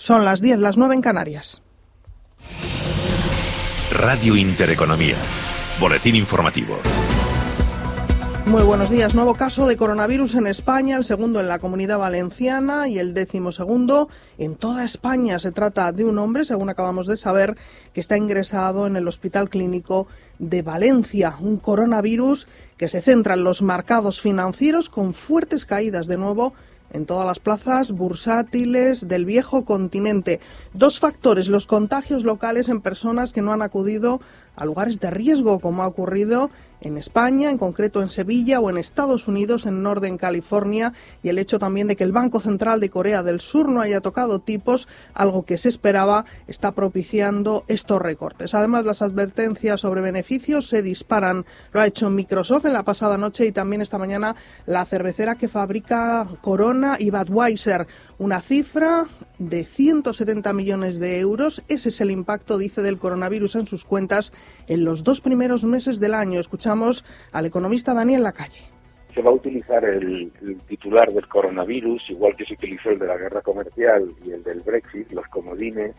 Son las 10, las 9 en Canarias. Radio Intereconomía. Boletín informativo. Muy buenos días. Nuevo caso de coronavirus en España, el segundo en la comunidad valenciana y el décimo segundo en toda España. Se trata de un hombre, según acabamos de saber, que está ingresado en el Hospital Clínico de Valencia. Un coronavirus que se centra en los mercados financieros con fuertes caídas de nuevo en todas las plazas bursátiles del viejo continente. Dos factores, los contagios locales en personas que no han acudido a lugares de riesgo, como ha ocurrido en España, en concreto en Sevilla, o en Estados Unidos, en Northern California, y el hecho también de que el Banco Central de Corea del Sur no haya tocado tipos, algo que se esperaba, está propiciando estos recortes. Además, las advertencias sobre beneficios se disparan. Lo ha hecho Microsoft en la pasada noche y también esta mañana la cervecera que fabrica Corona y Budweiser. Una cifra de 170 millones de euros. Ese es el impacto, dice, del coronavirus en sus cuentas en los dos primeros meses del año. Escuchamos al economista Daniel Lacalle. Se va a utilizar el, titular del coronavirus, igual que se utilizó el de la guerra comercial y el del Brexit, los comodines,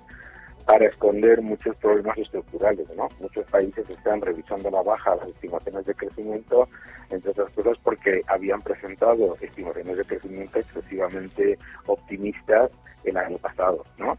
para esconder muchos problemas estructurales. ¿no? Muchos países están revisando la baja las estimaciones de crecimiento, entre otras cosas porque habían presentado estimaciones de crecimiento excesivamente optimistas el año pasado. ¿no?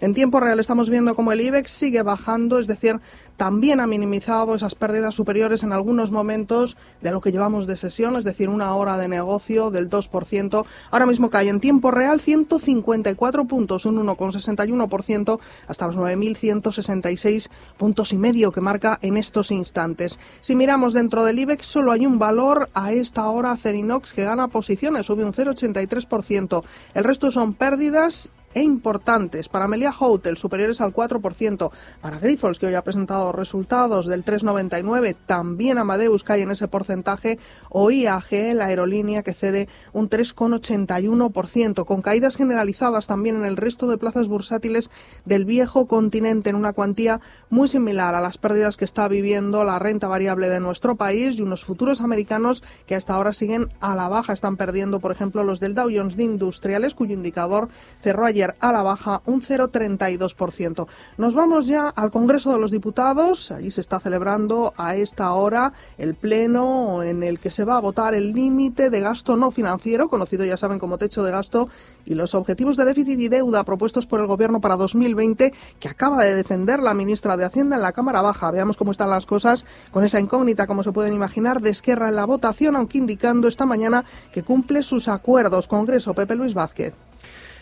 En tiempo real estamos viendo como el IBEX sigue bajando, es decir, también ha minimizado esas pérdidas superiores en algunos momentos de lo que llevamos de sesión, es decir, una hora de negocio del 2%. Ahora mismo cae en tiempo real 154 puntos, un 1,61% hasta los 9.166 puntos y medio que marca en estos instantes. Si miramos dentro del IBEX, solo hay un valor a esta hora Cerinox que gana posiciones, sube un 0,83%. El resto son pérdidas e importantes. Para Melia Hotel, superiores al 4%. Para Grifols, que hoy ha presentado resultados del 3,99%. También Amadeus cae en ese porcentaje. O IAG, la aerolínea, que cede un 3,81%. Con caídas generalizadas también en el resto de plazas bursátiles del viejo continente, en una cuantía muy similar a las pérdidas que está viviendo la renta variable de nuestro país y unos futuros americanos que hasta ahora siguen a la baja. Están perdiendo, por ejemplo, los del Dow Jones de Industriales, cuyo indicador cerró ayer a la baja un 0,32%. Nos vamos ya al Congreso de los Diputados. Allí se está celebrando a esta hora el pleno en el que se va a votar el límite de gasto no financiero, conocido ya saben como techo de gasto, y los objetivos de déficit y deuda propuestos por el Gobierno para 2020 que acaba de defender la ministra de Hacienda en la Cámara Baja. Veamos cómo están las cosas con esa incógnita, como se pueden imaginar, de Esquerra en la votación, aunque indicando esta mañana que cumple sus acuerdos. Congreso, Pepe Luis Vázquez.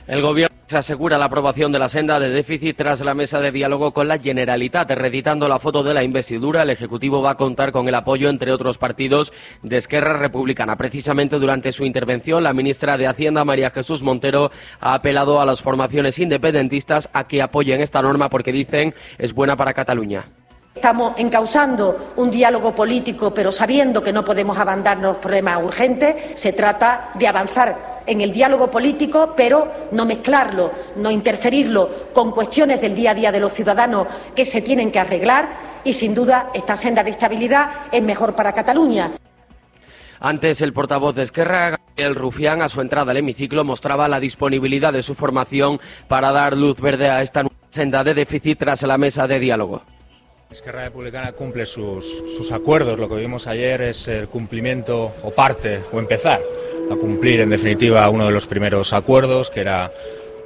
El Gobierno asegura la aprobación de la senda de déficit tras la mesa de diálogo con la Generalitat. Reeditando la foto de la investidura, el Ejecutivo va a contar con el apoyo, entre otros partidos, de Esquerra Republicana. Precisamente durante su intervención, la ministra de Hacienda, María Jesús Montero, ha apelado a las formaciones independentistas a que apoyen esta norma porque dicen es buena para Cataluña. Estamos encauzando un diálogo político, pero sabiendo que no podemos abandonar problemas urgentes. Se trata de avanzar en el diálogo político, pero no mezclarlo, no interferirlo con cuestiones del día a día de los ciudadanos que se tienen que arreglar y, sin duda, esta senda de estabilidad es mejor para Cataluña. Antes, el portavoz de Esquerra, Gabriel Rufián, a su entrada al hemiciclo, mostraba la disponibilidad de su formación para dar luz verde a esta senda de déficit tras la mesa de diálogo. Esquerra Republicana cumple sus, sus acuerdos. Lo que vimos ayer es el cumplimiento o parte o empezar a cumplir en definitiva uno de los primeros acuerdos, que era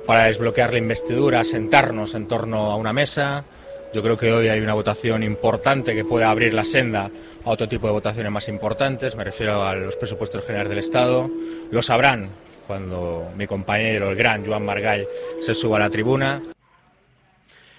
para desbloquear la investidura, sentarnos en torno a una mesa. Yo creo que hoy hay una votación importante que puede abrir la senda a otro tipo de votaciones más importantes. Me refiero a los presupuestos generales del Estado. Lo sabrán cuando mi compañero, el gran Joan Margall, se suba a la tribuna.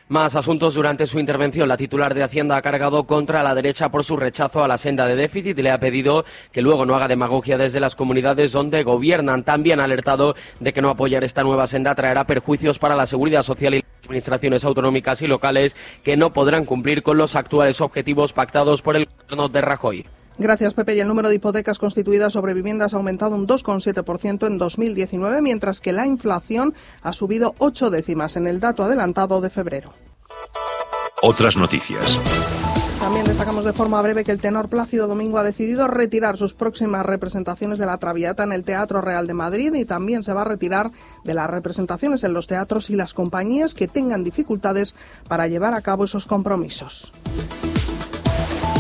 Más asuntos durante su intervención. La titular de Hacienda ha cargado contra la derecha por su rechazo a la senda de déficit y le ha pedido que luego no haga demagogia desde las comunidades donde gobiernan. También ha alertado de que no apoyar esta nueva senda traerá perjuicios para la seguridad social y las administraciones autonómicas y locales que no podrán cumplir con los actuales objetivos pactados por el gobierno de Rajoy. Gracias, Pepe. Y el número de hipotecas constituidas sobre viviendas ha aumentado un 2,7% en 2019, mientras que la inflación ha subido ocho décimas en el dato adelantado de febrero. Otras noticias. También destacamos de forma breve que el tenor Plácido Domingo ha decidido retirar sus próximas representaciones de la Traviata en el Teatro Real de Madrid y también se va a retirar de las representaciones en los teatros y las compañías que tengan dificultades para llevar a cabo esos compromisos.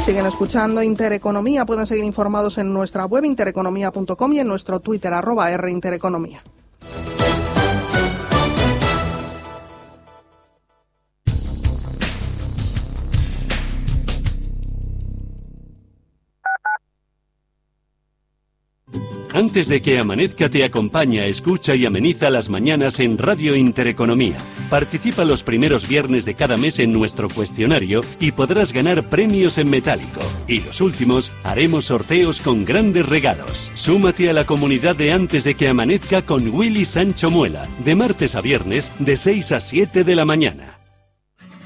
Siguen escuchando Intereconomía. Pueden seguir informados en nuestra web intereconomía.com y en nuestro Twitter arroba R Antes de que amanezca te acompaña, escucha y ameniza las mañanas en Radio Intereconomía. Participa los primeros viernes de cada mes en nuestro cuestionario y podrás ganar premios en metálico. Y los últimos haremos sorteos con grandes regalos. Súmate a la comunidad de Antes de que amanezca con Willy Sancho Muela, de martes a viernes de 6 a 7 de la mañana.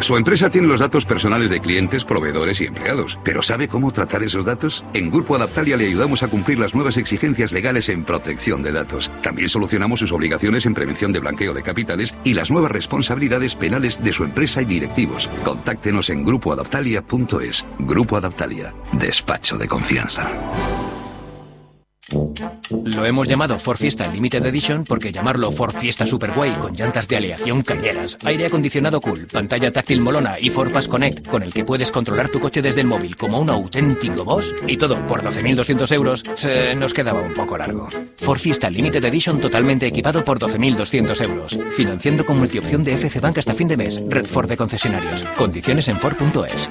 Su empresa tiene los datos personales de clientes, proveedores y empleados, pero ¿sabe cómo tratar esos datos? En Grupo Adaptalia le ayudamos a cumplir las nuevas exigencias legales en protección de datos. También solucionamos sus obligaciones en prevención de blanqueo de capitales y las nuevas responsabilidades penales de su empresa y directivos. Contáctenos en grupoadaptalia.es. Grupo Adaptalia. Despacho de confianza. Lo hemos llamado Ford Fiesta Limited Edition porque llamarlo Ford Fiesta Superway con llantas de aleación cañeras, aire acondicionado cool, pantalla táctil molona y Ford Pass Connect con el que puedes controlar tu coche desde el móvil como un auténtico boss y todo por 12.200 euros se nos quedaba un poco largo. Ford Fiesta Limited Edition totalmente equipado por 12.200 euros, financiando con multiopción de FC Bank hasta fin de mes, Red Ford de concesionarios. Condiciones en Ford.es.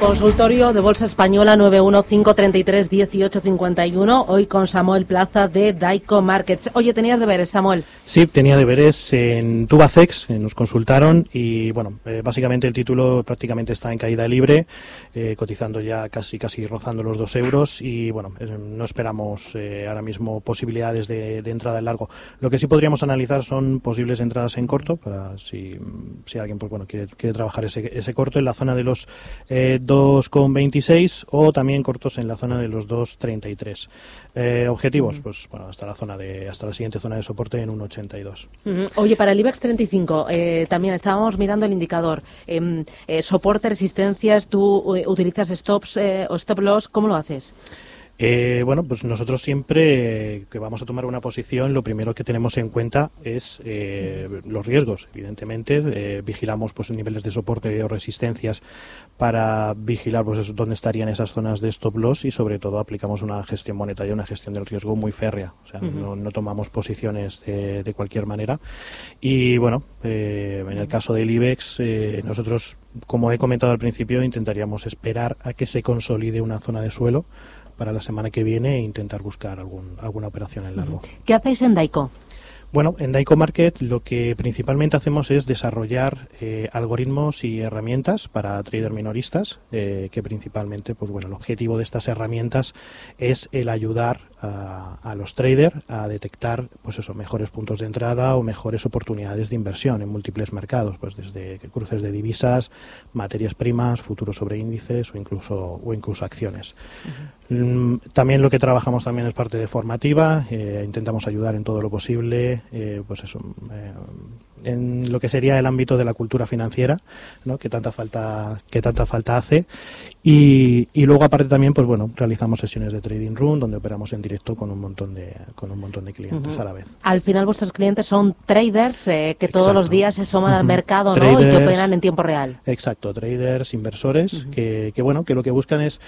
Consultorio de Bolsa Española 915331851, hoy con Samuel Plaza de Daico Markets. Oye, tenías deberes, Samuel. Sí, tenía deberes en Tubacex, nos consultaron y bueno, eh, básicamente el título prácticamente está en caída libre, eh, cotizando ya casi casi rozando los dos euros y bueno, no esperamos eh, ahora mismo posibilidades de, entrada en largo. Lo que sí podríamos analizar son posibles entradas en corto para si, si alguien pues bueno quiere, quiere trabajar ese, ese corto en la zona de los 2,26 o también cortos en la zona de los 2,33. Eh, objetivos, pues bueno, hasta la zona de hasta la siguiente zona de soporte en 1,82. Oye, para el IBEX 35 eh, también estábamos mirando el indicador em, eh, soporte, resistencias. ¿Tú utilizas stops o stop loss? ¿Cómo lo haces? Eh, bueno, pues nosotros siempre eh, que vamos a tomar una posición, lo primero que tenemos en cuenta es eh, los riesgos. Evidentemente, vigilamos pues niveles de soporte o resistencias para vigilar pues dónde estarían esas zonas de stop loss y sobre todo aplicamos una gestión monetaria, una gestión del riesgo muy férrea. O sea, no, tomamos posiciones de, de, cualquier manera. Y bueno, en el caso del IBEX, nosotros, como he comentado al principio, intentaríamos esperar a que se consolide una zona de suelo para la semana que viene e intentar buscar algún, alguna operación en largo. ¿Qué hacéis en Daico? Bueno, en Daico Market lo que principalmente hacemos es desarrollar eh, algoritmos y herramientas para traders minoristas, eh, que principalmente, pues bueno, el objetivo de estas herramientas es el ayudar a, los traders a detectar, pues eso, mejores puntos de entrada o mejores oportunidades de inversión en múltiples mercados, pues desde cruces de divisas, materias primas, futuros sobre índices o incluso o incluso acciones. Mm, también lo que trabajamos también es parte de formativa, eh, intentamos ayudar en todo lo posible eh, pues eso, eh, en lo que sería el ámbito de la cultura financiera, ¿no? que tanta falta que tanta falta hace y, y luego aparte también pues bueno realizamos sesiones de trading room donde operamos en directo con un montón de con un montón de clientes a la vez. Al final vuestros clientes son traders eh, que todos los días se asoman al mercado ¿no? y que operan en tiempo real. Exacto, traders, inversores, que, que, bueno, que lo que buscan es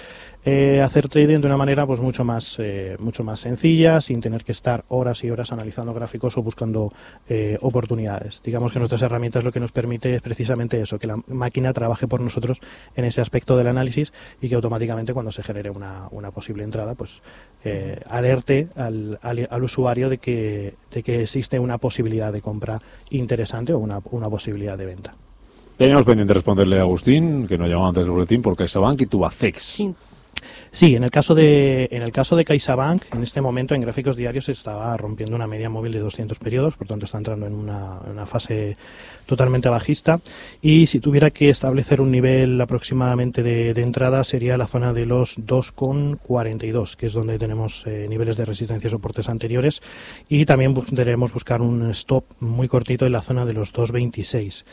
eh, hacer trading de una manera pues mucho más eh, mucho más sencilla, sin tener que estar horas y horas analizando gráficos o buscando eh, Digamos que nuestras herramientas lo que nos permite es precisamente eso, que la máquina trabaje por nosotros en ese aspecto del análisis y que automáticamente cuando se genere una, una posible entrada, pues eh, alerte al, al, al usuario de que, de que existe una posibilidad de compra interesante o una, una posibilidad de venta. Teníamos pendiente responderle a Agustín, que nos llamaba antes del boletín, por CaixaBank y Tubacex. Sí, en el caso de en el caso de CaixaBank, en este momento en gráficos diarios se estaba rompiendo una media móvil de 200 periodos, por tanto está entrando en una, fase totalmente bajista. Y si tuviera que establecer un nivel aproximadamente de, entrada sería la zona de los 2,42, que es donde tenemos eh, niveles de resistencia y soportes anteriores. Y también debemos buscar un stop muy cortito en la zona de los 2,26.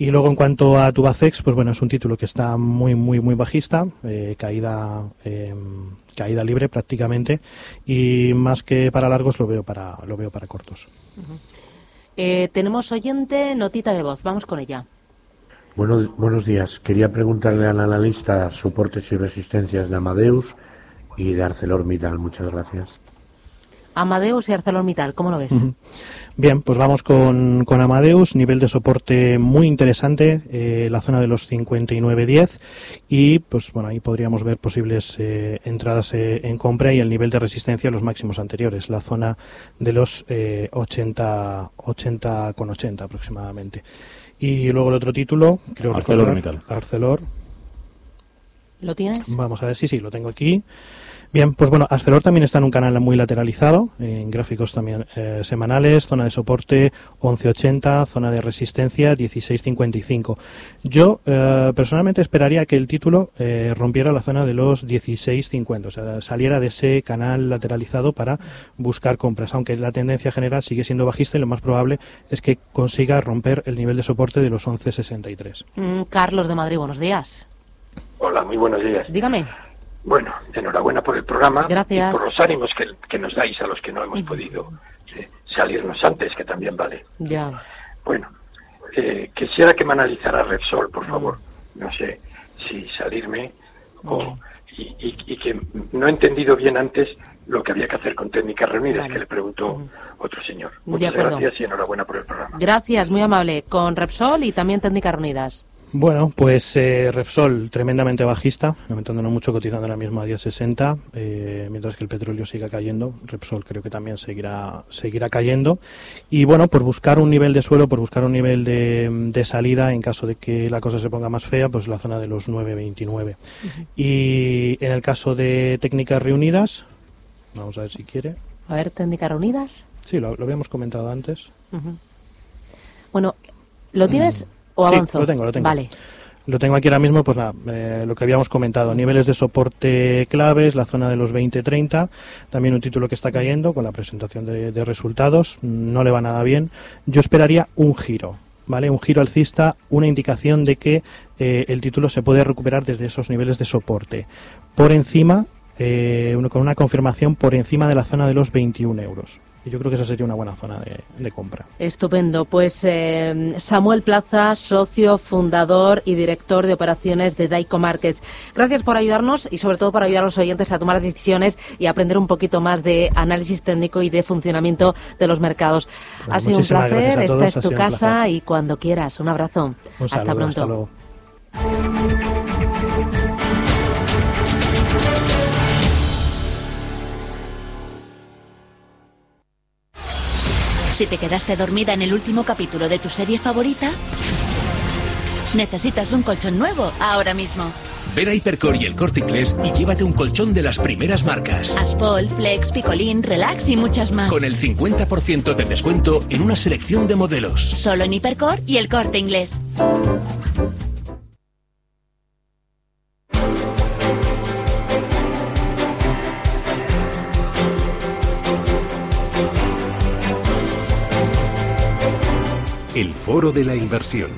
Y luego en cuanto a Tubacex, pues bueno, es un título que está muy, muy, muy bajista, eh, caída, eh, caída libre prácticamente, y más que para largos lo veo para, lo veo para cortos. Eh, tenemos oyente, notita de voz, vamos con ella. Buenos, buenos días. Quería preguntarle al analista soportes y resistencias de Amadeus y de ArcelorMittal. Muchas gracias. Amadeus y ArcelorMittal, ¿cómo lo ves? Bien, pues vamos con, con Amadeus, nivel de soporte muy interesante, eh, la zona de los 59.10 y pues bueno, ahí podríamos ver posibles eh, entradas eh, en compra y el nivel de resistencia los máximos anteriores, la zona de los eh, 80, 80 con 80 aproximadamente. Y luego el otro título, creo recordar, ArcelorMittal. Arcelor, ¿Lo tienes? Vamos a ver, sí, sí, lo tengo aquí. Bien, pues bueno, Arcelor también está en un canal muy lateralizado, en gráficos también eh, semanales, zona de soporte 11.80, zona de resistencia 16.55. Yo eh, personalmente esperaría que el título eh, rompiera la zona de los 16.50, o sea, saliera de ese canal lateralizado para buscar compras, aunque la tendencia general sigue siendo bajista y lo más probable es que consiga romper el nivel de soporte de los 11.63. Mm, Carlos de Madrid, buenos días. Hola, muy buenos días. Dígame. Bueno, enhorabuena por el programa Gracias. y por los ánimos que, que nos dais a los que no hemos podido eh, salirnos antes, que también vale. Ya. Bueno, eh, quisiera que me analizara Repsol, por favor. No sé si salirme o, y, y- y que no he entendido bien antes lo que había que hacer con técnicas reunidas, Vale. que le preguntó otro señor. Muchas gracias y enhorabuena por el programa. Gracias, muy amable. Con Repsol y también técnicas reunidas. Bueno, pues eh, Repsol tremendamente bajista, aumentando no mucho, cotizando ahora mismo a 10.60, eh, mientras que el petróleo siga cayendo. Repsol creo que también seguirá seguirá cayendo. Y bueno, por buscar un nivel de suelo, por buscar un nivel de, de salida, en caso de que la cosa se ponga más fea, pues la zona de los 9.29. Y en el caso de técnicas reunidas, vamos a ver si quiere. A ver, técnicas reunidas. Sí, lo, lo habíamos comentado antes. Bueno, ¿lo tienes o Sí, lo tengo, lo tengo. Vale. Lo tengo aquí ahora mismo, pues nada, eh, lo que habíamos comentado, niveles de soporte claves, la zona de los 20-30, también un título que está cayendo con la presentación de, de resultados, no le va nada bien. Yo esperaría un giro, ¿vale? Un giro alcista, una indicación de que eh, el título se puede recuperar desde esos niveles de soporte. Por encima, eh, uno- con una confirmación por encima de la zona de los 21 euros. Y yo creo que esa sería una buena zona de, de compra. Estupendo. Pues eh, Samuel Plaza, socio, fundador y director de operaciones de Daico Markets. Gracias por ayudarnos y sobre todo por ayudar a los oyentes a tomar decisiones y aprender un poquito más de análisis técnico y de funcionamiento de los mercados. Pues ha sido un placer, esta es tu casa y cuando quieras. Un abrazo. Un hasta pronto. hasta luego. Si te quedaste dormida en el último capítulo de tu serie favorita, necesitas un colchón nuevo ahora mismo. Ven a Hipercor y el corte inglés y llévate un colchón de las primeras marcas. Aspol, Flex, Picolín, Relax y muchas más. Con el 50% de descuento en una selección de modelos. Solo en Hipercor y el corte inglés. El foro de la inversión.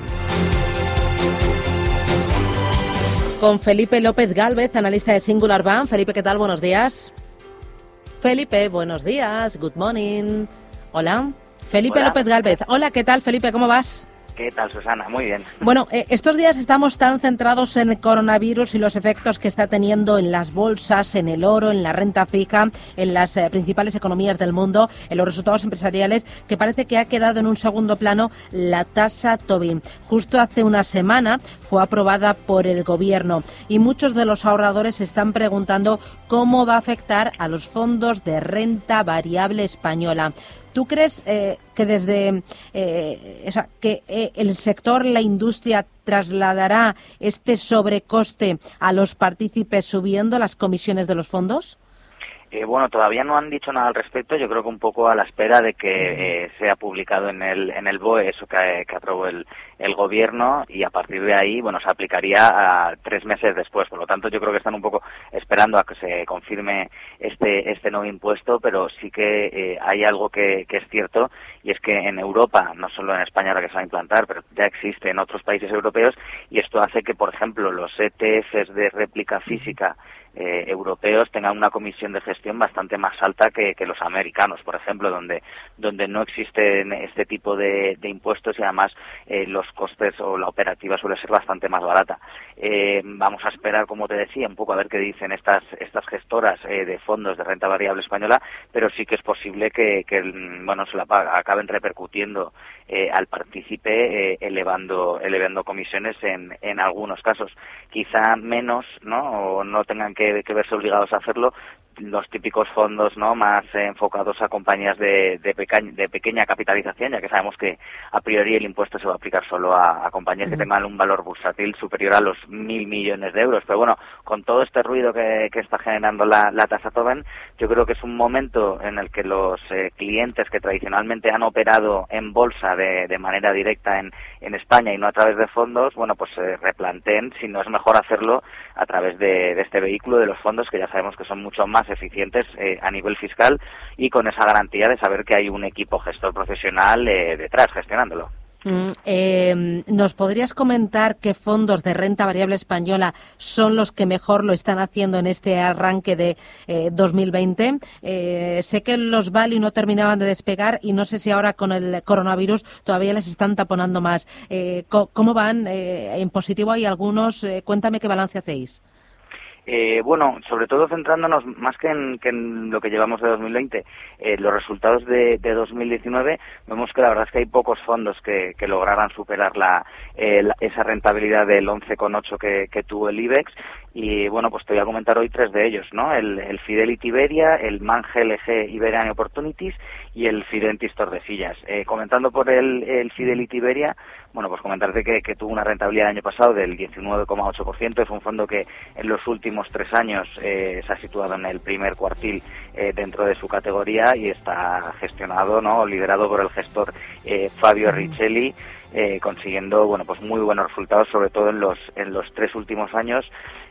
Con Felipe López Galvez, analista de Singular Bank. Felipe, ¿qué tal? Buenos días. Felipe, buenos días. Good morning. Hola. Felipe Hola. López Galvez. Hola, ¿qué tal, Felipe? ¿Cómo vas? ¿Qué tal, Susana? Muy bien. Bueno, eh, estos días estamos tan centrados en el coronavirus y los efectos que está teniendo en las bolsas, en el oro, en la renta fija, en las eh, principales economías del mundo, en los resultados empresariales, que parece que ha quedado en un segundo plano la tasa Tobin. Justo hace una semana fue aprobada por el gobierno y muchos de los ahorradores se están preguntando cómo va a afectar a los fondos de renta variable española. ¿Tú crees eh, que desde eh, o sea, que eh, el sector, la industria trasladará este sobrecoste a los partícipes subiendo las comisiones de los fondos? Eh, bueno, todavía no han dicho nada al respecto. Yo creo que un poco a la espera de que eh, sea publicado en el, en el BOE eso que, que aprobó el, el gobierno y a partir de ahí, bueno, se aplicaría a tres meses después. Por lo tanto, yo creo que están un poco esperando a que se confirme este, este nuevo impuesto, pero sí que eh, hay algo que, es cierto y es que en Europa, no solo en España ahora que se va a implantar, pero ya existe en otros países europeos y esto hace que, por ejemplo, los ETFs de réplica física eh, europeos tengan una comisión de gestión bastante más alta que, que los americanos, por ejemplo, donde, donde no existen este tipo de, de impuestos y además eh, los costes o la operativa suele ser bastante más barata. Eh, vamos a esperar, como te decía, un poco a ver qué dicen estas, estas gestoras eh, de fondos de renta variable española, pero sí que es posible que, bueno, se la acaben repercutiendo eh, al partícipe eh, elevando, elevando comisiones en, en algunos casos. Quizá menos, ¿no? O no tengan que verse obligados a hacerlo los típicos fondos no más eh, enfocados a compañías de, de, peca- de pequeña capitalización ya que sabemos que a priori el impuesto se va a aplicar solo a, a compañías que tengan un valor bursátil superior a los mil millones de euros. Pero bueno con todo este ruido que, que está generando la, la tasa Tobin yo creo que es un momento en el que los eh, clientes que tradicionalmente han operado en bolsa de, de manera directa en, en España y no a través de fondos bueno pues se replanteen si no es mejor hacerlo a través de, de este vehículo de los fondos que ya sabemos que son mucho más eficientes eh, a nivel fiscal y con esa garantía de saber que hay un equipo gestor profesional eh, detrás gestionándolo. Mm, eh, ¿Nos podrías comentar qué fondos de renta variable española son los que mejor lo están haciendo en este arranque de eh, 2020? Eh, sé que los Value no terminaban de despegar y no sé si ahora con el coronavirus todavía les están taponando más. Eh, ¿Cómo van? Eh, ¿En positivo hay algunos? Cuéntame qué balance hacéis. Eh, bueno, sobre todo centrándonos más que en, que en lo que llevamos de 2020, eh, los resultados de, de 2019, vemos que la verdad es que hay pocos fondos que, que lograran superar la, eh, la- esa rentabilidad del 11,8 que, que tuvo el IBEX. Y bueno, pues te voy a comentar hoy tres de ellos, ¿no? El, el Fidelity Iberia, el Man GLG Iberian Opportunities y el Fidentis Tordesillas. Eh, comentando por el, el Fidelity Iberia, bueno, pues comentarte que, que tuvo una rentabilidad el año pasado del 19,8%. Es un fondo que en los últimos tres años eh, se ha situado en el primer cuartil eh, dentro de su categoría y está gestionado, ¿no? liderado por el gestor eh, Fabio Richelli. Eh, consiguiendo bueno pues muy buenos resultados sobre todo en los en los tres últimos años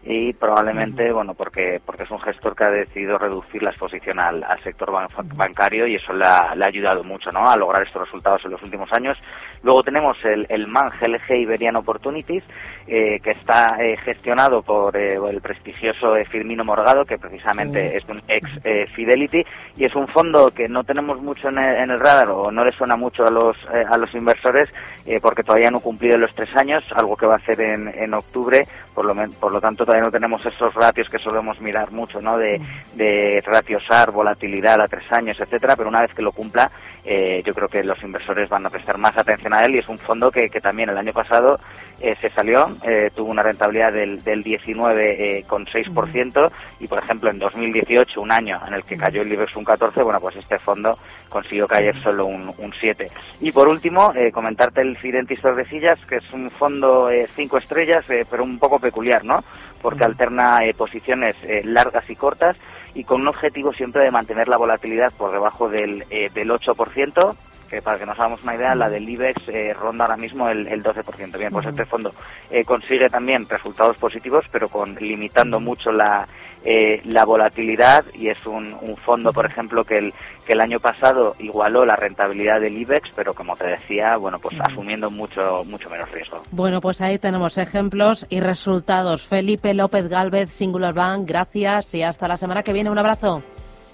y probablemente bueno porque porque es un gestor que ha decidido reducir la exposición al, al sector ban- bancario y eso le ha, le ha ayudado mucho ¿no? a lograr estos resultados en los últimos años. Luego tenemos el, el MAN GLG Iberian Opportunities eh, que está eh, gestionado por eh, el prestigioso eh, Firmino Morgado que precisamente es un ex eh, Fidelity y es un fondo que no tenemos mucho en el, en el radar o no le suena mucho a los a los inversores eh, porque todavía no ha cumplido los tres años algo que va a hacer en, en octubre por lo, por lo tanto todavía no tenemos esos ratios que solemos mirar mucho no de, de ratios SAR volatilidad a tres años etcétera pero una vez que lo cumpla eh, yo creo que los inversores van a prestar más atención a él y es un fondo que, que también el año pasado eh, se salió, eh, tuvo una rentabilidad del, del 19,6% y por ejemplo en 2018, un año en el que cayó el IBEX un 14, bueno pues este fondo consiguió caer solo un, un 7. Y por último, eh, comentarte el Fidentis Tordesillas, que es un fondo eh, cinco estrellas, eh, pero un poco peculiar, ¿no? Porque alterna eh, posiciones eh, largas y cortas y con un objetivo siempre de mantener la volatilidad por debajo del, eh, del 8%, que para que nos hagamos una idea, la del IBEX eh, ronda ahora mismo el, el 12%. Bien, pues este fondo eh, consigue también resultados positivos, pero con limitando mucho la, eh, la volatilidad y es un, un fondo, por ejemplo, que el, que el año pasado igualó la rentabilidad del IBEX, pero como te decía, bueno, pues asumiendo mucho, mucho menos riesgo. Bueno, pues ahí tenemos ejemplos y resultados. Felipe López Galvez, Singular Bank, gracias y hasta la semana que viene. Un abrazo.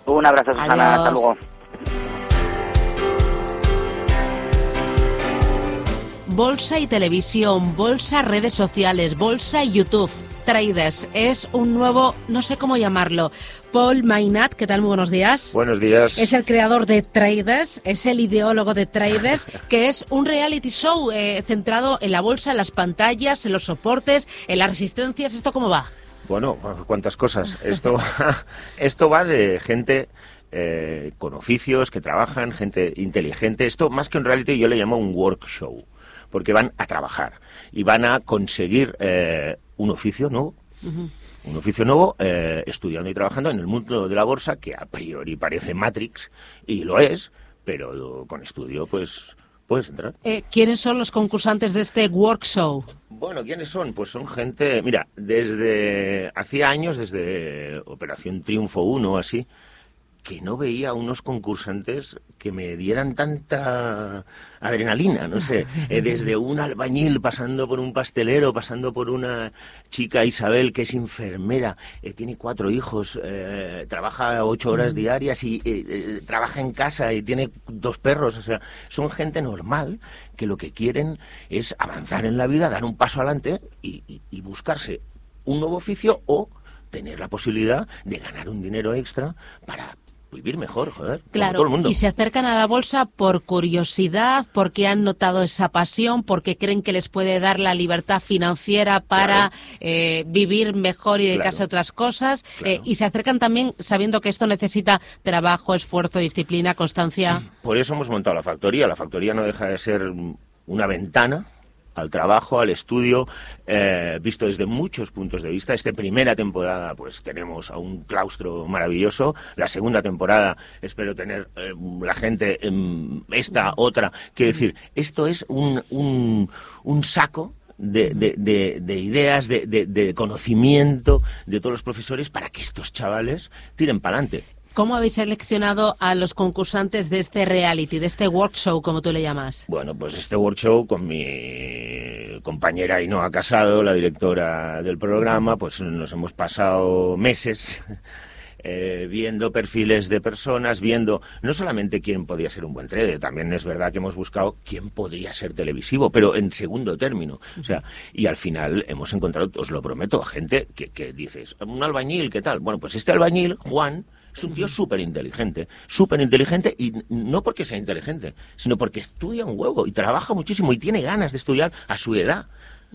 Un abrazo, Susana. Adiós. Hasta luego. Bolsa y televisión, bolsa, redes sociales, bolsa y YouTube. Traders es un nuevo, no sé cómo llamarlo. Paul Maynard, ¿qué tal? Muy buenos días. Buenos días. Es el creador de Traders, es el ideólogo de Traders, que es un reality show eh, centrado en la bolsa, en las pantallas, en los soportes, en las resistencias. ¿Esto cómo va? Bueno, cuántas cosas. Esto, esto va de gente eh, con oficios que trabajan, gente inteligente. Esto, más que un reality, yo le llamo un work show, porque van a trabajar y van a conseguir eh, un oficio nuevo. Un oficio nuevo, eh, estudiando y trabajando en el mundo de la bolsa, que a priori parece Matrix, y lo es, pero con estudio, pues, puedes entrar. Eh, ¿Quiénes son los concursantes de este work show? Bueno, ¿quiénes son? Pues son gente, mira, desde hacía años, desde Operación Triunfo 1 o así, que no veía unos concursantes que me dieran tanta adrenalina, no sé, eh, desde un albañil pasando por un pastelero, pasando por una chica Isabel que es enfermera, eh, tiene cuatro hijos, eh, trabaja ocho horas diarias y trabaja en casa y tiene dos perros, o sea, son gente normal que lo que quieren es avanzar en la vida, dar un paso adelante y, y- y buscarse un nuevo oficio o tener la posibilidad de ganar un dinero extra para vivir mejor, joder, Claro, todo el mundo. y se acercan a la bolsa por curiosidad, porque han notado esa pasión, porque creen que les puede dar la libertad financiera para eh, vivir mejor y dedicarse Claro. a otras cosas, eh, y se acercan también sabiendo que esto necesita trabajo, esfuerzo, disciplina, constancia. Por eso hemos montado la factoría. La factoría no deja de ser una ventana al trabajo, al estudio, eh, visto desde muchos puntos de vista. Esta primera temporada, pues tenemos a un claustro maravilloso. La segunda temporada, espero tener eh, la gente, em, esta, otra. Quiero decir, esto es un, un, un saco de, de- de- de ideas, de, de- de conocimiento de todos los profesores para que estos chavales tiren para adelante. ¿Cómo habéis seleccionado a los concursantes de este reality, de este work show, como tú le llamas? Bueno, pues este workshop con mi compañera Ainhoa Casado, la directora del programa, pues nos hemos pasado meses eh, viendo perfiles de personas, viendo no solamente quién podía ser un buen trader, también es verdad que hemos buscado quién podría ser televisivo, pero en segundo término. O sea, y al final hemos encontrado, os lo prometo, gente que, que dices, un albañil, ¿qué tal? Bueno, pues este albañil, Juan, es un tío súper inteligente, súper inteligente y no porque sea inteligente, sino porque estudia un huevo y trabaja muchísimo y tiene ganas de estudiar a su edad.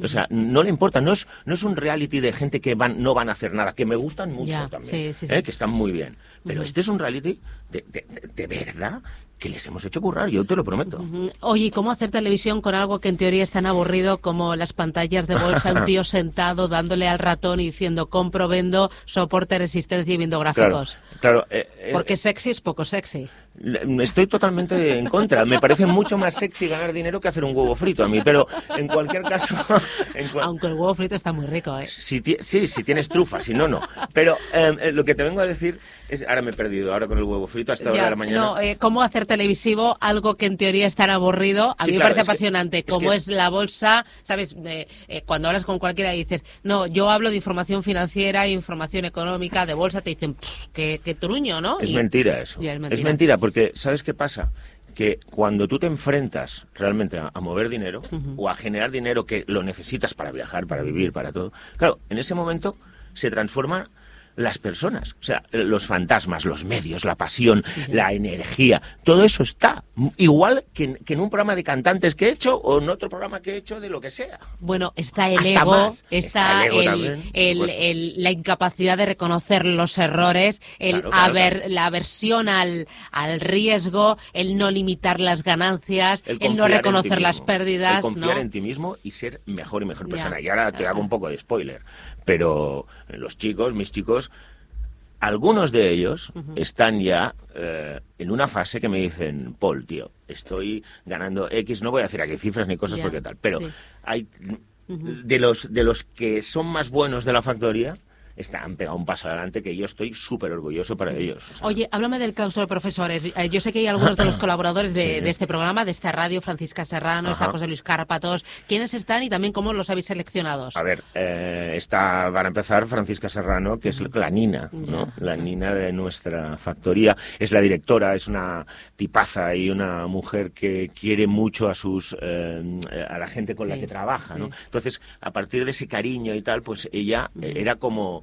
O sea, no le importa, no es, no es un reality de gente que van, no van a hacer nada, que me gustan mucho Ya, también, sí, sí, sí. ¿eh? que están muy bien. Pero este es un reality de, de- de- de verdad que les hemos hecho currar, yo te lo prometo. Oye, ¿y cómo hacer televisión con algo que en teoría es tan aburrido como las pantallas de bolsa, un tío sentado dándole al ratón y diciendo compro, vendo, soporte, resistencia y viendo Claro, gráficos? claro. eh, eh, Porque sexy es poco sexy. Estoy totalmente en contra. Me parece mucho más sexy ganar dinero que hacer un huevo frito a mí. Pero en cualquier caso, en cua- Aunque el huevo frito está muy rico, ¿eh? si sí, si tienes trufa, si no, no. Pero eh, eh, lo que te vengo a decir es, ahora me he perdido, ahora con el huevo frito hasta hora Ya, de la mañana. no, eh, ¿Cómo hacer televisivo algo que en teoría es tan aburrido? A Sí, mí me parece que- apasionante. es Como que- es la bolsa, ¿sabes? Eh, eh, cuando hablas con cualquiera y dices, no, yo hablo de información financiera, información económica, de bolsa, te dicen, "Pff, qué, qué truño, ¿no? Es Y- mentira eso. Es Es mentira. porque ¿sabes qué pasa? Que cuando tú te enfrentas realmente a, a mover dinero o a generar dinero que lo necesitas para viajar, para vivir, para todo, claro, en ese momento se transforman las personas, o sea, los fantasmas, los medios, la pasión, la energía, todo eso está igual que en, que en un programa de cantantes que he hecho o en otro programa que he hecho de lo que sea. Bueno, está el Hasta ego, más. está, Está el ego el- también, por el- supuesto. el- la incapacidad de reconocer los errores, el Claro, claro, haber- la aversión al, al riesgo, el no limitar las ganancias, el, no reconocer las pérdidas, el confiar ¿no? en ti mismo y ser mejor y mejor Ya. persona. Y ahora te hago un poco de spoiler, pero los chicos, mis chicos, algunos de ellos están ya eh, en una fase que me dicen, Paul, tío, estoy ganando X, no voy a decir aquí cifras ni cosas porque tal, pero sí. hay de los de los que son más buenos de la factoría está, han pegado un paso adelante que yo estoy súper orgulloso para ellos. Oye, háblame del de profesores. Eh, yo sé que hay algunos de los colaboradores de, Sí. de este programa, de esta radio, Francisca Serrano, está Ajá. José Luis Cárpatos. ¿Quiénes están y también cómo los habéis seleccionado? A ver, eh, está, para empezar, Francisca Serrano, que es la nina, ¿no? La nina de nuestra factoría. Es la directora, es una tipaza y una mujer que quiere mucho a sus, eh, a la gente con la que trabaja, ¿no? Entonces, a partir de ese cariño y tal, pues ella era como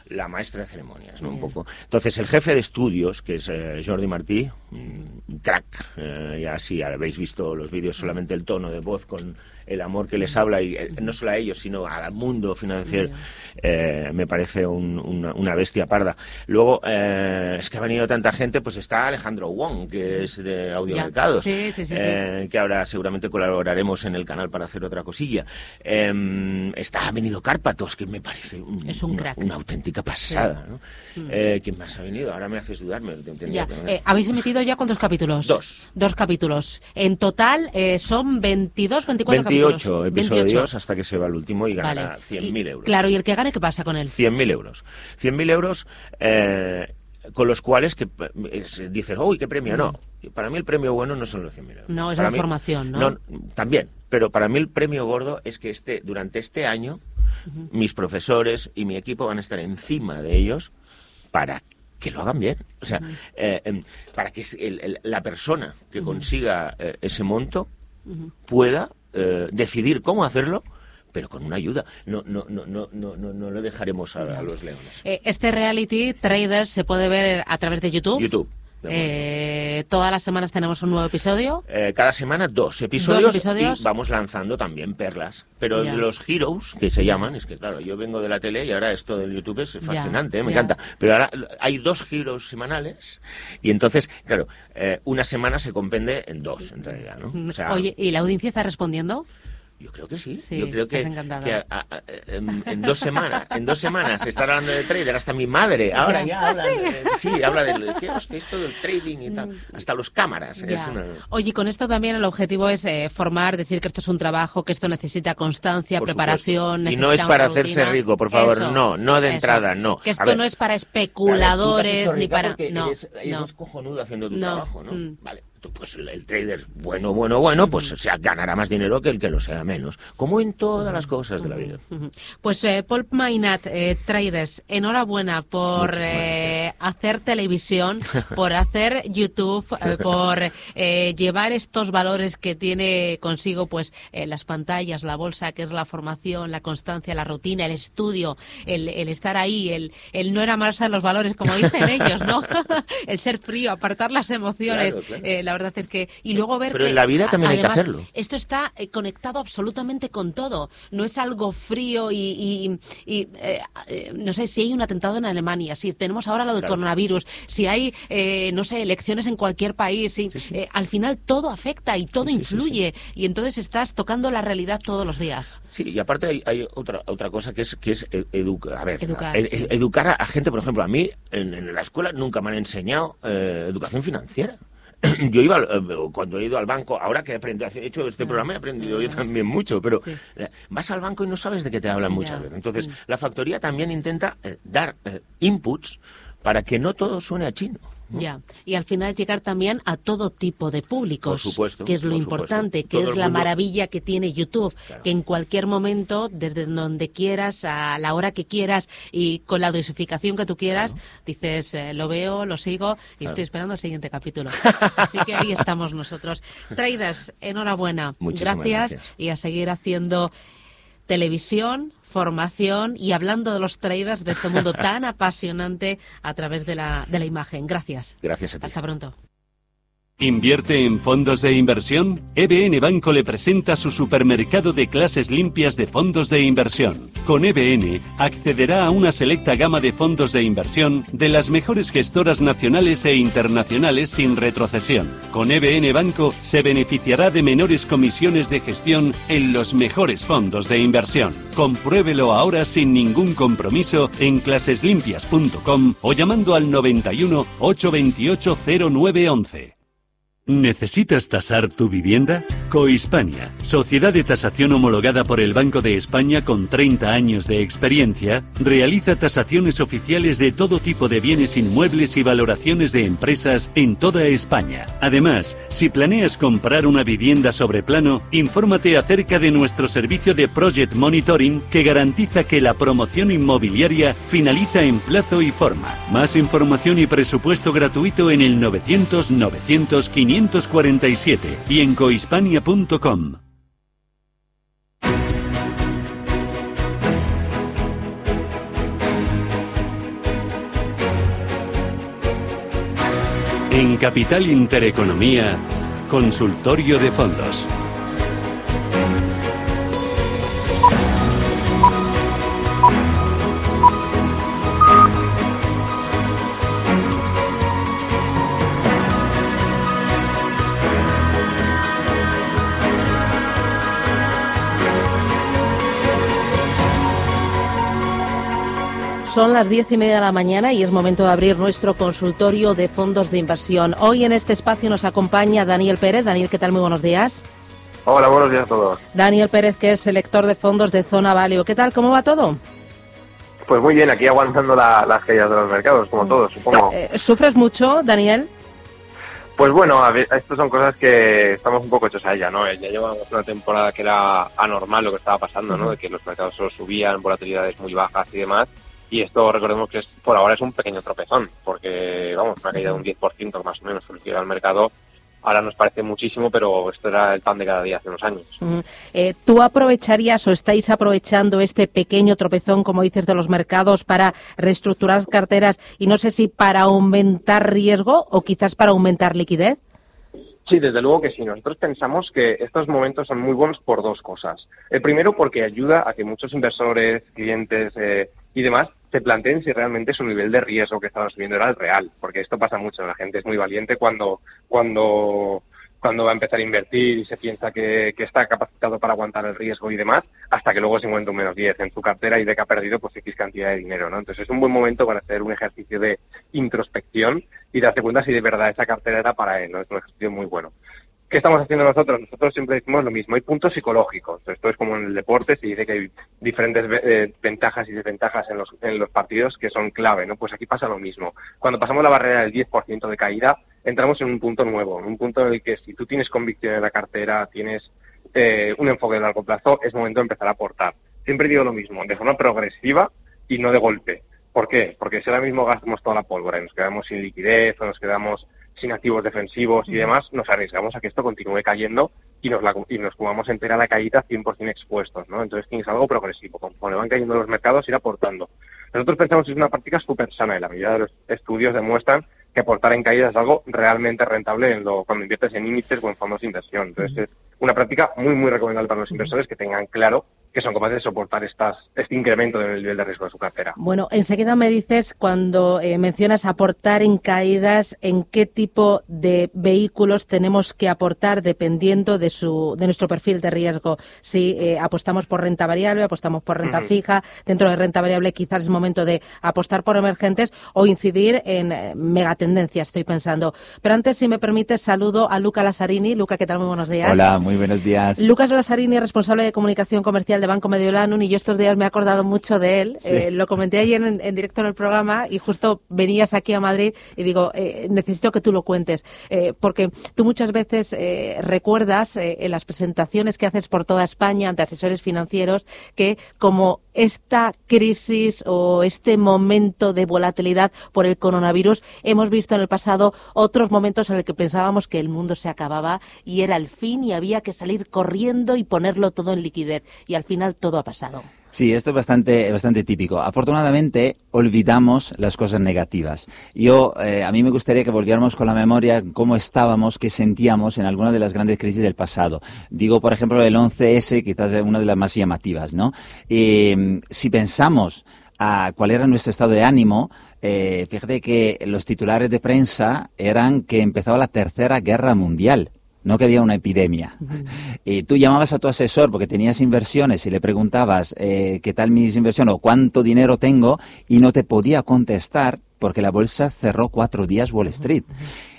la maestra de ceremonias, ¿no? Un poco. Entonces, el jefe de estudios, que es eh, Jordi Martí, un crack, eh, ya sí habéis visto los vídeos, solamente el tono de voz con el amor que les habla, y eh, no solo a ellos, sino al mundo financiero, eh, me parece un- una, una bestia parda. Luego, eh, es que ha venido tanta gente, pues está Alejandro Wong, que es de Audiomercados, Sí, sí, sí, eh, que ahora seguramente colaboraremos en el canal para hacer otra cosilla. Eh, está, ha venido Cárpatos, que me parece un- Es un una, crack. una auténtica pasada. ¿no? Mm. Eh, ¿Quién más ha venido? Ahora me haces dudar. me- tendría Ya. que- Eh, ¿Habéis emitido ya cuántos capítulos? Dos. Dos capítulos. En total eh, son 22, 24 28 capítulos. episodios 28. hasta que se va el último y ganará Vale. 100.000 euros. Claro, ¿y el que gane qué pasa con él? 100.000 euros. 100.000 euros eh, con los cuales que eh, dices, uy, qué premio. No, para mí el premio bueno no son los 100.000 euros. No, es Para la mí- formación, ¿no? También, pero para mí el premio gordo es que este, durante este año mis profesores y mi equipo van a estar encima de ellos para que lo hagan bien. O sea, eh, em, para que el- el- la persona que consiga eh, ese monto pueda eh, decidir cómo hacerlo pero con una ayuda. No, no, no, no, no, no, no lo dejaremos a, a los leones. Eh, este reality, Traders, se puede ver a través de YouTube. YouTube. Eh, todas las semanas tenemos un nuevo episodio. Eh, cada semana dos episodios, Dos episodios. y vamos lanzando también perlas. Pero Ya. los heroes, que se llaman, es que claro, yo vengo de la tele y ahora esto del YouTube es fascinante, ¿eh? me ya. encanta. Pero ahora hay dos heroes semanales y entonces, claro, eh, una semana se compende en dos, en realidad, ¿no? O sea, Oye, ¿y la audiencia está respondiendo? Yo creo que sí. Sí, yo creo que, estás encantada. que a- a- a- en, en dos semanas, en dos semanas se está hablando de trader hasta mi madre. Ahora Ya. Ah, habla, sí. habla de ¿qué es esto del trading y tal. Hasta los cámaras. Ya. Es una- Oye, con esto también el objetivo es eh, formar, decir que esto es un trabajo, que esto necesita constancia, Por preparación. Y no es para hacerse rico, por favor, Eso, no, no de eso. entrada, no. Que esto ver, no es para especuladores ni para. No, eres, eres no. cojonudo haciendo tu No. trabajo, ¿no? Mm. Vale, pues el, trader bueno, bueno, bueno, pues o sea, ganará más dinero que el que lo sea menos. Como en todas las cosas de la vida. Pues eh, Paul Mainat, eh, Traders, enhorabuena por eh, hacer televisión, por hacer YouTube, eh, por eh, llevar estos valores que tiene consigo pues las pantallas, la bolsa, que es la formación, la constancia, la rutina, el estudio, el, el estar ahí, el, el no enamarse de los valores, como dicen ellos, ¿no? el ser frío, apartar las emociones. Claro, claro. Eh, la verdad es que... Y luego ver Pero que, en la vida también hay que hacerlo. esto está eh, conectado absolutamente con todo. No es algo frío y, y- y, eh, eh, no sé si hay un atentado en Alemania, si tenemos ahora lo del Claro. coronavirus, si hay, eh, no sé, elecciones en cualquier país. si- eh, al final todo afecta y todo influye. Y entonces estás tocando la realidad todos los días. Sí, y aparte hay, hay otra otra cosa que es que es e- educar, a ver, Educar, sí. educar a, a gente, por ejemplo, a mí en, en la escuela nunca me han enseñado educación financiera. Yo iba, al- eh, cuando he ido al banco, ahora que he aprendido, he hecho este programa he aprendido yo también mucho, pero eh, vas al banco y no sabes de qué te hablan muchas veces. Entonces, la factoría también intenta eh, dar eh, inputs para que no todo suene a chino. Ya, y al final llegar también a todo tipo de públicos, Por supuesto, que es lo por importante, que es la mundo- maravilla que tiene YouTube, que en cualquier momento, desde donde quieras, a la hora que quieras y con la dosificación que tú quieras, dices, eh, lo veo, lo sigo y Claro. estoy esperando el siguiente capítulo. Así que ahí estamos nosotros. Traders, enhorabuena, gracias. y a seguir haciendo televisión, formación y hablando de los traders de este mundo tan apasionante a través de la, de la imagen. Gracias. Gracias a ti. Hasta pronto. ¿Invierte en fondos de inversión? EBN Banco le presenta su supermercado de clases limpias de fondos de inversión. Con EBN accederá a una selecta gama de fondos de inversión de las mejores gestoras nacionales e internacionales sin retrocesión. Con EBN Banco se beneficiará de menores comisiones de gestión en los mejores fondos de inversión. Compruébelo ahora sin ningún compromiso en claseslimpias.com o llamando al 91 828 0911. ¿Necesitas tasar tu vivienda? Cohispania, sociedad de tasación homologada por el Banco de España con 30 años de experiencia, realiza tasaciones oficiales de todo tipo de bienes inmuebles y valoraciones de empresas en toda España. Además, si planeas comprar una vivienda sobre plano, infórmate acerca de nuestro servicio de Project Monitoring que garantiza que la promoción inmobiliaria finaliza en plazo y forma. Más información y presupuesto gratuito en el 900 900 547 y en cohispania.com. En Capital Intereconomía, Consultorio de Fondos. Son las diez y media de la mañana y es momento de abrir nuestro consultorio de fondos de inversión. Hoy en este espacio nos acompaña Daniel Pérez. Daniel, ¿qué tal? Muy buenos días. Hola, buenos días a todos. Daniel Pérez, que es selector de fondos de Zona Valeo. ¿Qué tal? ¿Cómo va todo? Pues muy bien, aquí aguantando las caídas de los mercados, como todos, supongo. Eh, ¿Sufres mucho, Daniel? Pues bueno, a ver, estas son cosas que estamos un poco hechos a ella, ¿no? Ya llevamos una temporada que era anormal lo que estaba pasando, ¿no? De que los mercados solo subían, volatilidades muy bajas y demás. Y esto recordemos que es, por ahora es un pequeño tropezón, porque vamos, una caída de un 10% más o menos que al mercado. Ahora nos parece muchísimo, pero esto era el pan de cada día hace unos años. Eh, ¿Tú aprovecharías o estáis aprovechando este pequeño tropezón, como dices, de los mercados para reestructurar carteras y no sé si para aumentar riesgo o quizás para aumentar liquidez? Sí, desde luego que sí. Nosotros pensamos que estos momentos son muy buenos por dos cosas. El primero, porque ayuda a que muchos inversores, clientes eh, y demás se planteen si realmente su nivel de riesgo que estaban subiendo era el real, porque esto pasa mucho, la gente es muy valiente cuando, cuando, cuando va a empezar a invertir y se piensa que, que está capacitado para aguantar el riesgo y demás, hasta que luego se encuentra un menos 10 en su cartera y de que ha perdido pues X cantidad de dinero, ¿no? Entonces es un buen momento para hacer un ejercicio de introspección y darse cuenta si de verdad esa cartera era para él, ¿no? Es un ejercicio muy bueno. ¿Qué estamos haciendo nosotros? Nosotros siempre decimos lo mismo, hay puntos psicológicos. Esto es como en el deporte, se dice que hay diferentes eh, ventajas y desventajas en los, partidos que son clave, ¿no? Pues aquí pasa lo mismo. Cuando pasamos la barrera del 10% de caída, entramos en un punto nuevo, en un punto en el que si tú tienes convicción en la cartera, tienes eh, un enfoque de largo plazo, es momento de empezar a aportar. Siempre digo lo mismo, de forma progresiva y no de golpe. ¿Por qué? Porque si ahora mismo gastamos toda la pólvora y nos quedamos sin liquidez o nos quedamos sin activos defensivos y demás, nos arriesgamos a que esto continúe cayendo y nos, la, y nos jugamos entera la caída 100% expuestos, ¿no? Entonces tienes algo progresivo, conforme van cayendo los mercados, ir aportando. Nosotros pensamos que es una práctica súper sana y la mayoría de los estudios demuestran que aportar en caídas es algo realmente rentable en lo, cuando inviertes en índices o en fondos de inversión. Entonces es una práctica muy, muy recomendable para los inversores que tengan claro que son capaces de soportar estas, este incremento del nivel de riesgo de su cartera. Bueno, enseguida me dices, cuando eh, mencionas aportar en caídas, en qué tipo de vehículos tenemos que aportar dependiendo de, su, de nuestro perfil de riesgo. Si eh, apostamos por renta variable, apostamos por renta fija, dentro de renta variable quizás es momento de apostar por emergentes o incidir en eh, megatendencias, estoy pensando. Pero antes, si me permites, saludo a Luca Lazzarini. Luca, ¿qué tal? Muy buenos días. Hola, muy buenos días. Lucas Lazzarini, responsable de comunicación comercial de Banco Mediolanum y yo estos días me he acordado mucho de él. Eh, lo comenté ayer en, directo en el programa y justo venías aquí a Madrid y digo, eh, necesito que tú lo cuentes, eh, porque tú muchas veces recuerdas en las presentaciones que haces por toda España ante asesores financieros que como esta crisis o este momento de volatilidad por el coronavirus, hemos visto en el pasado otros momentos en los que pensábamos que el mundo se acababa y era el fin y había que salir corriendo y ponerlo todo en liquidez. Y al final todo ha pasado. Sí, esto es bastante, bastante típico. Afortunadamente, olvidamos las cosas negativas. Yo, eh, a mí me gustaría que volviéramos con la memoria cómo estábamos, qué sentíamos en alguna de las grandes crisis del pasado. Digo, por ejemplo, el 11S, quizás una de las más llamativas, ¿no? Eh, si pensamos a cuál era nuestro estado de ánimo, eh, fíjate que los titulares de prensa eran que empezaba la tercera guerra mundial no que había una epidemia. Y tú llamabas a tu asesor porque tenías inversiones y le preguntabas eh, qué tal mis inversiones o cuánto dinero tengo y no te podía contestar porque la bolsa cerró cuatro días Wall Street.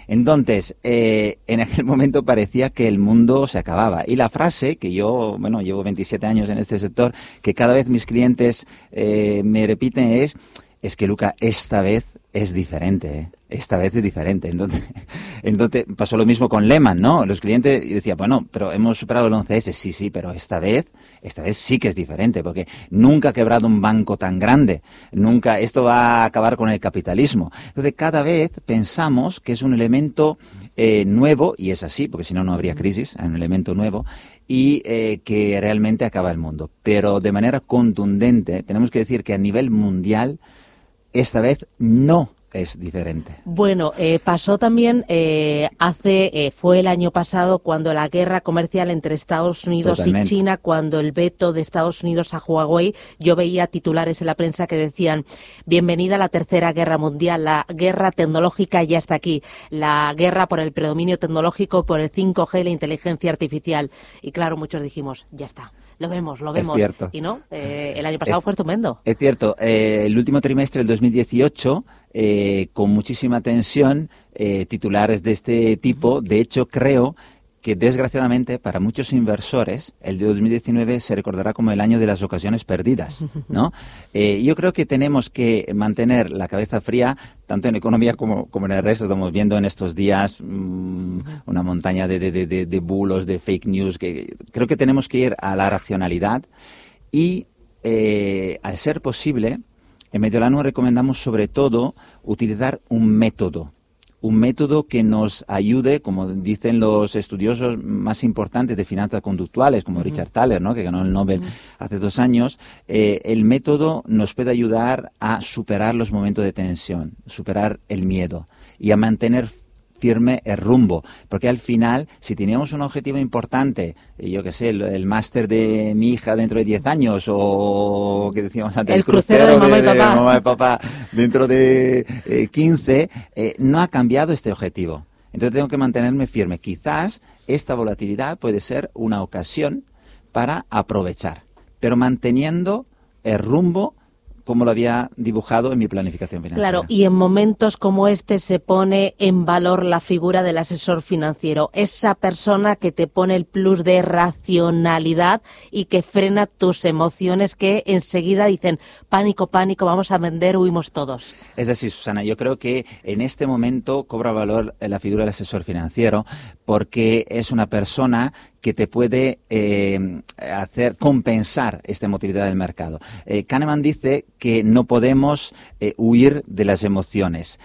Entonces, eh, en aquel momento parecía que el mundo se acababa. Y la frase que yo, bueno, llevo 27 años en este sector, que cada vez mis clientes eh, me repiten es, es que Luca, esta vez es diferente, ¿eh? esta vez es diferente. Entonces, entonces pasó lo mismo con Lehman, ¿no? Los clientes decían, bueno, pero hemos superado el 11S, sí, sí, pero esta vez, esta vez sí que es diferente, porque nunca ha quebrado un banco tan grande, nunca, esto va a acabar con el capitalismo. Entonces, cada vez pensamos que es un elemento eh, nuevo, y es así, porque si no, no habría crisis, es un elemento nuevo, y eh, que realmente acaba el mundo. Pero de manera contundente, tenemos que decir que a nivel mundial, esta vez no es diferente. Bueno, eh, pasó también eh, hace, eh, fue el año pasado cuando la guerra comercial entre Estados Unidos y China, cuando el veto de Estados Unidos a Huawei, yo veía titulares en la prensa que decían, bienvenida a la tercera guerra mundial, la guerra tecnológica ya está aquí, la guerra por el predominio tecnológico, por el 5G y la inteligencia artificial. Y claro, muchos dijimos, ya está lo vemos, lo vemos. Y no, eh, el año pasado fue estupendo. Es cierto, eh, el último trimestre del 2018, eh, con muchísima tensión, titulares de este tipo, de hecho creo que desgraciadamente para muchos inversores el de 2019 se recordará como el año de las ocasiones perdidas, ¿no? Eh, yo creo que tenemos que mantener la cabeza fría tanto en economía como, en el resto. Estamos viendo en estos días mm, una montaña de, de, bulos, de fake news. Que creo que tenemos que ir a la racionalidad y, eh, al ser posible, en Mediolano recomendamos sobre todo utilizar un método un método que nos ayude, como dicen los estudiosos más importantes de finanzas conductuales, como Richard Thaler, ¿no? que ganó el Nobel hace dos años, eh, el método nos puede ayudar a superar los momentos de tensión, superar el miedo y a mantener firme el rumbo. Porque al final, si teníamos un objetivo importante, yo qué sé, el, máster de mi hija dentro de 10 años, o que decíamos antes, el, crucero, de, mamá, y papá. dentro de 15, eh, eh, no ha cambiado este objetivo. Entonces tengo que mantenerme firme. Quizás esta volatilidad puede ser una ocasión para aprovechar, pero manteniendo el rumbo como lo había dibujado en mi planificación financiera. Claro, y en momentos como este se pone en valor la figura del asesor financiero, esa persona que te pone el plus de racionalidad y que frena tus emociones que enseguida dicen pánico, pánico, vamos a vender, huimos todos. Es así, Susana, yo creo que en este momento cobra valor la figura del asesor financiero porque es una persona que te puede eh, hacer compensar esta emotividad del mercado. Eh, Kahneman dice que no podemos eh, huir de las emociones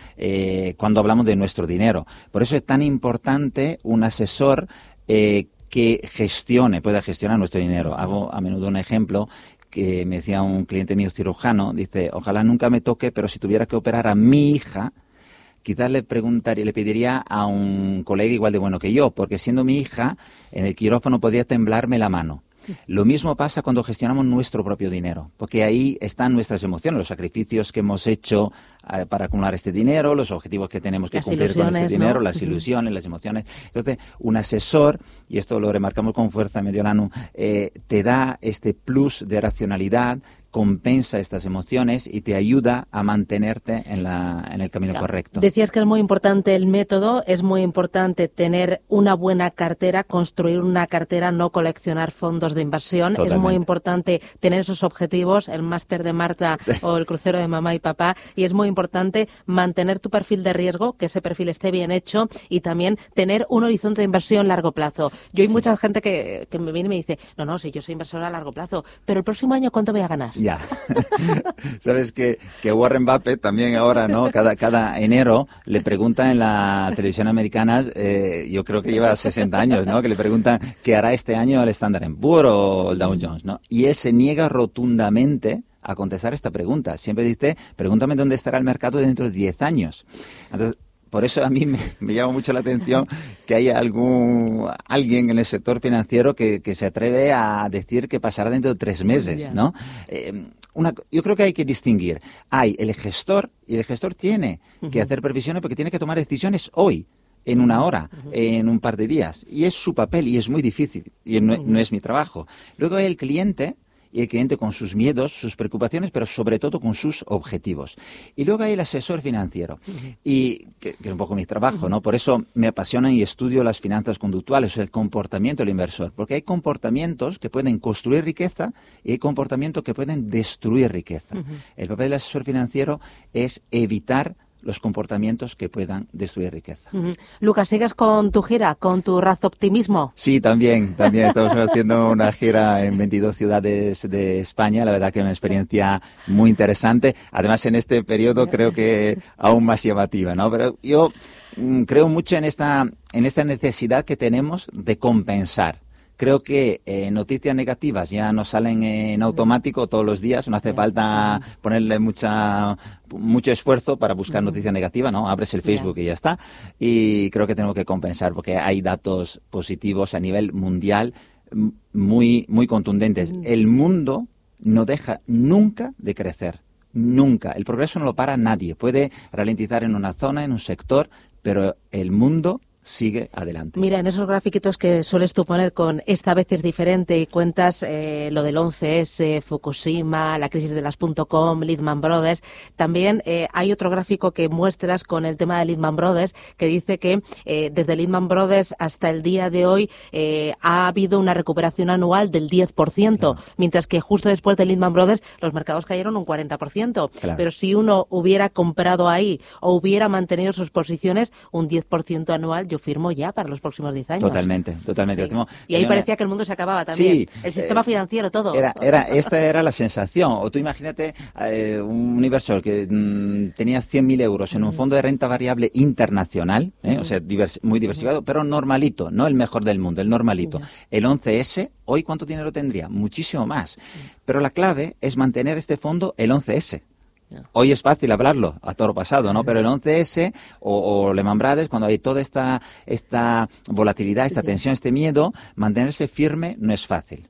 cuando hablamos de nuestro dinero. Por eso es tan importante un asesor que gestione, pueda gestionar nuestro dinero. Hago a menudo un ejemplo que me decía un cliente mío cirujano, dice, ojalá nunca me toque, pero si tuviera que operar a mi hija, quizás le preguntaría, le pediría a un colega igual de bueno que yo, porque siendo mi hija, en el quirófano podría temblarme la mano. Lo mismo pasa cuando gestionamos nuestro propio dinero, porque ahí están nuestras emociones, los sacrificios que hemos hecho eh, para acumular este dinero, los objetivos que tenemos que cumplir con este dinero, las ilusiones, las emociones. Entonces, un asesor, y esto lo remarcamos con fuerza Mediolano, eh, te da este plus de racionalidad, compensa estas emociones y te ayuda a mantenerte en, la, en el camino correcto. Decías que es muy importante el método, es muy importante tener una buena cartera, construir una cartera, no coleccionar fondos de inversión. Es muy importante tener esos objetivos, el máster de Marta o el crucero de mamá y papá. Y es muy importante mantener tu perfil de riesgo, que ese perfil esté bien hecho y también tener un horizonte de inversión a largo plazo. Yo hay mucha gente que, que me viene y me dice, no, no, si yo soy inversor a largo plazo, pero el próximo año, ¿cuánto voy a ganar? Ya. Sabes que, que Warren Buffett también ahora, ¿no? Cada, cada enero le preguntan en la televisión americana, eh, yo creo que lleva 60 años, ¿no? Que le preguntan qué hará este año el Standard Poor's o el Dow Jones, ¿no? Y él se niega rotundamente a contestar esta pregunta. Siempre dice, pregúntame dónde estará el mercado dentro de 10 años. Entonces, por eso a mí me, llama mucho la atención que haya algún alguien en el sector financiero que, se atreve a decir que pasará dentro de tres meses, ¿no? Eh, yo creo que hay que distinguir. Hay el gestor y el gestor tiene que hacer previsiones porque tiene que tomar decisiones hoy en una hora, en un par de días. Y es su papel y es muy difícil y no es mi trabajo. Luego hay el cliente y el cliente con sus miedos, sus preocupaciones, pero sobre todo con sus objetivos. Y luego hay el asesor financiero, y que, es un poco mi trabajo, ¿no? Por eso me apasiona y estudio las finanzas conductuales, el comportamiento del inversor, porque hay comportamientos que pueden construir riqueza y hay comportamientos que pueden destruir riqueza. El papel del asesor financiero es evitar los comportamientos que puedan destruir riqueza. Lucas, ¿sigues con tu gira, con tu razo optimismo? Sí, también, también estamos haciendo una gira en 22 ciudades de España, la verdad que es una experiencia muy interesante, además en este periodo creo que aún más llamativa, ¿no? Pero yo mm, creo mucho en esta, en esta necesidad que tenemos de compensar creo que eh, noticias negativas ya nos salen en automático todos los días, no hace falta ponerle mucha, mucho esfuerzo para buscar noticias negativas, ¿no? Abres el Facebook y ya está. Y creo que tenemos que compensar porque hay datos positivos a nivel mundial muy, muy contundentes. El mundo no deja nunca de crecer. Nunca. El progreso no lo para nadie. Puede ralentizar en una zona, en un sector, pero el mundo sigue adelante. Mira, en esos grafiquitos que sueles tú poner con esta vez es diferente y cuentas eh, lo del 11S, Fukushima, la crisis de las .com, Lehman Brothers, también eh, hay otro gráfico que muestras con el tema de Lehman Brothers que dice que eh, desde Lehman Brothers hasta el día de hoy ha habido una recuperación anual del 10%, mientras que justo después de Lehman Brothers los mercados cayeron un 40%. Pero si uno hubiera comprado ahí o hubiera mantenido sus posiciones, un 10% anual, yo firmo ya para los próximos 10 años. Totalmente, totalmente. y ahí parecía que el mundo se acababa también. Sí, el sistema eh, financiero, todo. Era, era, esta era la sensación. O tú imagínate eh, un inversor que mm, tenía 100.000 euros en un fondo de renta variable internacional, eh, o sea, muy diversificado, pero normalito, no el mejor del mundo, el normalito. El 11S, hoy cuánto dinero tendría? Muchísimo más. Pero la clave es mantener este fondo el 11S. Hoy es fácil hablarlo, a toro pasado, ¿no? Pero el 11S o, o Lehman Brothers, cuando hay toda esta, esta volatilidad, esta tensión, este miedo, mantenerse firme no es fácil.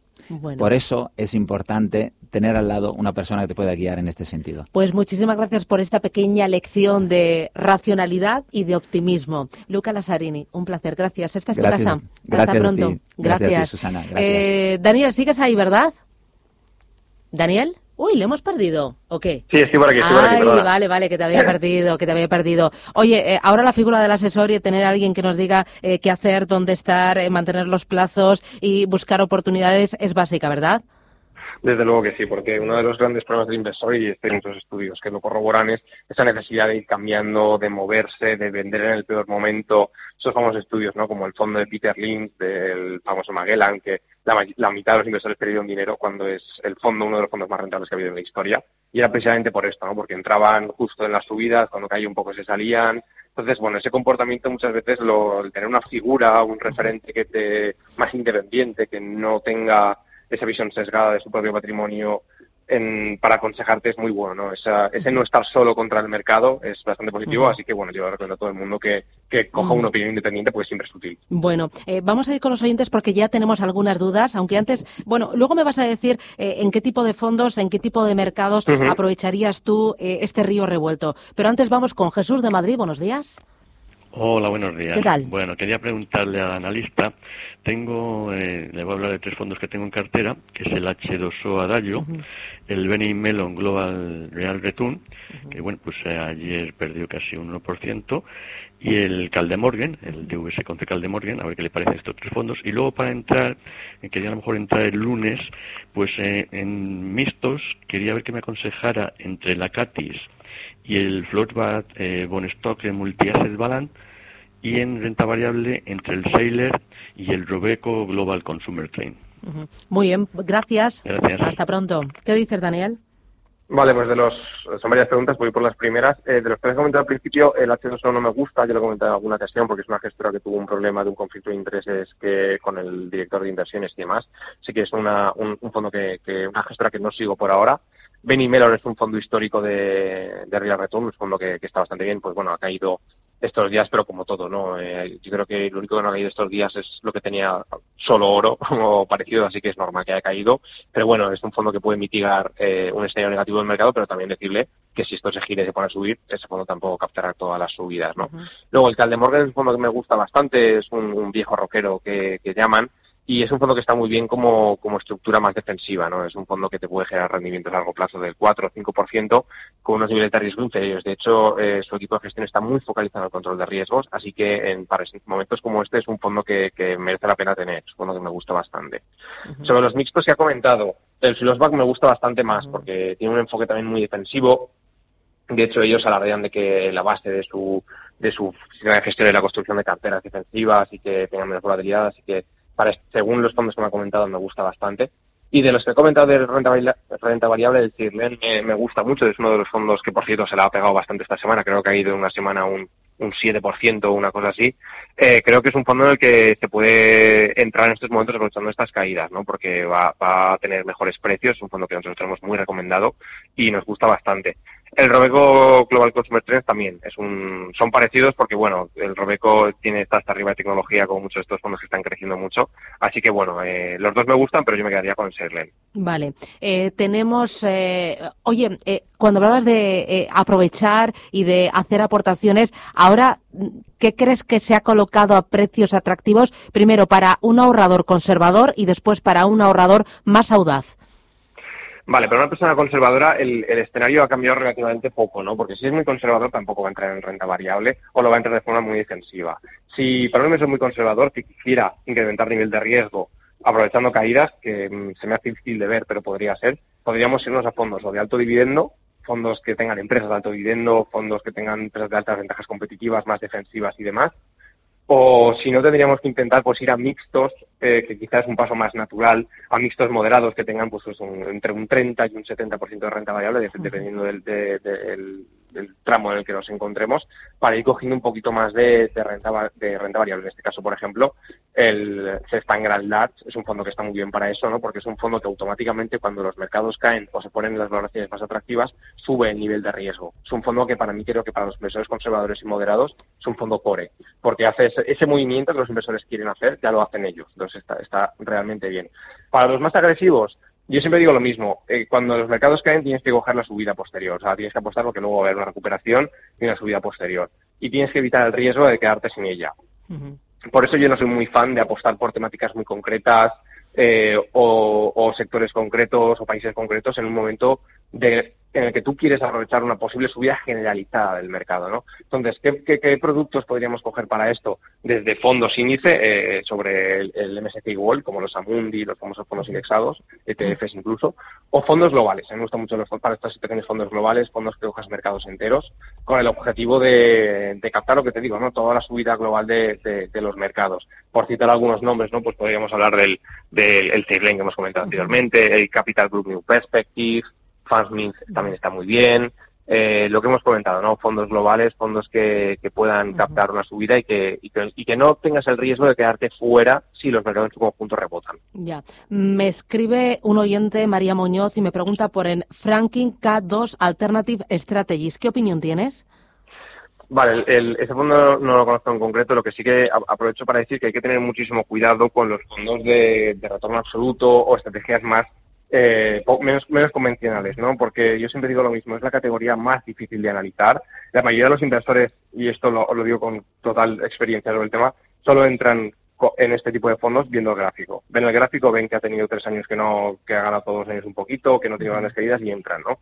Por eso es importante tener al lado una persona que te pueda guiar en este sentido. Pues muchísimas gracias por esta pequeña lección de racionalidad y de optimismo. Luca Lazarini, un placer. Gracias. Esta es tu casa. Hasta pronto. Gracias. Susana. Eh, Daniel, ¿sigues ahí, verdad? ¿Daniel? Uy, ¿le hemos perdido? ¿O qué? Sí, estoy por aquí, estoy Ay, vale, vale, que te había perdido, que te había perdido. Oye, eh, ahora la figura del asesor y tener a alguien que nos diga eh, qué hacer, dónde estar, eh, mantener los plazos y buscar oportunidades es básica, ¿verdad? Desde luego que sí, porque uno de los grandes problemas del inversor, y este muchos estudios que lo corroboran, es esa necesidad de ir cambiando, de moverse, de vender en el peor momento. Esos famosos estudios, ¿no? Como el fondo de Peter Lynch, del famoso Magellan, que la, mitad de los inversores perdieron dinero cuando es el fondo uno de los fondos más rentables que ha habido en la historia. Y era precisamente por esto, ¿no? Porque entraban justo en las subidas, cuando caía un poco se salían. Entonces, bueno, ese comportamiento muchas veces, lo, el tener una figura, un referente que te, más independiente, que no tenga esa visión sesgada de su propio patrimonio para aconsejarte es muy bueno, ¿no? ese no estar solo contra el mercado es bastante positivo, así que bueno, yo recomiendo a todo el mundo que, coja una opinión independiente porque siempre es útil. Bueno, eh, vamos a ir con los oyentes porque ya tenemos algunas dudas, aunque antes, bueno, luego me vas a decir eh, en qué tipo de fondos, en qué tipo de mercados aprovecharías tú eh, este río revuelto. Pero antes vamos con Jesús de Madrid, buenos días. Hola, buenos días. ¿Qué tal? Bueno, quería preguntarle al analista, tengo, eh, le voy a hablar de tres fondos que tengo en cartera, que es el H2O Adagio, el Benny Mellon Global Real Return, que bueno, pues eh, ayer perdió casi un 1%, y el Caldemorgan, el DVS contra Caldemorgan, a ver qué le parecen estos tres fondos, y luego para entrar, eh, quería a lo mejor entrar el lunes, pues en mixtos, quería ver qué me aconsejara entre la Catis y el Floatbat eh, Bonstock Multi-Asset Balance, y en renta variable entre el Sailor y el Robeco Global Consumer Train. Ujú. Muy bien, gracias. Gracias. Hasta pronto. ¿Qué dices, Daniel? Vale, pues de los, son varias preguntas, voy por las primeras. Eh, de los que has comentado al principio, el H2O no me gusta, yo lo he comentado en alguna ocasión porque es una gestora que tuvo un problema de un conflicto de intereses que con el director de inversiones y demás. Así que es una, un, un fondo que, que, una gestora que no sigo por ahora. Benny Mellon es un fondo histórico de, de Real Return, un fondo que, que está bastante bien, pues bueno, ha caído estos días, pero como todo, ¿no? Eh, yo creo que lo único que no ha caído estos días es lo que tenía solo oro o parecido, así que es normal que haya caído. Pero bueno, es un fondo que puede mitigar eh, un escenario negativo del mercado, pero también decirle que si esto se gira y se pone a subir, ese fondo tampoco captará todas las subidas, ¿no? Luego, el Caldemorgan es un fondo que me gusta bastante, es un, un viejo rockero que, que llaman, y es un fondo que está muy bien como, como estructura más defensiva, ¿no? Es un fondo que te puede generar rendimientos a largo plazo del 4 o 5% con unos niveles de riesgo inferiores. De hecho, eh, su equipo de gestión está muy focalizado en el control de riesgos, así que en, para momentos como este es un fondo que, que merece la pena tener, es un fondo que me gusta bastante. Sobre los mixtos que ha comentado, el Filosback me gusta bastante más porque tiene un enfoque también muy defensivo. De hecho, ellos alardean de que la base de su, de su sistema de gestión es la construcción de carteras defensivas y que tengan menos volatilidad, así que para, según los fondos que me ha comentado, me gusta bastante. Y de los que he comentado de renta, renta variable, el Cirlen me, me gusta mucho. Es uno de los fondos que, por cierto, se la ha pegado bastante esta semana. Creo que ha ido una semana un, un 7% o una cosa así. Eh, creo que es un fondo en el que se puede entrar en estos momentos aprovechando estas caídas, ¿no? Porque va, va a tener mejores precios. Es un fondo que nosotros tenemos muy recomendado y nos gusta bastante. El Robeco Global Consumer Trends también es un, son parecidos porque bueno, el Robeco tiene está hasta arriba de tecnología como muchos de estos fondos que están creciendo mucho. Así que bueno, eh, los dos me gustan, pero yo me quedaría con el Serlen. Vale. Eh, tenemos. eh, oye, eh, cuando hablabas de eh, aprovechar y de hacer aportaciones, ahora, ¿qué crees que se ha colocado a precios atractivos? Primero para un ahorrador conservador y después para un ahorrador más audaz. Vale, pero una persona conservadora, el, escenario ha cambiado relativamente poco, ¿no? Porque si es muy conservador, tampoco va a entrar en renta variable o lo va a entrar de forma muy defensiva. Si para un inversor muy conservador, que quisiera incrementar nivel de riesgo aprovechando caídas, que mm, se me hace difícil de ver, pero podría ser, podríamos irnos a fondos o de alto dividendo, fondos que tengan empresas de alto dividendo, fondos que tengan empresas de altas ventajas competitivas, más defensivas y demás. O si no, tendríamos que intentar pues ir a mixtos, eh, que quizás es un paso más natural, a mixtos moderados que tengan pues, un- entre un 30 y un 70% de renta variable, de- dependiendo del, de- del- del tramo en el que nos encontremos, para ir cogiendo un poquito más de, de renta, de renta variable. En este caso, por ejemplo, el Cespan Grand Large es un fondo que está muy bien para eso, ¿no? porque es un fondo que automáticamente cuando los mercados caen o se ponen en las valoraciones más atractivas, sube el nivel de riesgo. Es un fondo que para mí creo que para los inversores conservadores y moderados es un fondo core, porque hace ese, ese movimiento que los inversores quieren hacer, ya lo hacen ellos. Entonces está, está realmente bien. Para los más agresivos, yo siempre digo lo mismo, eh, cuando los mercados caen tienes que coger la subida posterior, o sea, tienes que apostar porque luego va a haber una recuperación y una subida posterior. Y tienes que evitar el riesgo de quedarte sin ella. Por eso yo no soy muy fan de apostar por temáticas muy concretas eh, o, o sectores concretos o países concretos en un momento de, en el que tú quieres aprovechar una posible subida generalizada del mercado, ¿no? Entonces, ¿qué, qué, qué productos podríamos coger para esto? Desde fondos índice eh, sobre el, el MSCI World, como los Amundi, los famosos fondos indexados, ETFs incluso, o fondos globales. A mí me gustan mucho los, para estos pequeños fondos globales, fondos que cojas mercados enteros, con el objetivo de, de captar lo que te digo, ¿no? Toda la subida global de, de, de los mercados. Por citar algunos nombres, ¿no? Pues podríamos hablar del, del el que hemos comentado anteriormente, el Capital Group New Perspective, FundsMint también está muy bien, eh, lo que hemos comentado, ¿no? Fondos globales, fondos que, que puedan captar una subida y que, y que, y que no tengas el riesgo de quedarte fuera si los mercados en su conjunto rebotan. Ya. Me escribe un oyente, María Muñoz, y me pregunta por el Franking K2 Alternative Strategies. ¿Qué opinión tienes? Vale, el, el- ese fondo no lo conozco en concreto, lo que sí que aprovecho para decir que hay que tener muchísimo cuidado con los fondos de, de retorno absoluto o estrategias más eh, menos, menos convencionales, ¿no? Porque yo siempre digo lo mismo, es la categoría más difícil de analizar. La mayoría de los inversores, y esto lo, lo digo con total experiencia sobre el tema, solo entran en este tipo de fondos viendo el gráfico. Ven el gráfico, ven que ha tenido tres años que no, que ha ganado todos los años un poquito, que no tiene grandes caídas y entran, ¿no?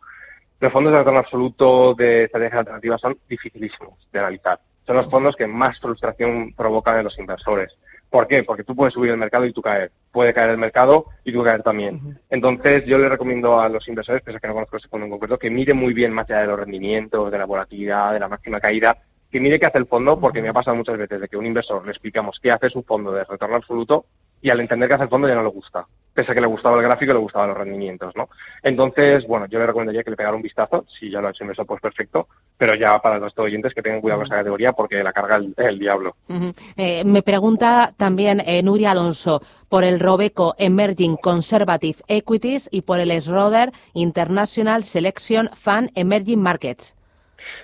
Los fondos de retorno absoluto de estrategias alternativas son dificilísimos de analizar. Son los fondos que más frustración provocan en los inversores. ¿Por qué? Porque tú puedes subir el mercado y tú caer. Puede caer el mercado y tú caer también. Entonces, yo le recomiendo a los inversores, pese a que no conozco ese fondo en concreto, que mire muy bien más allá de los rendimientos, de la volatilidad, de la máxima caída, que mire qué hace el fondo, porque me ha pasado muchas veces de que a un inversor le explicamos qué hace su fondo de retorno absoluto y al entender qué hace el fondo ya no le gusta. Pese a que le gustaba el gráfico le gustaban los rendimientos, ¿no? Entonces, bueno, yo le recomendaría que le pegara un vistazo, si ya lo ha hecho inversor, pues perfecto, pero ya para los oyentes que tengan cuidado con esta categoría porque la carga el, el diablo. Eh, me pregunta también eh, Nuria Alonso por el Robeco Emerging Conservative Equities y por el Schroeder International Selection Fund Emerging Markets.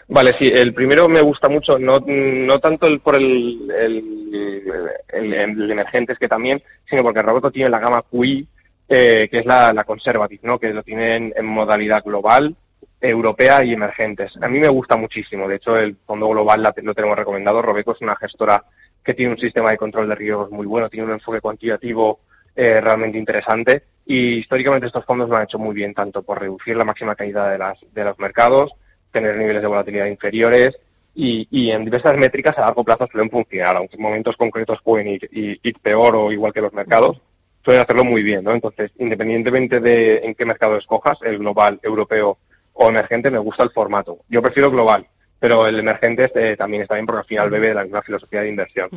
Vale, sí, el primero me gusta mucho, no, no tanto el, por el, el, el, el emergentes que también, sino porque Robeco tiene la gama QI, eh, que es la, la conservative, ¿no? que lo tiene en, en modalidad global, europea y emergentes. A mí me gusta muchísimo, de hecho el fondo global la- lo tenemos recomendado, Robeco es una gestora que tiene un sistema de control de riesgos muy bueno, tiene un enfoque cuantitativo eh, realmente interesante y históricamente estos fondos lo han hecho muy bien, tanto por reducir la máxima caída de, las, de los mercados, tener niveles de volatilidad inferiores y, y en diversas métricas a largo plazo suelen funcionar, aunque en momentos concretos pueden ir, ir- ir peor o igual que los mercados, suelen hacerlo muy bien, ¿no? Entonces, independientemente de en qué mercado escojas, el global, europeo o emergente, me gusta el formato. Yo prefiero global, pero el emergente eh, también está bien porque al final bebe de la misma filosofía de inversión.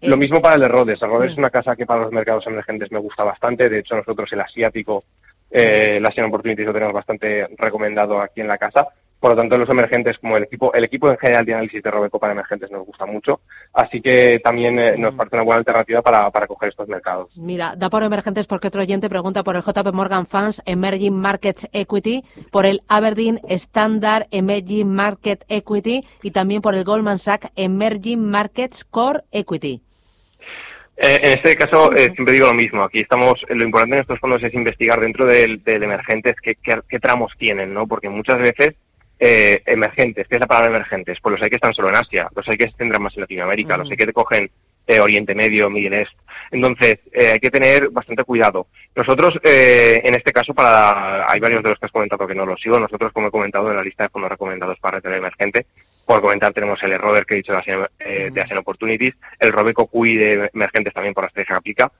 Lo mismo para el de Rhodes. El Rhodes es una casa que para los mercados emergentes me gusta bastante. De hecho, nosotros el asiático, eh, el Asian Opportunities lo tenemos bastante recomendado aquí en la casa. Por lo tanto, los emergentes, como el equipo, el equipo en general de análisis de Robeco para emergentes nos gusta mucho. Así que también eh, nos parece una buena alternativa para, para coger estos mercados. Mira, da por emergentes porque otro oyente pregunta por el JP Morgan Funds Emerging Markets Equity, por el Aberdeen Standard Emerging Market Equity y también por el Goldman Sachs Emerging Markets Core Equity. Eh, en este caso, eh, siempre digo lo mismo. Aquí estamos, lo importante en estos fondos es investigar dentro del, del emergentes qué, qué- qué tramos tienen, ¿no? Porque muchas veces eh, emergentes, ¿qué es la palabra emergentes? Pues los hay que están solo en Asia, los hay que se tendrán más en Latinoamérica, los hay que te cogen eh, Oriente Medio, Middle East. Entonces, eh, hay que tener bastante cuidado. Nosotros, eh, en este caso, para hay varios de los que has comentado que no los sigo. Nosotros, como he comentado, en la lista de fondos recomendados para retener emergente, por comentar, tenemos el Roder que he dicho de Asian, eh, de Asian Opportunities, el Robeco QI de emergentes también por la estrategia que aplica.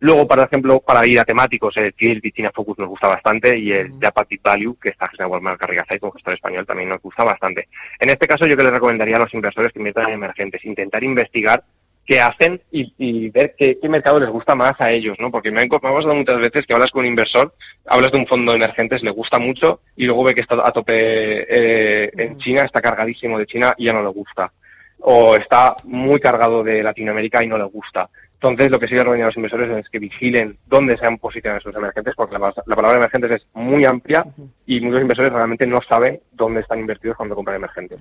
Luego, por ejemplo, para ir a temáticos, el Field China Focus nos gusta bastante y el Deep Value, que está gestionado por Marca Rigasay, como gestor español, también nos gusta bastante. En este caso, yo que les recomendaría a los inversores que inviertan en emergentes, intentar investigar qué hacen y, y ver qué, qué mercado les gusta más a ellos, ¿no? Porque me ha me ha pasado muchas veces que hablas con un inversor, hablas de un fondo de emergentes, le gusta mucho y luego ve que está a tope eh, en China, está cargadísimo de China y ya no le gusta. O está muy cargado de Latinoamérica y no le gusta. Entonces, lo que sí le recomiendo a los inversores es que vigilen dónde se han posicionado esos emergentes, porque la, la palabra emergentes es muy amplia y muchos inversores realmente no saben dónde están invertidos cuando compran emergentes.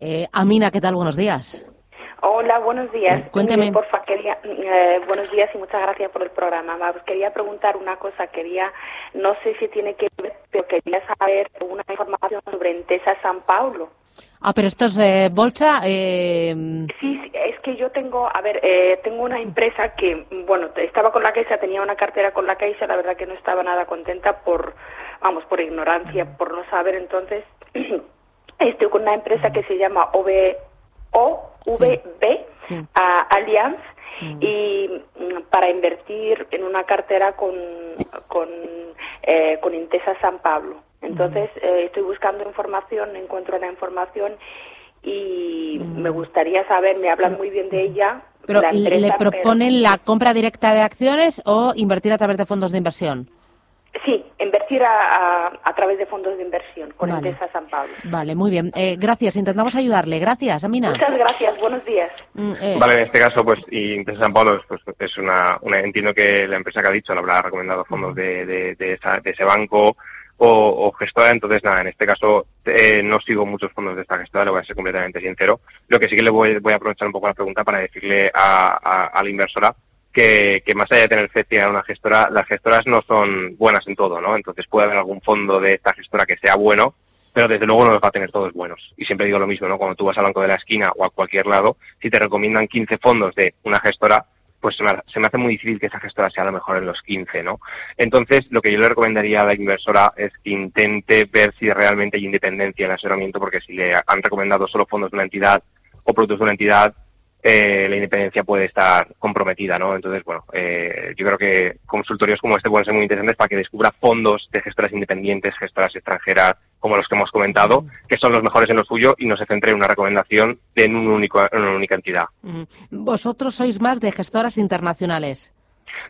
Eh, Amina, ¿qué tal? Buenos días. Hola, buenos días. Cuénteme. Eh, porfa, quería, eh, buenos días y muchas gracias por el programa. Ma- Quería preguntar una cosa, quería, no sé si tiene que ver, pero quería saber una información sobre Entesa San Paulo. Ah, pero esto es eh, bolsa. Eh, Sí, sí, es que yo tengo, a ver, eh, tengo una empresa que, bueno, estaba con la Caixa, tenía una cartera con la Caixa, la verdad que no estaba nada contenta por, vamos, por ignorancia, por no saber, entonces, estoy con una empresa que se llama OV, OVB, a Allianz, y mm, para invertir en una cartera con, con, eh, con Intesa San Pablo. Entonces, eh, estoy buscando información, encuentro la información y me gustaría saber, me hablan muy bien de ella. pero la ¿le pero- proponen la compra directa de acciones o invertir a través de fondos de inversión? Sí, invertir a, a, a través de fondos de inversión con Vale. Intesa San Pablo. Vale, muy bien. Eh, gracias, intentamos ayudarle. Gracias, Amina. Muchas gracias, buenos días. Mm, eh, Vale, en este caso, pues, y Intesa San Pablo pues, es una, una, entiendo que la empresa que ha dicho le habrá recomendado fondos de, de, de, esa- de ese banco o, o gestora, entonces nada, en este caso eh, no sigo muchos fondos de esta gestora, le voy a ser completamente sincero. Lo que sí que le voy, voy a aprovechar un poco la pregunta para decirle a, a, a la inversora que, que más allá de tener fe en una gestora, las gestoras no son buenas en todo, ¿no? Entonces puede haber algún fondo de esta gestora que sea bueno, pero desde luego no los va a tener todos buenos. Y siempre digo lo mismo, ¿no? Cuando tú vas al banco de la esquina o a cualquier lado, si te recomiendan 15 fondos de una gestora, pues se me, hace muy difícil que esa gestora sea a lo mejor en los 15, ¿no? Entonces, lo que yo le recomendaría a la inversora es que intente ver si realmente hay independencia en el asesoramiento, porque si le han recomendado solo fondos de una entidad o productos de una entidad, eh, la independencia puede estar comprometida, ¿no? Entonces, bueno, eh, yo creo que consultorios como este pueden ser muy interesantes para que descubra fondos de gestoras independientes, gestoras extranjeras, como los que hemos comentado, que son los mejores en lo suyo y no se centre en una recomendación de en, un único, en una única entidad. Vosotros sois más de gestoras internacionales.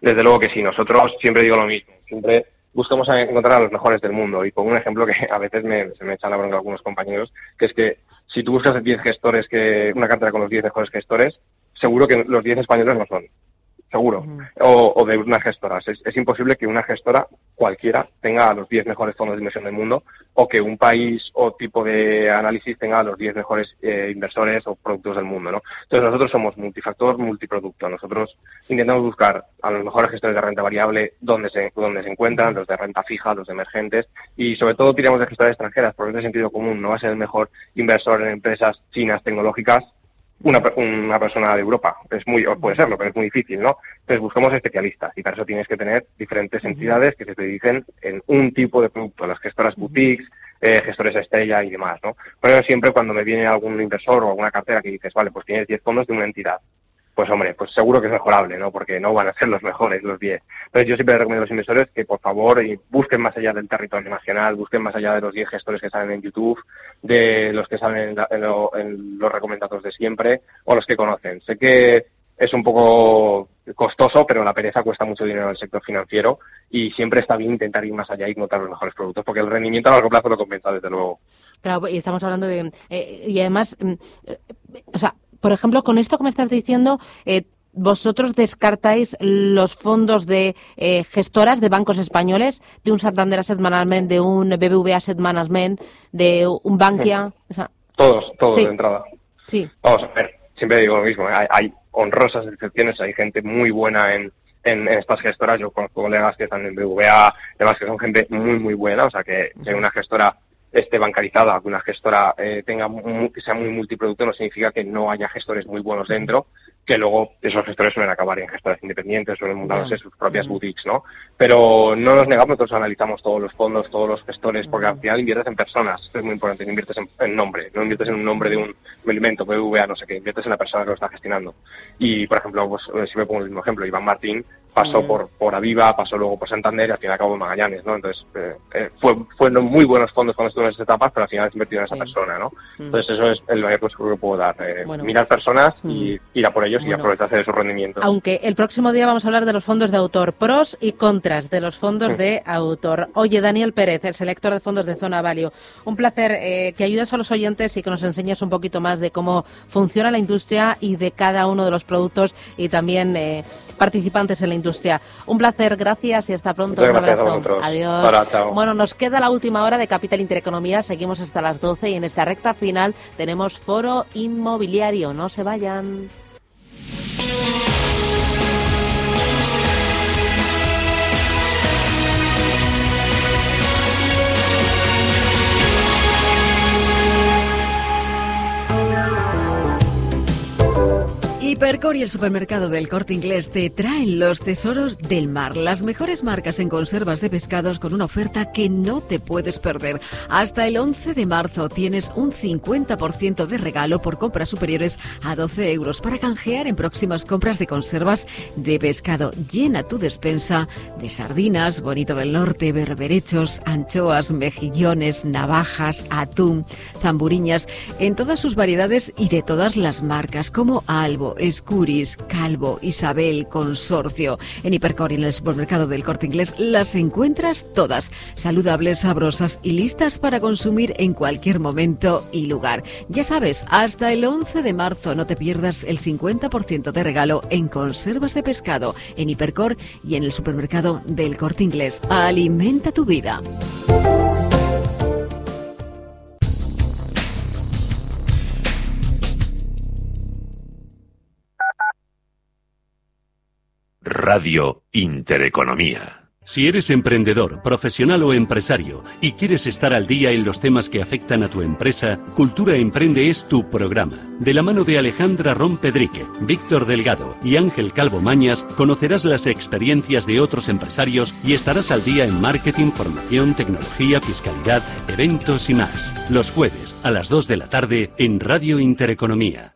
Desde luego que sí, nosotros siempre digo lo mismo, siempre buscamos encontrar a los mejores del mundo. Y pongo un ejemplo que a veces me, se me echan la bronca algunos compañeros, que es que si tú buscas 10 gestores, que una cartera con los 10 mejores gestores, seguro que los 10 españoles no son seguro, o, de unas gestoras. Es, imposible que una gestora cualquiera tenga a los 10 mejores fondos de inversión del mundo o que un país o tipo de análisis tenga a los 10 mejores eh, inversores o productos del mundo. ¿no? Entonces nosotros somos multifactor, multiproducto. Nosotros intentamos buscar a los mejores gestores de renta variable donde se, donde se encuentran, los de renta fija, los de emergentes y sobre todo tiramos de gestoras extranjeras porque es de sentido común. No va a ser el mejor inversor en empresas chinas tecnológicas una, una persona de Europa. Es muy, puede serlo, pero es muy difícil, ¿no? Entonces buscamos especialistas y para eso tienes que tener diferentes entidades que se dediquen en un tipo de producto, las gestoras boutiques, eh, gestores estrella y demás, ¿no? Pero siempre cuando me viene algún inversor o alguna cartera que dices, vale, pues tienes 10 fondos de una entidad pues hombre, pues seguro que es mejorable, ¿no? Porque no van a ser los mejores, los 10. Entonces yo siempre recomiendo a los inversores que por favor busquen más allá del territorio nacional, busquen más allá de los 10 gestores que salen en YouTube, de los que salen en, los recomendados de siempre o los que conocen. Sé que es un poco costoso, pero la pereza cuesta mucho dinero en el sector financiero y siempre está bien intentar ir más allá y notar los mejores productos, porque el rendimiento a largo plazo lo compensa, desde luego. Claro, y estamos hablando de... Eh, y además, mm, eh, o sea, por ejemplo, con esto que me estás diciendo, eh, vosotros descartáis los fondos de eh, gestoras de bancos españoles, de un Santander Asset Management, de un BBVA Asset Management, de un Bankia. todos, todos de entrada. Sí. Vamos a ver, siempre digo lo mismo, ¿eh? hay, honrosas excepciones, hay gente muy buena en, en, estas gestoras. Yo conozco colegas que están en BBVA, además que son gente muy, muy buena, o sea que, que una gestora esté bancarizada, que una gestora eh, tenga que sea muy multiproducto no significa que no haya gestores muy buenos dentro, que luego esos gestores suelen acabar en gestoras independientes, suelen montarse sus propias boutiques, ¿no? Pero no nos negamos, nosotros analizamos todos los fondos, todos los gestores, porque al final inviertes en personas, esto es muy importante, no inviertes en, nombre, no inviertes en un nombre de un elemento, BVA, no sé qué, inviertes en la persona que lo está gestionando. Y, por ejemplo, pues, eh, si me pongo el mismo ejemplo, Iván Martín pasó por, por Aviva, pasó luego por Santander y al final acabó en Magallanes, ¿no? Entonces, eh, eh, fue, fueron muy buenos fondos cuando estuvo en esas etapas, pero al final has invertido en esa persona, ¿no? Entonces, eso es el mayor consejo que puedo dar. Eh, mirar personas y ir a por ellos y aprovecharse de su rendimiento. Aunque el próximo día vamos a hablar de los fondos de autor, pros y contras de los fondos de autor. Oye, Daniel Pérez, el selector de fondos de Zona Value, un placer que ayudes a los oyentes y que nos enseñes un poquito más de cómo funciona la industria y de cada uno de los productos y también participantes en la industria. Un placer, gracias y hasta pronto. un abrazo. Adiós. bueno, nos queda la última hora de Capital Intereconomía. Seguimos hasta las 12 y en esta recta final tenemos foro inmobiliario. No se vayan. Hipercor y el supermercado del Corte Inglés te traen los tesoros del mar, las mejores marcas en conservas de pescados con una oferta que no te puedes perder. Hasta el 11 de marzo tienes un 50% de regalo por compras superiores a 12 euros para canjear en próximas compras de conservas de pescado. Llena tu despensa de sardinas, bonito del norte, berberechos, anchoas, mejillones, navajas, atún, zamburiñas, en todas sus variedades y de todas las marcas como Albo, Escuris, Calvo, Isabel, Consorcio. En Hipercor y en el supermercado del Corte Inglés las encuentras todas, saludables, sabrosas y listas para consumir en cualquier momento y lugar. Ya sabes, hasta el 11 de marzo no te pierdas el 50% de regalo en conservas de pescado en Hipercor y en el supermercado del Corte Inglés. Alimenta tu vida. Radio Intereconomía. Si eres emprendedor, profesional o empresario y quieres estar al día en los temas que afectan a tu empresa, Cultura Emprende es tu programa. De la mano de Alejandra Rompedrique, Víctor Delgado y Ángel Calvo Mañas, conocerás las experiencias de otros empresarios y estarás al día en marketing, formación, tecnología, fiscalidad, eventos y más. Los jueves a las 2 de la tarde en Radio Intereconomía.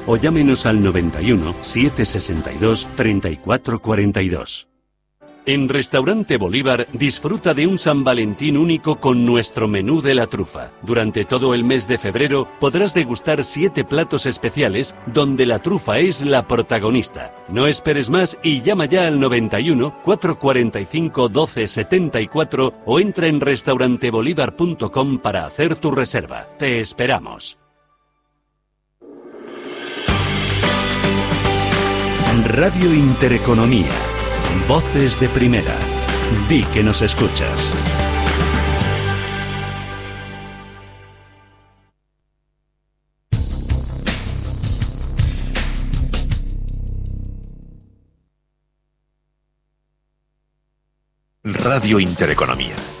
o llámenos al 91 762 3442. En Restaurante Bolívar disfruta de un San Valentín único con nuestro menú de la trufa. Durante todo el mes de febrero podrás degustar siete platos especiales donde la trufa es la protagonista. No esperes más y llama ya al 91 445 12 74 o entra en restaurantebolívar.com para hacer tu reserva. Te esperamos. Radio Intereconomía. Voces de primera. Di que nos escuchas. Radio Intereconomía.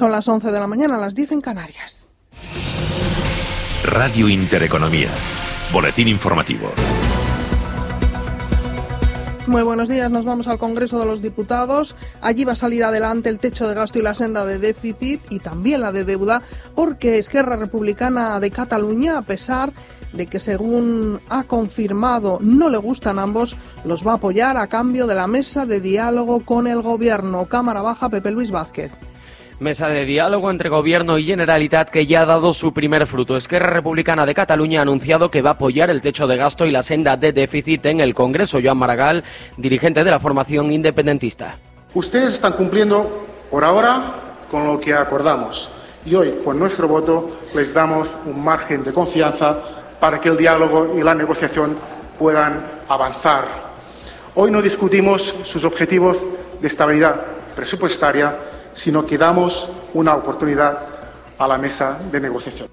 Son las 11 de la mañana, las 10 en Canarias. Radio Intereconomía. Boletín informativo. Muy buenos días, nos vamos al Congreso de los Diputados. Allí va a salir adelante el techo de gasto y la senda de déficit y también la de deuda, porque Esquerra Republicana de Cataluña, a pesar de que según ha confirmado no le gustan ambos, los va a apoyar a cambio de la mesa de diálogo con el Gobierno. Cámara Baja, Pepe Luis Vázquez. Mesa de diálogo entre Gobierno y Generalitat que ya ha dado su primer fruto. Esquerra Republicana de Cataluña ha anunciado que va a apoyar el techo de gasto y la senda de déficit en el Congreso. Joan Maragall, dirigente de la formación independentista. Ustedes están cumpliendo por ahora con lo que acordamos y hoy con nuestro voto les damos un margen de confianza para que el diálogo y la negociación puedan avanzar. Hoy no discutimos sus objetivos de estabilidad presupuestaria sino que damos una oportunidad a la mesa de negociación.